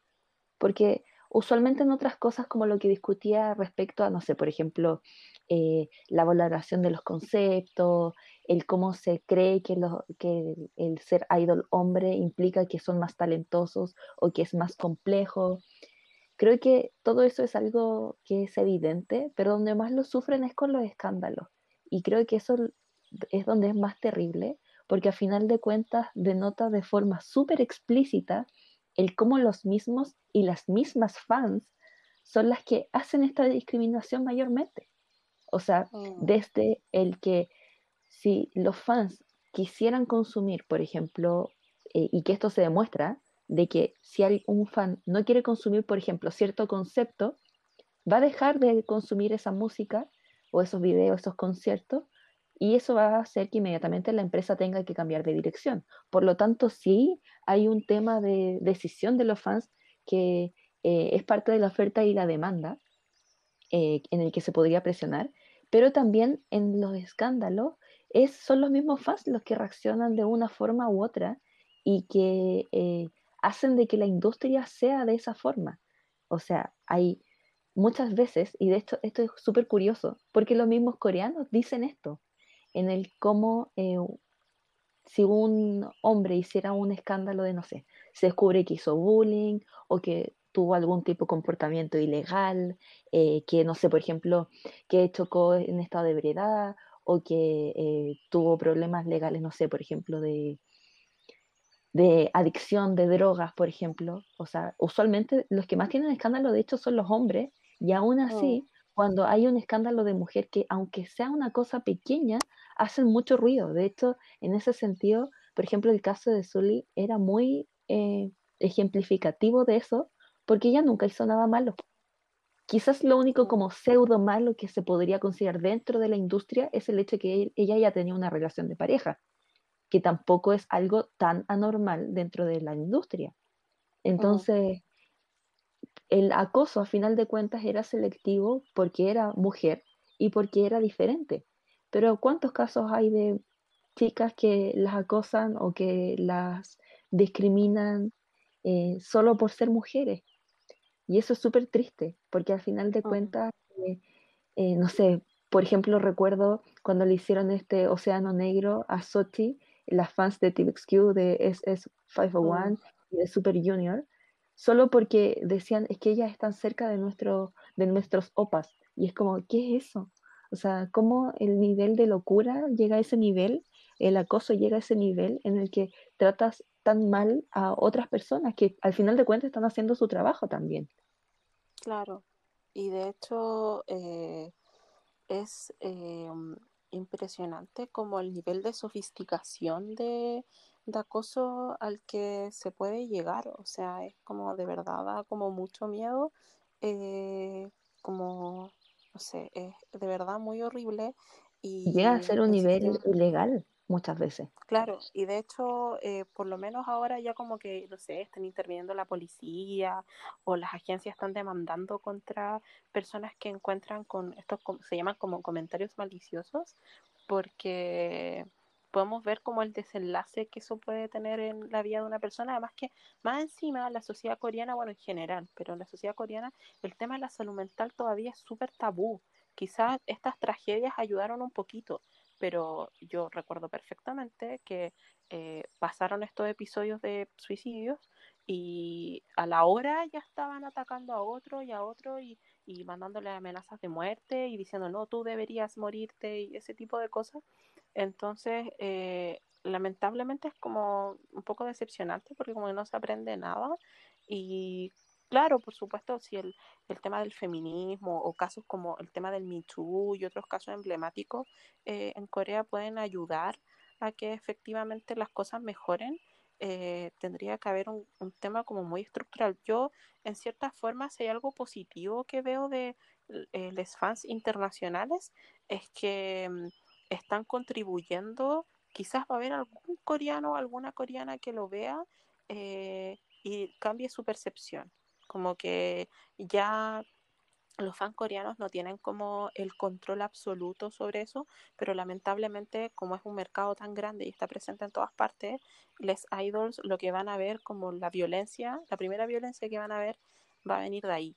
Porque usualmente en otras cosas como lo que discutía respecto a, no sé, por ejemplo, eh, la valoración de los conceptos, el cómo se cree que, que el ser idol hombre implica que son más talentosos o que es más complejo. Creo que todo eso es algo que es evidente, pero donde más lo sufren es con los escándalos. Y creo que eso es donde es más terrible, porque a final de cuentas denota de forma súper explícita el cómo los mismos y las mismas fans son las que hacen esta discriminación mayormente. O sea, Mm, desde el que si los fans quisieran consumir, por ejemplo, eh, y que esto se demuestra, de que si hay un fan no quiere consumir, por ejemplo, cierto concepto, va a dejar de consumir esa música o esos videos, esos conciertos, y eso va a hacer que inmediatamente la empresa tenga que cambiar de dirección. Por lo tanto, sí hay un tema de decisión de los fans que eh, es parte de la oferta y la demanda eh, en el que se podría presionar, pero también en los escándalos es, son los mismos fans los que reaccionan de una forma u otra y que eh, hacen de que la industria sea de esa forma. O sea, hay muchas veces, y de hecho esto es súper curioso, porque los mismos coreanos dicen esto, en el cómo eh, si un hombre hiciera un escándalo de, no sé, se descubre que hizo bullying o que tuvo algún tipo de comportamiento ilegal, eh, que no sé, por ejemplo, que chocó en estado de ebriedad o que eh, tuvo problemas legales, no sé, por ejemplo, de, de adicción de drogas, por ejemplo. O sea, usualmente los que más tienen escándalo, de hecho, son los hombres, y aún mm, así, cuando hay un escándalo de mujer que, aunque sea una cosa pequeña, hacen mucho ruido. De hecho, en ese sentido, por ejemplo, el caso de Sully era muy eh, ejemplificativo de eso, porque ella nunca hizo nada malo. Quizás lo único mm, como pseudo malo que se podría considerar dentro de la industria es el hecho de que ella ya tenía una relación de pareja que tampoco es algo tan anormal dentro de la industria. Entonces, el acoso a final de cuentas era selectivo porque era mujer y porque era diferente. Pero ¿cuántos casos hay de chicas que las acosan o que las discriminan eh, solo por ser mujeres? Y eso es súper triste, porque al final de cuentas, eh, eh, no sé, por ejemplo, recuerdo cuando le hicieron este Océano Negro a Sochi, las fans de TVXQ, de mm, SS501 y de Super Junior, solo porque decían, es que ellas están cerca de, nuestro, de nuestros opas. Y es como, ¿qué es eso? O sea, ¿cómo el nivel de locura llega a ese nivel, el acoso llega a ese nivel en el que tratas tan mal a otras personas que al final de cuentas están haciendo su trabajo también? claro. Y de hecho, eh, es eh, impresionante como el nivel de sofisticación de, de acoso al que se puede llegar. O sea, es como de verdad da como mucho miedo. eh, como, no sé, es de verdad muy horrible. Llega a Y ser un nivel insistimos, ilegal muchas veces. Claro, y de hecho, eh, por lo menos ahora ya como que, no sé, están interviniendo la policía o las agencias están demandando contra personas que encuentran con estos, se llaman como comentarios maliciosos, porque podemos ver como el desenlace que eso puede tener en la vida de una persona, además que más encima la sociedad coreana, bueno, en general, pero en la sociedad coreana el tema de la salud mental todavía es súper tabú. Quizás estas tragedias ayudaron un poquito, pero yo recuerdo perfectamente que eh, pasaron estos episodios de suicidios y a la hora ya estaban atacando a otro y a otro y, y mandándole amenazas de muerte y diciendo, no, tú deberías morirte y ese tipo de cosas. Entonces, eh, lamentablemente es como un poco decepcionante porque como no se aprende nada y claro, por supuesto, si el, el tema del feminismo o casos como el tema del Me Too y otros casos emblemáticos eh, en Corea pueden ayudar a que efectivamente las cosas mejoren, eh, tendría que haber un, un, tema como muy estructural. Yo, en cierta forma, si hay algo positivo que veo de eh, los fans internacionales, es que mm, están contribuyendo, quizás va a haber algún coreano o alguna coreana que lo vea eh, y cambie su percepción. Como que ya los fans coreanos no tienen como el control absoluto sobre eso, pero lamentablemente como es un mercado tan grande y está presente en todas partes, les idols lo que van a ver como la violencia, la primera violencia que van a ver va a venir de ahí.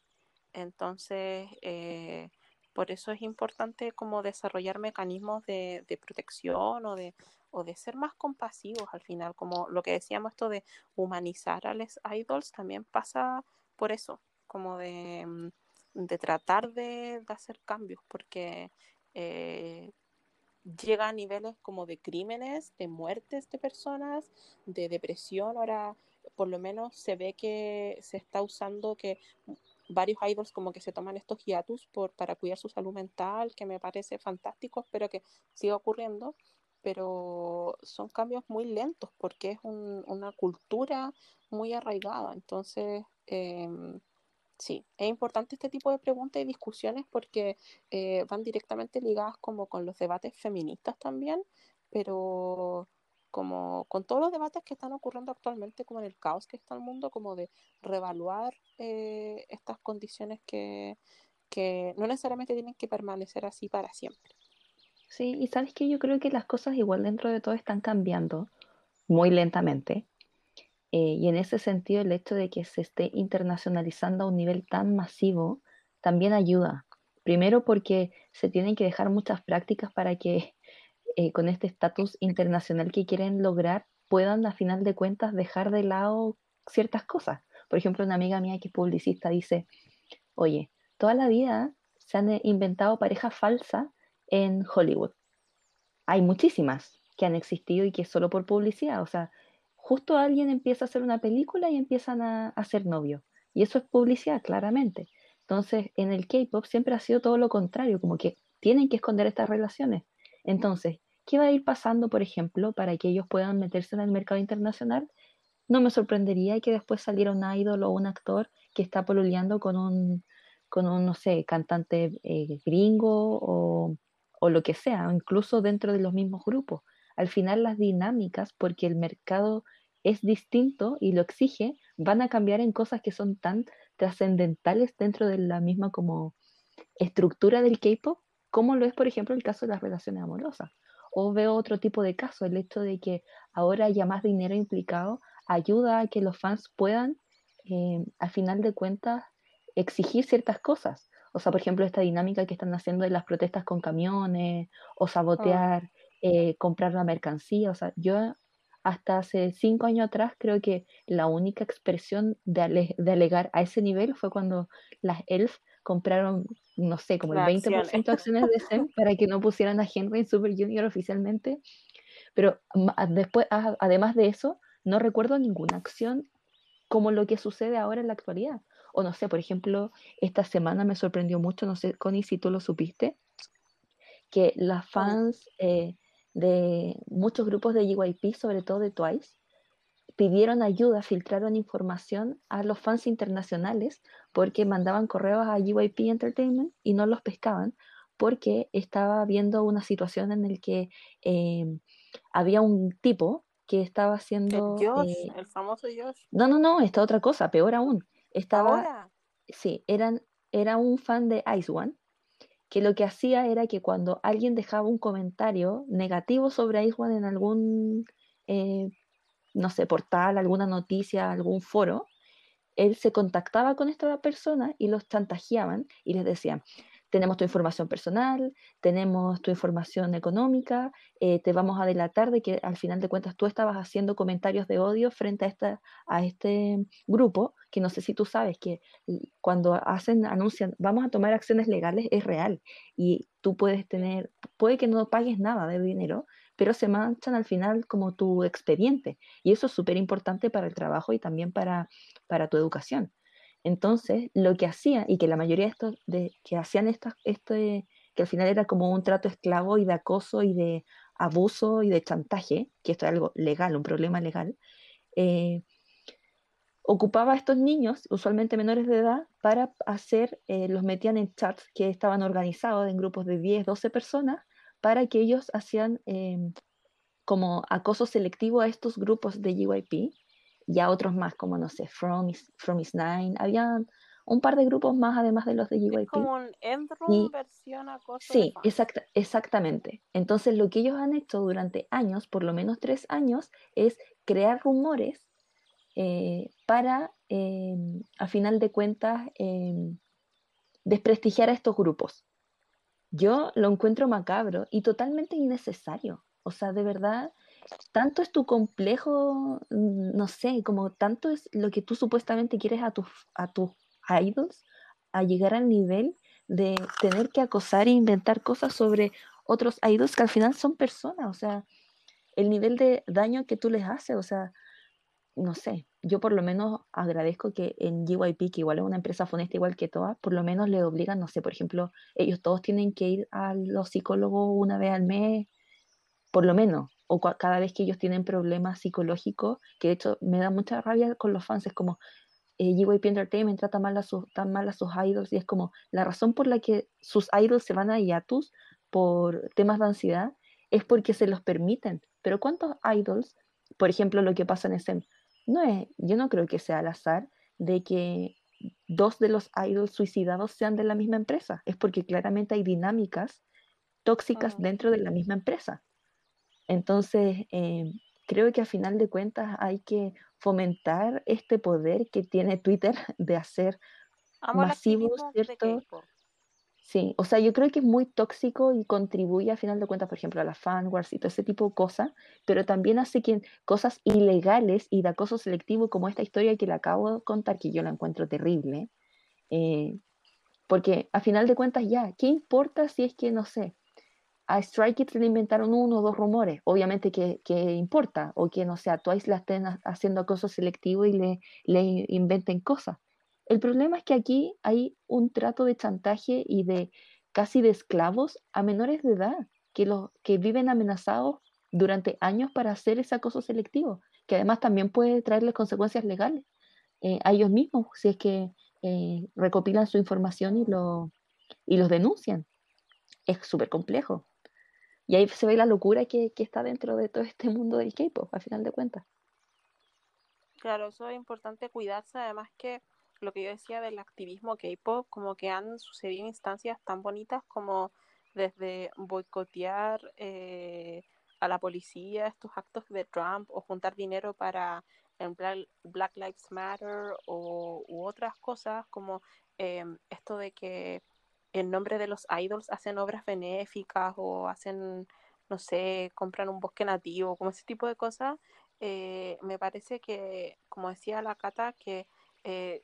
Entonces, eh, por eso es importante como desarrollar mecanismos de, de protección o de, o de ser más compasivos al final, como lo que decíamos esto de humanizar a los idols también pasa por eso, como de mm, de tratar de, de hacer cambios, porque eh, llega a niveles como de crímenes, de muertes de personas, de depresión. Ahora, por lo menos se ve que se está usando que varios idols como que se toman estos hiatus por, para cuidar su salud mental, que me parece fantástico, espero que siga ocurriendo, pero son cambios muy lentos porque es una cultura muy arraigada. Entonces, em, sí, es importante este tipo de preguntas y discusiones porque eh, van directamente ligadas como con los debates feministas también, pero como con todos los debates que están ocurriendo actualmente, como en el caos que está el mundo, como de reevaluar eh, estas condiciones que, que no necesariamente tienen que permanecer así para siempre. Sí, y sabes que yo creo que las cosas igual dentro de todo están cambiando muy lentamente. Eh, y en ese sentido, el hecho de que se esté internacionalizando a un nivel tan masivo también ayuda. Primero porque se tienen que dejar muchas prácticas para que eh, con este estatus internacional que quieren lograr puedan a final de cuentas dejar de lado ciertas cosas. Por ejemplo, una amiga mía que es publicista dice, oye, toda la vida se han eh, inventado parejas falsas en Hollywood. Hay muchísimas que han existido y que solo por publicidad. O sea, justo alguien empieza a hacer una película y empiezan a, hacer novio. Y eso es publicidad, claramente. Entonces, en el K-Pop siempre ha sido todo lo contrario, como que tienen que esconder estas relaciones. Entonces, ¿qué va a ir pasando, por ejemplo, para que ellos puedan meterse en el mercado internacional? No me sorprendería que después saliera un idol o un actor que está pololeando con un, con un no sé, cantante eh, gringo o o lo que sea, incluso dentro de los mismos grupos. Al final las dinámicas, porque el mercado es distinto y lo exige, van a cambiar en cosas que son tan trascendentales dentro de la misma como estructura del K-pop, como lo es, por ejemplo, el caso de las relaciones amorosas. O veo otro tipo de caso, el hecho de que ahora haya más dinero implicado ayuda a que los fans puedan, eh, al final de cuentas, exigir ciertas cosas. O sea, por ejemplo, esta dinámica que están haciendo de las protestas con camiones o ah. sabotear, eh, comprar la mercancía. O sea, yo hasta hace cinco años atrás creo que la única expresión de, alegar a ese nivel fue cuando las ELF compraron, no sé, como el 20% de acciones de SEM para que no pusieran a Henry en Super Junior oficialmente. Pero después, además de eso, no recuerdo ninguna acción como lo que sucede ahora en la actualidad. O no sé, por ejemplo, esta semana me sorprendió mucho, no sé, Connie, si tú lo supiste, que las fans eh, de muchos grupos de JYP, sobre todo de Twice, pidieron ayuda, filtraron información a los fans internacionales porque mandaban correos a JYP Entertainment y no los pescaban porque estaba viendo una situación en la que eh, había un tipo que estaba haciendo... El Josh, eh, el famoso Josh. No, no, no, esta otra cosa, peor aún estaba, sí, eran, era un fan de Ice One, que lo que hacía era que cuando alguien dejaba un comentario negativo sobre One en algún, eh, no sé, portal, alguna noticia, algún foro, él se contactaba con esta persona y los chantajeaban y les decían, tenemos tu información personal, tenemos tu información económica, eh, te vamos a delatar de que al final de cuentas tú estabas haciendo comentarios de odio frente a, esta, a este grupo, que no sé si tú sabes que cuando hacen, anuncian, vamos a tomar acciones legales, es real. Y tú puedes tener, puede que no pagues nada de dinero, pero se manchan al final como tu expediente. Y eso es súper importante para el trabajo y también para, para tu educación. Entonces, lo que hacía, y que la mayoría de estos, que hacían esto, este, que al final era como un trato esclavo y de acoso y de abuso y de chantaje, que esto es algo legal, un problema legal, eh, ocupaba a estos niños, usualmente menores de edad, para hacer, eh, los metían en chats que estaban organizados en grupos de 10, 12 personas, para que ellos hacían em, como acoso selectivo a estos grupos de GYP y a otros más, como no sé, From Is, From Is Nine. Había un par de grupos más además de los de. Es como un Endroom versión acoso. Sí, exactamente. Entonces lo que ellos han hecho durante años, por lo menos tres años, es crear rumores eh, para, em, a final de cuentas, em, desprestigiar a estos grupos. Yo lo encuentro macabro y totalmente innecesario. O sea, de verdad, tanto es tu complejo, mm, no sé, como tanto es lo que tú supuestamente quieres a tus a tus idols, a llegar al nivel de tener que acosar e inventar cosas sobre otros idols que al final son personas, o sea, el nivel de daño que tú les haces, o sea, no sé, yo por lo menos agradezco que en GYP, que igual es una empresa funesta igual que todas, por lo menos le obligan, no sé, por ejemplo, ellos todos tienen que ir a los psicólogos una vez al mes, por lo menos, o cada vez que ellos tienen problemas psicológicos, que de hecho me da mucha rabia con los fans, es como eh, GYP Entertainment trata mal a, sus, tan mal a sus idols y es como la razón por la que sus idols se van a hiatus por temas de ansiedad es porque se los permiten. Pero ¿cuántos idols, por ejemplo, lo que pasa en SM, no es, yo no creo que sea al azar de que dos de los idols suicidados sean de la misma empresa. Es porque claramente hay dinámicas tóxicas dentro de la misma empresa. Entonces, eh, creo que a final de cuentas hay que fomentar este poder que tiene Twitter de hacer masivos, ¿cierto? Sí, o sea, yo creo que es muy tóxico y contribuye a final de cuentas, por ejemplo, a la fanwars y todo ese tipo de cosas, pero también hace que cosas ilegales y de acoso selectivo, como esta historia que le acabo de contar, que yo la encuentro terrible, eh, porque a final de cuentas ya, ¿qué importa si es que, no sé, a Strike Kids le inventaron uno o dos rumores? Obviamente que, importa, o que, no sé, a Twice la estén haciendo acoso selectivo y le, le inventen cosas el problema es que aquí hay un trato de chantaje y de casi de esclavos a menores de edad que, los, que viven amenazados durante años para hacer ese acoso selectivo, que además también puede traerles consecuencias legales eh, a ellos mismos si es que eh, recopilan su información y, lo, y los denuncian. Es súper complejo. Y ahí se ve la locura que, está dentro de todo este mundo del K-pop, a final de cuentas. Claro, eso es importante cuidarse, además que lo que yo decía del activismo K-pop, como que han sucedido instancias tan bonitas como desde boicotear eh, a la policía estos actos de Trump o juntar dinero para en Black, Lives Matter o, u otras cosas como em, esto de que en nombre de los idols hacen obras benéficas o hacen, no sé, compran un bosque nativo, como ese tipo de cosas. Eh, me parece que, como decía la Cata, que eh,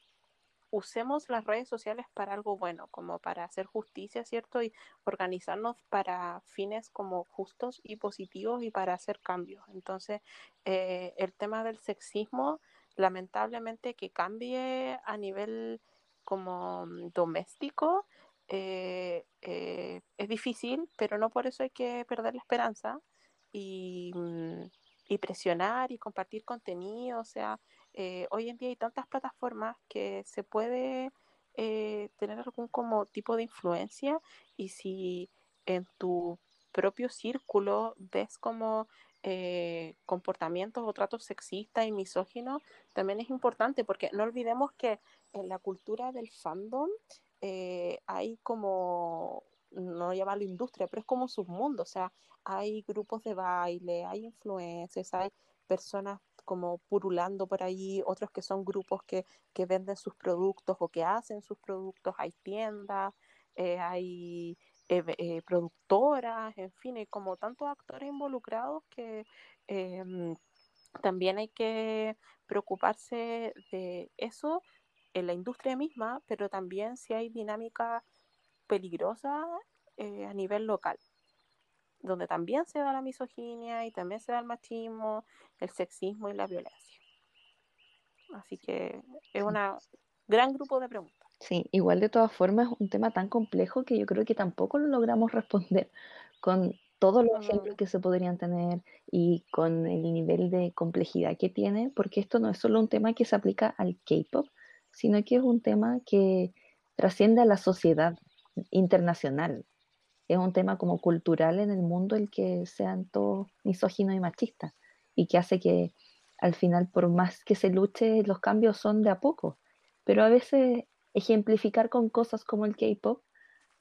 usemos las redes sociales para algo bueno, como para hacer justicia, ¿cierto? Y organizarnos para fines como justos y positivos y para hacer cambios. Entonces, eh, el tema del sexismo, lamentablemente que cambie a nivel como mm, doméstico, eh, eh, es difícil, pero no por eso hay que perder la esperanza y, mm, y presionar y compartir contenido, o sea, eh, hoy en día hay tantas plataformas que se puede eh, tener algún como tipo de influencia y si en tu propio círculo ves como eh, comportamientos o tratos sexistas y misóginos, también es importante porque no olvidemos que en la cultura del fandom hay como, no llamarlo industria, pero es como submundo, o sea, hay grupos de baile, hay influencers, hay personas como purulando por ahí, otros que son grupos que, venden sus productos o que hacen sus productos, hay tiendas, eh, hay eh, eh, productoras, en fin, hay como tantos actores involucrados que em, también hay que preocuparse de eso en la industria misma, pero también si hay dinámica peligrosa a nivel local donde también se da la misoginia y también se da el machismo, el sexismo y la violencia. Así que es un gran grupo de preguntas. Sí, igual de todas formas es un tema tan complejo que yo creo que tampoco lo logramos responder con todos los ejemplos que se podrían tener y con el nivel de complejidad que tiene, porque esto no es solo un tema que se aplica al K-Pop, sino que es un tema que trasciende a la sociedad internacional es un tema como cultural en el mundo el que sean todos misóginos y machistas y que hace que al final por más que se luche los cambios son de a poco, pero a veces ejemplificar con cosas como el K-pop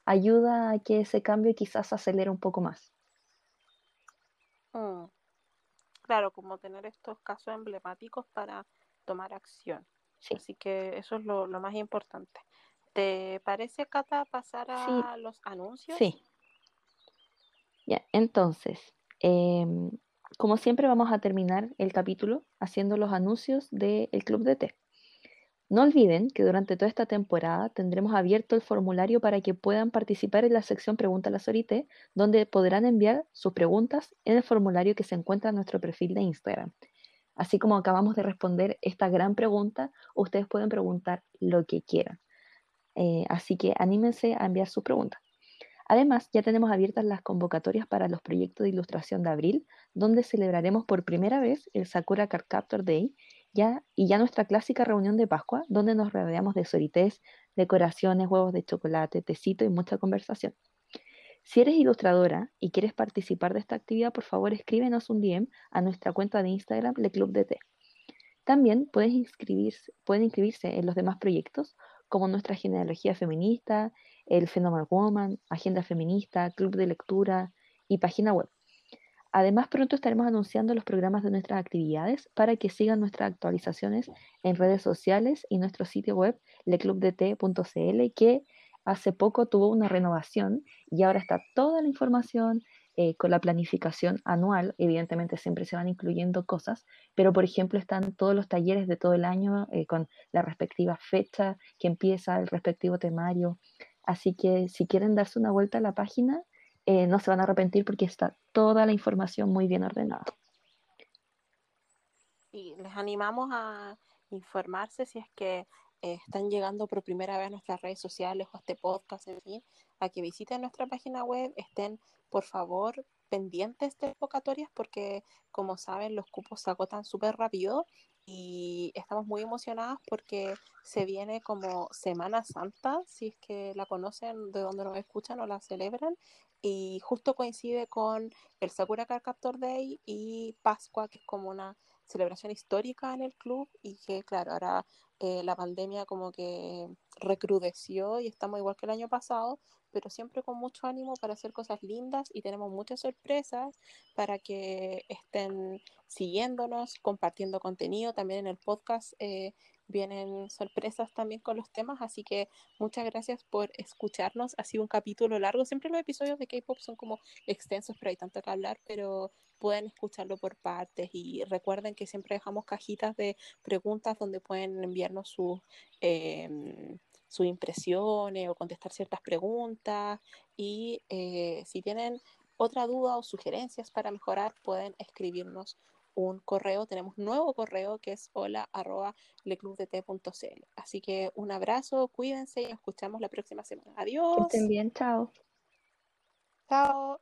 ayuda a que ese cambio quizás acelere un poco más. Mm. Claro, como tener estos casos emblemáticos para tomar acción. Así que eso es lo, más importante. ¿Te parece, Cata, pasar a los anuncios? Sí, ya, entonces, em, como siempre vamos a terminar el capítulo haciendo los anuncios del Club de Té. No olviden que durante toda esta temporada tendremos abierto el formulario para que puedan participar en la sección Pregunta a la Sorite, donde podrán enviar sus preguntas en el formulario que se encuentra en nuestro perfil de Instagram. Así como acabamos de responder esta gran pregunta, ustedes pueden preguntar lo que quieran. Eh, así que anímense a enviar sus preguntas. Además, ya tenemos abiertas las convocatorias para los proyectos de ilustración de abril, donde celebraremos por primera vez el Sakura Card Captor Day ya, y ya nuestra clásica reunión de Pascua, donde nos rodeamos de sorités, decoraciones, huevos de chocolate, tecito y mucha conversación. Si eres ilustradora y quieres participar de esta actividad, por favor escríbenos un DM a nuestra cuenta de Instagram, Le Club También puedes inscribirse, pueden inscribirse en los demás proyectos, como nuestra genealogía feminista, el Fenómeno Woman, Agenda Feminista, Club de Lectura y página web. Además, pronto estaremos anunciando los programas de nuestras actividades para que sigan nuestras actualizaciones en redes sociales y nuestro sitio web leclubdt.cl que hace poco tuvo una renovación y ahora está toda la información eh, con la planificación anual. Evidentemente siempre se van incluyendo cosas, pero por ejemplo están todos los talleres de todo el año eh, con la respectiva fecha que empieza, el respectivo temario. Así que si quieren darse una vuelta a la página, eh, no se van a arrepentir porque está toda la información muy bien ordenada. Y les animamos a informarse si es que eh, están llegando por primera vez a nuestras redes sociales o a este podcast, en fin, a que visiten nuestra página web, estén por favor pendientes de convocatorias porque como saben los cupos se agotan súper rápido y estamos muy emocionadas porque se viene como Semana Santa, si es que la conocen, de donde nos escuchan o la celebran, y justo coincide con el Sakura Card Captor Day y Pascua, que es como una celebración histórica en el club y que claro, ahora eh, la pandemia como que recrudeció y estamos igual que el año pasado, pero siempre con mucho ánimo para hacer cosas lindas y tenemos muchas sorpresas para que estén siguiéndonos, compartiendo contenido también en el podcast. Eh, vienen sorpresas también con los temas, así que muchas gracias por escucharnos. Ha sido un capítulo largo, siempre los episodios de K-Pop son como extensos, pero hay tanto que hablar, pero pueden escucharlo por partes. Y recuerden que siempre dejamos cajitas de preguntas donde pueden enviarnos sus... Em, impresiones o contestar ciertas preguntas. Y eh, si tienen otra duda o sugerencias para mejorar pueden escribirnos un correo, tenemos un nuevo correo que es hola arroba leclubdt.cl. Así que un abrazo, cuídense y nos escuchamos la próxima semana. Adiós. Que estén bien, chao. Chao.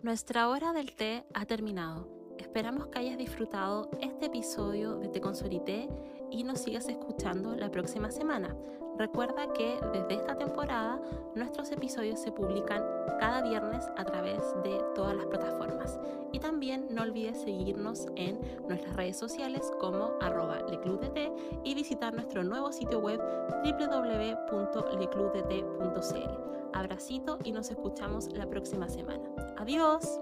Nuestra hora del té ha terminado. Esperamos que hayas disfrutado este episodio de Te Consolité y nos sigas escuchando la próxima semana. Recuerda que desde esta temporada nuestros episodios se publican cada viernes a través de todas las plataformas. Y también no olvides seguirnos en nuestras redes sociales como arroba leclubdt y visitar nuestro nuevo sitio web www.leclubdt.cl. Abracito y nos escuchamos la próxima semana. Adiós.